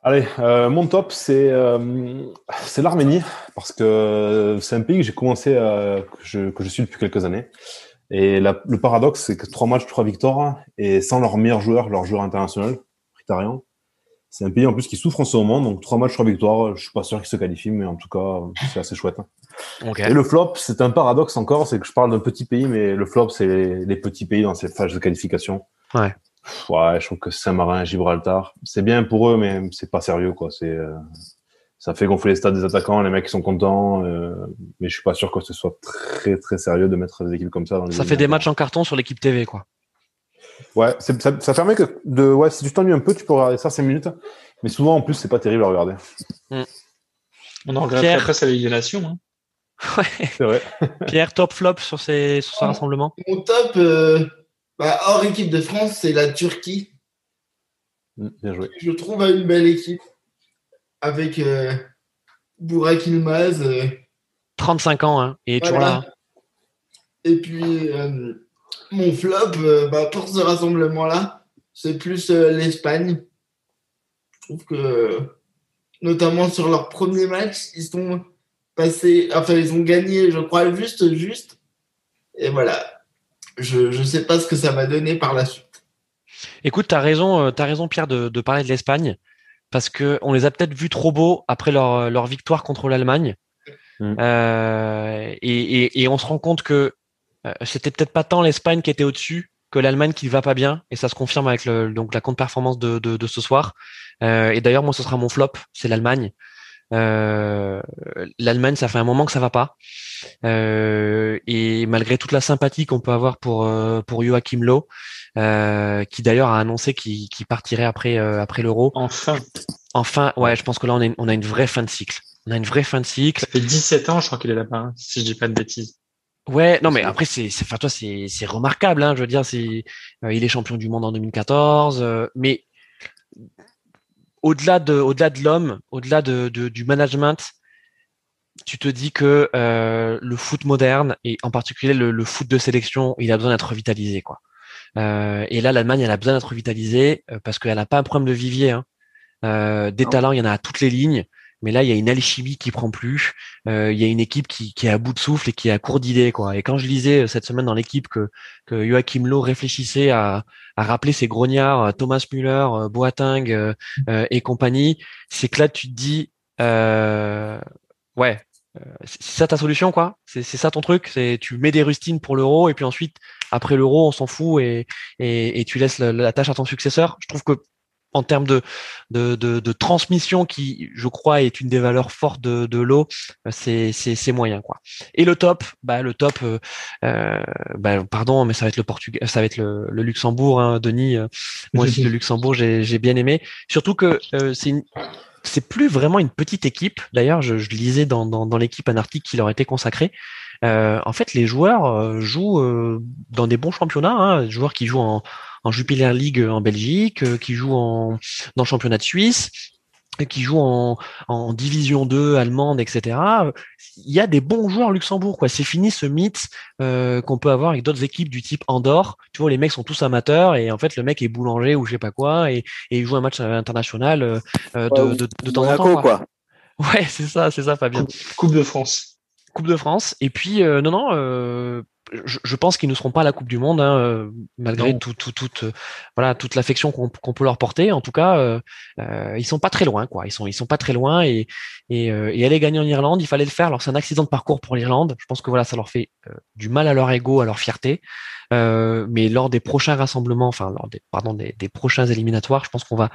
Allez, euh, mon top, c'est euh, c'est l'Arménie, parce que c'est un pays que j'ai commencé, à, que, je, que je suis depuis quelques années. Et la- le paradoxe, c'est que trois matchs, trois victoires, et sans leur meilleur joueur, leur joueur international, Ritarian. C'est un pays en plus qui souffre en ce moment, donc trois matchs, trois victoires, je suis pas sûr qu'ils se qualifient, mais en tout cas, c'est assez chouette. Ok. Et le flop, c'est un paradoxe encore, c'est que je parle d'un petit pays, mais le flop, c'est les, les petits pays dans ces phases de qualification. Ouais. Pff, Ouais, je trouve que Saint-Marin, Gibraltar, c'est bien pour eux, mais c'est pas sérieux, quoi. C'est, euh, ça fait gonfler les stades des attaquants, les mecs ils sont contents, euh, mais je suis pas sûr que ce soit très très sérieux de mettre des équipes comme ça dans les Ça fait des matchs en carton sur l'équipe TV, quoi. Ouais, c'est- ça, ça permet que de, ouais, si tu t'ennuies un peu, tu peux regarder ça 5 minutes, mais souvent en plus c'est pas terrible à regarder. On en regrette Pierre. après des Nations. Hein. Ouais. C'est vrai. Pierre, top flop sur, ces, sur ce Oh. rassemblement Mon top, euh, bah, hors équipe de France, c'est la Turquie. Mm, Bien joué. Je trouve une belle équipe avec euh, Burak euh, 35 ans, hein, et toujours Voilà. là. Et puis, euh, mon flop, euh, bah, pour ce rassemblement-là, c'est plus euh, l'Espagne. Je trouve que, notamment sur leur premier match, ils sont passés, enfin, ils ont gagné, je crois, juste, juste. Et voilà. Je ne sais pas ce que ça va donner par la suite. Écoute, t'as raison, euh, t'as raison, Pierre, de, de parler de l'Espagne, parce que on les a peut-être vus trop beaux après leur, leur victoire contre l'Allemagne. Mm. Euh, et, et, et on se rend compte que c'était peut-être pas tant l'Espagne qui était au-dessus que l'Allemagne qui ne va pas bien, et ça se confirme avec le, donc la contre-performance de, de, de ce soir. Euh, et d'ailleurs, moi, ce sera mon flop, c'est l'Allemagne. Euh, L'Allemagne, ça fait un moment que ça va pas. Euh, et malgré toute la sympathie qu'on peut avoir pour euh, pour Joachim euh, qui d'ailleurs a annoncé qu'il partirait après euh, après l'Euro. Enfin, Enfin, ouais, je pense que là on a une, on a une vraie fin de cycle. On a une vraie fin de cycle. ça fait 17 ans, je crois qu'il est là-bas, hein, si je dis pas de bêtises. Ouais, non mais après c'est c'est enfin toi c'est c'est remarquable hein, je veux dire c'est euh, il est champion du monde en 2014 euh, mais au-delà de au-delà de l'homme, au-delà de, de- du management, tu te dis que euh, le foot moderne et en particulier le, le foot de sélection, il a besoin d'être revitalisé quoi. Euh, et là l'Allemagne elle a besoin d'être revitalisée euh, parce qu'elle n'a pas un problème de vivier. Hein. Euh, des Non. talents, il y en a à toutes les lignes. Mais là, il y a une alchimie qui prend plus. Euh, il y a une équipe qui, qui est à bout de souffle et qui est à court d'idées, quoi. Et quand je lisais euh, cette semaine dans l'équipe que, que Joachim Löw réfléchissait à, à rappeler ses grognards, euh, Thomas Müller, euh, Boateng euh, et compagnie, c'est que là, tu te dis, euh, ouais, c'est ça ta solution, quoi? C'est c'est ça ton truc? C'est tu mets des rustines pour l'euro et puis ensuite, après l'euro, on s'en fout et, et, et tu laisses la, la tâche à ton successeur? Je trouve que en termes de, de, de, de transmission qui, je crois, est une des valeurs fortes de, de l'eau, euh, c'est, c'est, c'est moyen, quoi. Et le top, bah, le top, euh, euh, bah, pardon, mais ça va être le Portugal, ça va être le, le Luxembourg, hein, Denis. euh, moi aussi, le Luxembourg, j'ai, j'ai bien aimé. Surtout que euh, c'est une, c'est plus vraiment une petite équipe. D'ailleurs, je, je lisais dans, dans, dans l'équipe un article qui leur était consacré. Euh, en fait, les joueurs euh, jouent euh, dans des bons championnats. Hein, joueurs qui jouent en, en Jupiler League en Belgique, euh, qui jouent en, dans le championnat de Suisse, et qui jouent en, en Division 2 allemande, etc. Il y a des bons joueurs Luxembourg. quoi. C'est fini ce mythe euh, qu'on peut avoir avec d'autres équipes du type Andorre. Tu vois, les mecs sont tous amateurs et en fait, le mec est boulanger ou je sais pas quoi et, et il joue un match international euh, euh, de, de, de temps en temps. quoi. quoi. <laughs> Ouais, c'est ça, c'est ça, Fabien. Coupe, Coupe de France. Coupe de France. Et puis, euh, non, non, euh, je, je pense qu'ils ne seront pas à la Coupe du Monde, hein, euh, malgré tout, tout, toute, euh, voilà, toute l'affection qu'on peut leur porter. En tout cas, euh, euh, ils sont pas très loin, quoi. Ils sont, ils sont pas très loin et, et, euh, et aller gagner en Irlande, il fallait le faire. Alors c'est un accident de parcours pour l'Irlande. Je pense que voilà, ça leur fait euh, du mal à leur ego, à leur fierté. Euh, mais lors des prochains rassemblements, enfin lors des, pardon, des, des prochains éliminatoires, je pense qu'on va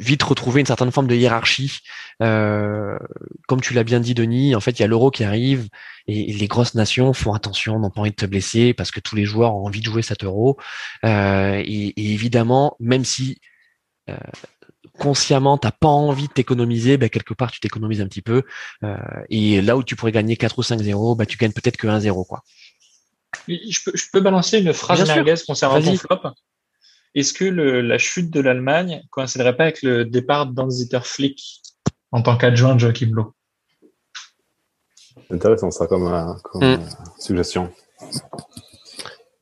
vite retrouver une certaine forme de hiérarchie. Euh, comme tu l'as bien dit, Denis, en fait, il y a l'euro qui arrive et, les grosses nations font attention, n'ont pas envie de te blesser parce que tous les joueurs ont envie de jouer cet euro. Euh, et, et évidemment, même si euh, consciemment t'as pas envie de t'économiser, ben, quelque part tu t'économises un petit peu. Euh, et là où tu pourrais gagner 4 ou 5 0 ben, tu gagnes peut-être que 1 0 quoi. Je peux, je peux balancer une phrase merguez concernant ton flop? Est-ce que le, la chute de l'Allemagne coïnciderait pas avec le départ d'Hans-Dieter Flick en tant qu'adjoint de Joachim Löw? C'est intéressant ça comme, euh, comme Mm. euh, suggestion.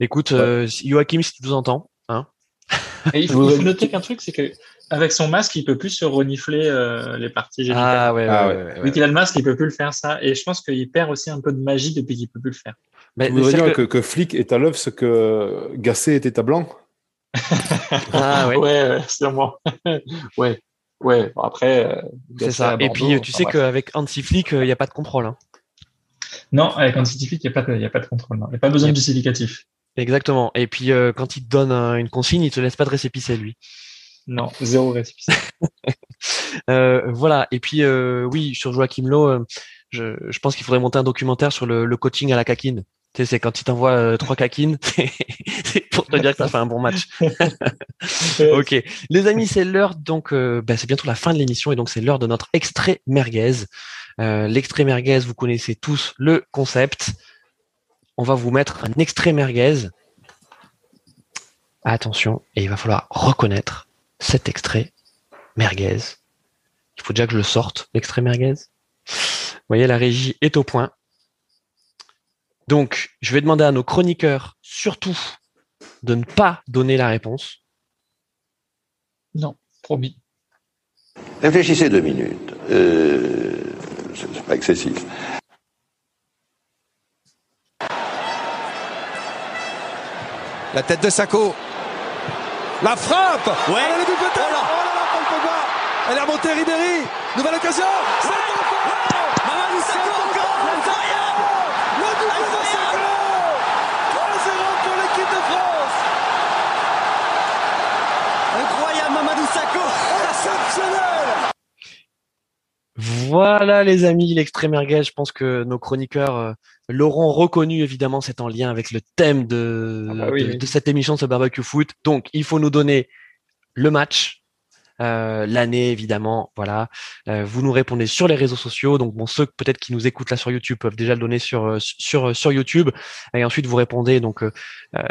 Écoute, Ouais. euh, Joachim, si tu nous entends, hein, <laughs> Et il Je faut, il voudrais- faut noter qu'un truc, c'est que avec son masque, il peut plus se renifler euh, les parties génitales. Ah ouais, ouais, Ah ouais, ouais. qu'il a le masque, il peut plus le faire ça. Et je pense qu'il perd aussi un peu de magie depuis qu'il peut plus le faire. Mais Je voudrais dire que- que, que Flick est à l'œuvre ce que Gasset était à Blanc. Ah ouais. ouais, ouais, sûrement. <laughs> ouais, ouais. Bon, après, euh, C'est ça. Et puis, tu enfin, sais qu'avec Hansi Flick, il n'y a pas de contrôle. hein. Non, avec Antitifit, il n'y a, pas de- il y a pas de contrôle. non. Il n'y a pas besoin de justificatif. Exactement. Et puis, euh, quand il te donne un- une consigne, il te laisse pas de récépissé, lui. Non, zéro récipient. <laughs> Euh, voilà. Et puis, euh, oui, sur Joachim Lowe, euh, je, je pense qu'il faudrait monter un documentaire sur le, le coaching à la caquine. Tu sais, c'est quand il t'envoie euh, trois caquines, <laughs> c'est pour te dire que tu as fait un bon match. <laughs> Ok, les amis, c'est l'heure donc, euh, bah, c'est bientôt la fin de l'émission et donc c'est l'heure de notre extrait merguez. Euh, L'extrait merguez, vous connaissez tous le concept. On va vous mettre un extrait merguez. Attention, et il va falloir reconnaître cet extrait merguez. Il faut déjà que je le sorte, l'extrait merguez. Vous voyez, la régie est au point. Donc, je vais demander à nos chroniqueurs, surtout, de ne pas donner la réponse. Non, promis. Réfléchissez deux minutes. Euh, c'est pas excessif. La tête de Sako. La frappe Ouais Elle but peut-être Oh là là, Paul Pogba Elle est remontée Ribéry Nouvelle occasion C'est Mamadou Sakho Incroyable Le double de Sakho 3-0 pour l'équipe de France Incroyable Mamadou Sakho Exceptionnel Voilà les amis, l'extrait merguez. Je pense que nos chroniqueurs euh, l'auront reconnu évidemment. C'est en lien avec le thème de, Ah bah oui, de, oui. de cette émission de ce barbecue foot. Donc il faut nous donner le match, euh, l'année évidemment. Voilà. Euh, vous nous répondez sur les réseaux sociaux. Donc bon, ceux peut-être qui nous écoutent là sur YouTube peuvent déjà le donner sur sur sur YouTube. Et ensuite vous répondez donc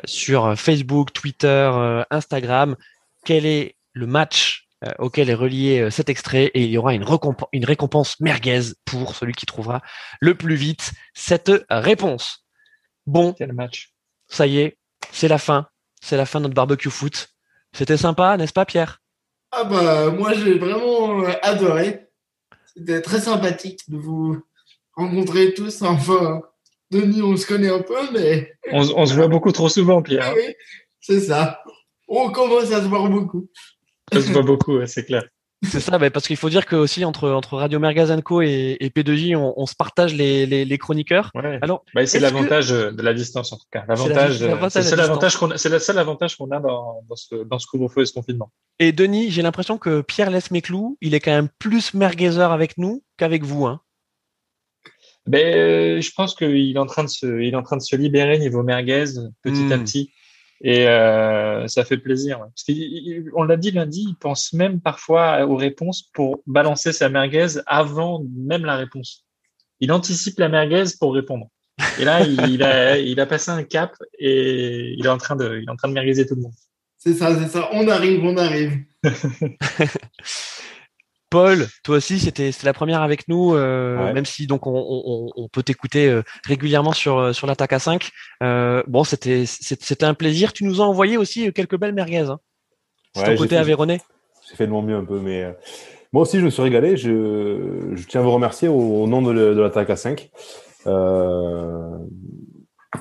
sur Facebook, Twitter, Instagram. Quel est le match auquel est relié euh, cet extrait et il y aura une, récomp- une récompense merguez pour celui qui trouvera le plus vite cette réponse. Bon, Quel match. ça y est, c'est la fin. C'est la fin de notre barbecue foot. C'était sympa, n'est-ce pas Pierre? Ah bah moi j'ai vraiment euh, adoré. C'était très sympathique de vous rencontrer tous. Enfin, Denis, on se connaît un peu, mais On, se- on se voit beaucoup trop souvent, Pierre. ah oui, c'est ça. On commence à se voir beaucoup. On se voit beaucoup, ouais, c'est clair. C'est ça, bah, parce qu'il faut dire que aussi entre, entre Radio Mergazanco et, et P2J, on, on se partage les, les, les chroniqueurs. Ouais. Alors, Bah, c'est l'avantage euh, de la distance, en tout cas. la- L'avantage, c'est euh, l'avantage c'est de le seul la avantage qu'on a, c'est le seul avantage qu'on a dans, dans ce, dans ce couvre-feu et ce confinement. et Denis, j'ai l'impression que Pierre laisse mes clous. Il est quand même plus merguezeur avec nous qu'avec vous. Hein. Ben, euh, je pense qu'il est en train de se, il est en train de se libérer niveau merguez petit à Mm. petit. Et euh, ça fait plaisir. ouais. Parce qu'il- il- on l'a dit lundi, il pense même parfois aux réponses pour balancer sa merguez avant même la réponse. Il anticipe la merguez pour répondre. Et là, il, il a, il a passé un cap et il est en train de, il est en train de merguezer tout le monde. C'est ça, c'est ça. On arrive, on arrive. <laughs> Paul, toi aussi, c'était la première avec nous, euh, Ouais. même si donc on, on, on peut t'écouter euh, régulièrement sur euh, sur l'attaque à 5. Euh, bon, c'était c'était un plaisir. Tu nous as envoyé aussi quelques belles merguez. Hein. C'est Ouais, ton côté Aveyronais. J'ai fait de mon mieux un peu, mais moi aussi, je me suis régalé. Je, je tiens à vous remercier au, au nom de, l'attaque à 5. Euh,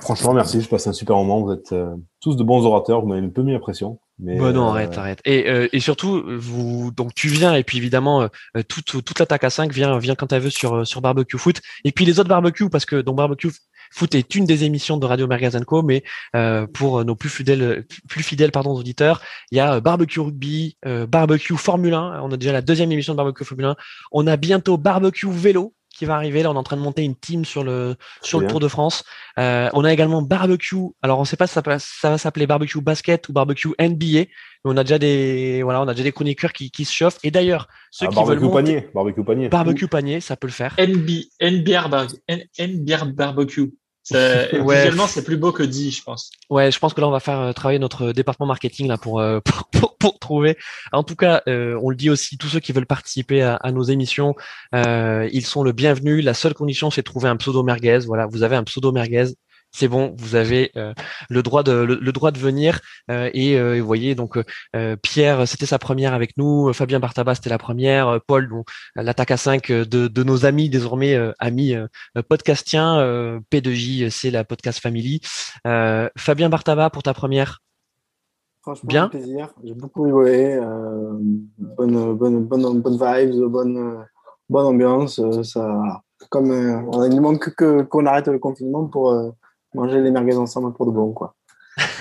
franchement, merci. Je passe un super moment. Vous êtes tous de bons orateurs. Vous m'avez un peu mis la pression. Mais, Bah non, euh, arrête, arrête. Et, euh, et surtout, vous, donc tu viens et puis évidemment euh, toute toute l'attaque à 5 vient vient quand elle veut sur sur barbecue foot et puis les autres barbecue parce que donc barbecue foot est une des émissions de Radio Mergazanco, mais euh, pour nos plus fidèles plus fidèles pardon auditeurs, il y a barbecue rugby, euh, barbecue Formule 1. On a déjà la deuxième émission de barbecue Formule 1. On a bientôt barbecue vélo qui va arriver. Là, on est en train de monter une team sur le sur le. Tour de France. Euh, on a également barbecue. Alors, on ne sait pas si ça, va s'appeler barbecue basket ou barbecue NBA. Mais on a déjà des voilà, on a déjà des chroniqueurs qui, qui se chauffent. Et d'ailleurs, ceux Ah, qui veulent barbecue monter panier. Barbecue panier. barbecue panier, ça peut le faire. NB, NBR, bar- N- NBR barbecue. Ça- <laughs> Ouais. Visuellement, c'est plus beau que dit, je pense. Ouais, je pense que là, on va faire euh, travailler notre département marketing là pour euh, <laughs> pour, pour, pour trouver. En tout cas, euh, on le dit aussi, tous ceux qui veulent participer à, à nos émissions, euh, ils sont le bienvenu. La seule condition, c'est de trouver un pseudo merguez. Voilà, vous avez un pseudo merguez. C'est bon, vous avez euh, le droit de le, le droit de venir Euh, et euh, vous voyez donc euh, Pierre, c'était sa première avec nous, Fabien Bartaba c'était la première, Paul, l'attaque à 5 de, de nos amis désormais euh, amis euh, podcastiens, euh, P2J c'est la podcast family. Euh, Fabien Bartaba pour ta première. Franchement, Bien. plaisir. J'ai beaucoup rigolé. Euh, bonne, bonne, bonne, bonne vibes, bonne, bonne ambiance. euh, ça, comme euh, on- il ne manque que qu'on arrête le confinement pour euh, manger les merguez ensemble pour de bon, quoi.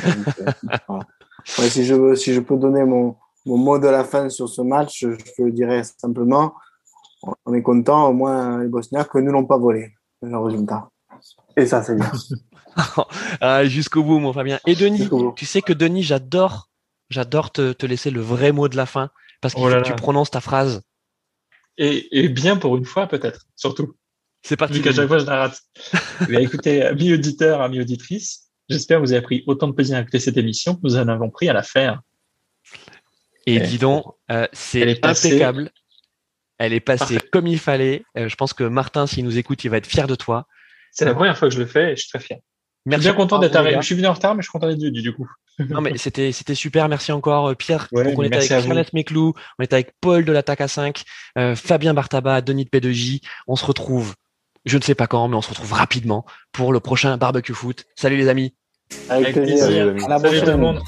Donc, euh, <laughs> voilà. Ouais, si je veux, si je peux donner mon, mon mot de la fin sur ce match, je, je dirais simplement, on est content au moins les Bosniaques que nous n'ont pas volé le résultat. Et ça, c'est bien. <laughs> Ah, jusqu'au bout, mon Fabien. Et Denis, tu sais que Denis, j'adore, j'adore te, te laisser le vrai mot de la fin parce qu'il Oh faut là que tu prononces ta phrase. Et, et bien pour une fois, peut-être, surtout. C'est parti. Vu qu'à chaque fois, je la rate. Mais écoutez, amis auditeurs, amis auditrices, j'espère que vous avez pris autant de plaisir à écouter cette émission que nous en avons pris à la faire. Et Eh. dis donc, euh, Elle c'est impeccable. Elle est passée Parfait. comme il fallait. Euh, je pense que Martin, s'il nous écoute, il va être fier de toi. C'est la première fois que je le fais et je suis très fier. Je Merci. suis bien content d'être arrivé. Je suis venu en retard, mais je suis content d'être venu du coup. Non, mais c'était, c'était super. Merci encore, euh, Pierre. Ouais, Donc, on était avec. Charles Méclou, on était avec Paul de l'attaque à 5, euh, Fabien Bartaba, Denis de P2J. On se retrouve, je ne sais pas quand, mais on se retrouve rapidement pour le prochain barbecue foot. Salut les amis. Avec, Avec plaisir. plaisir. Salut, les amis. À la Salut tout le prochaine. monde.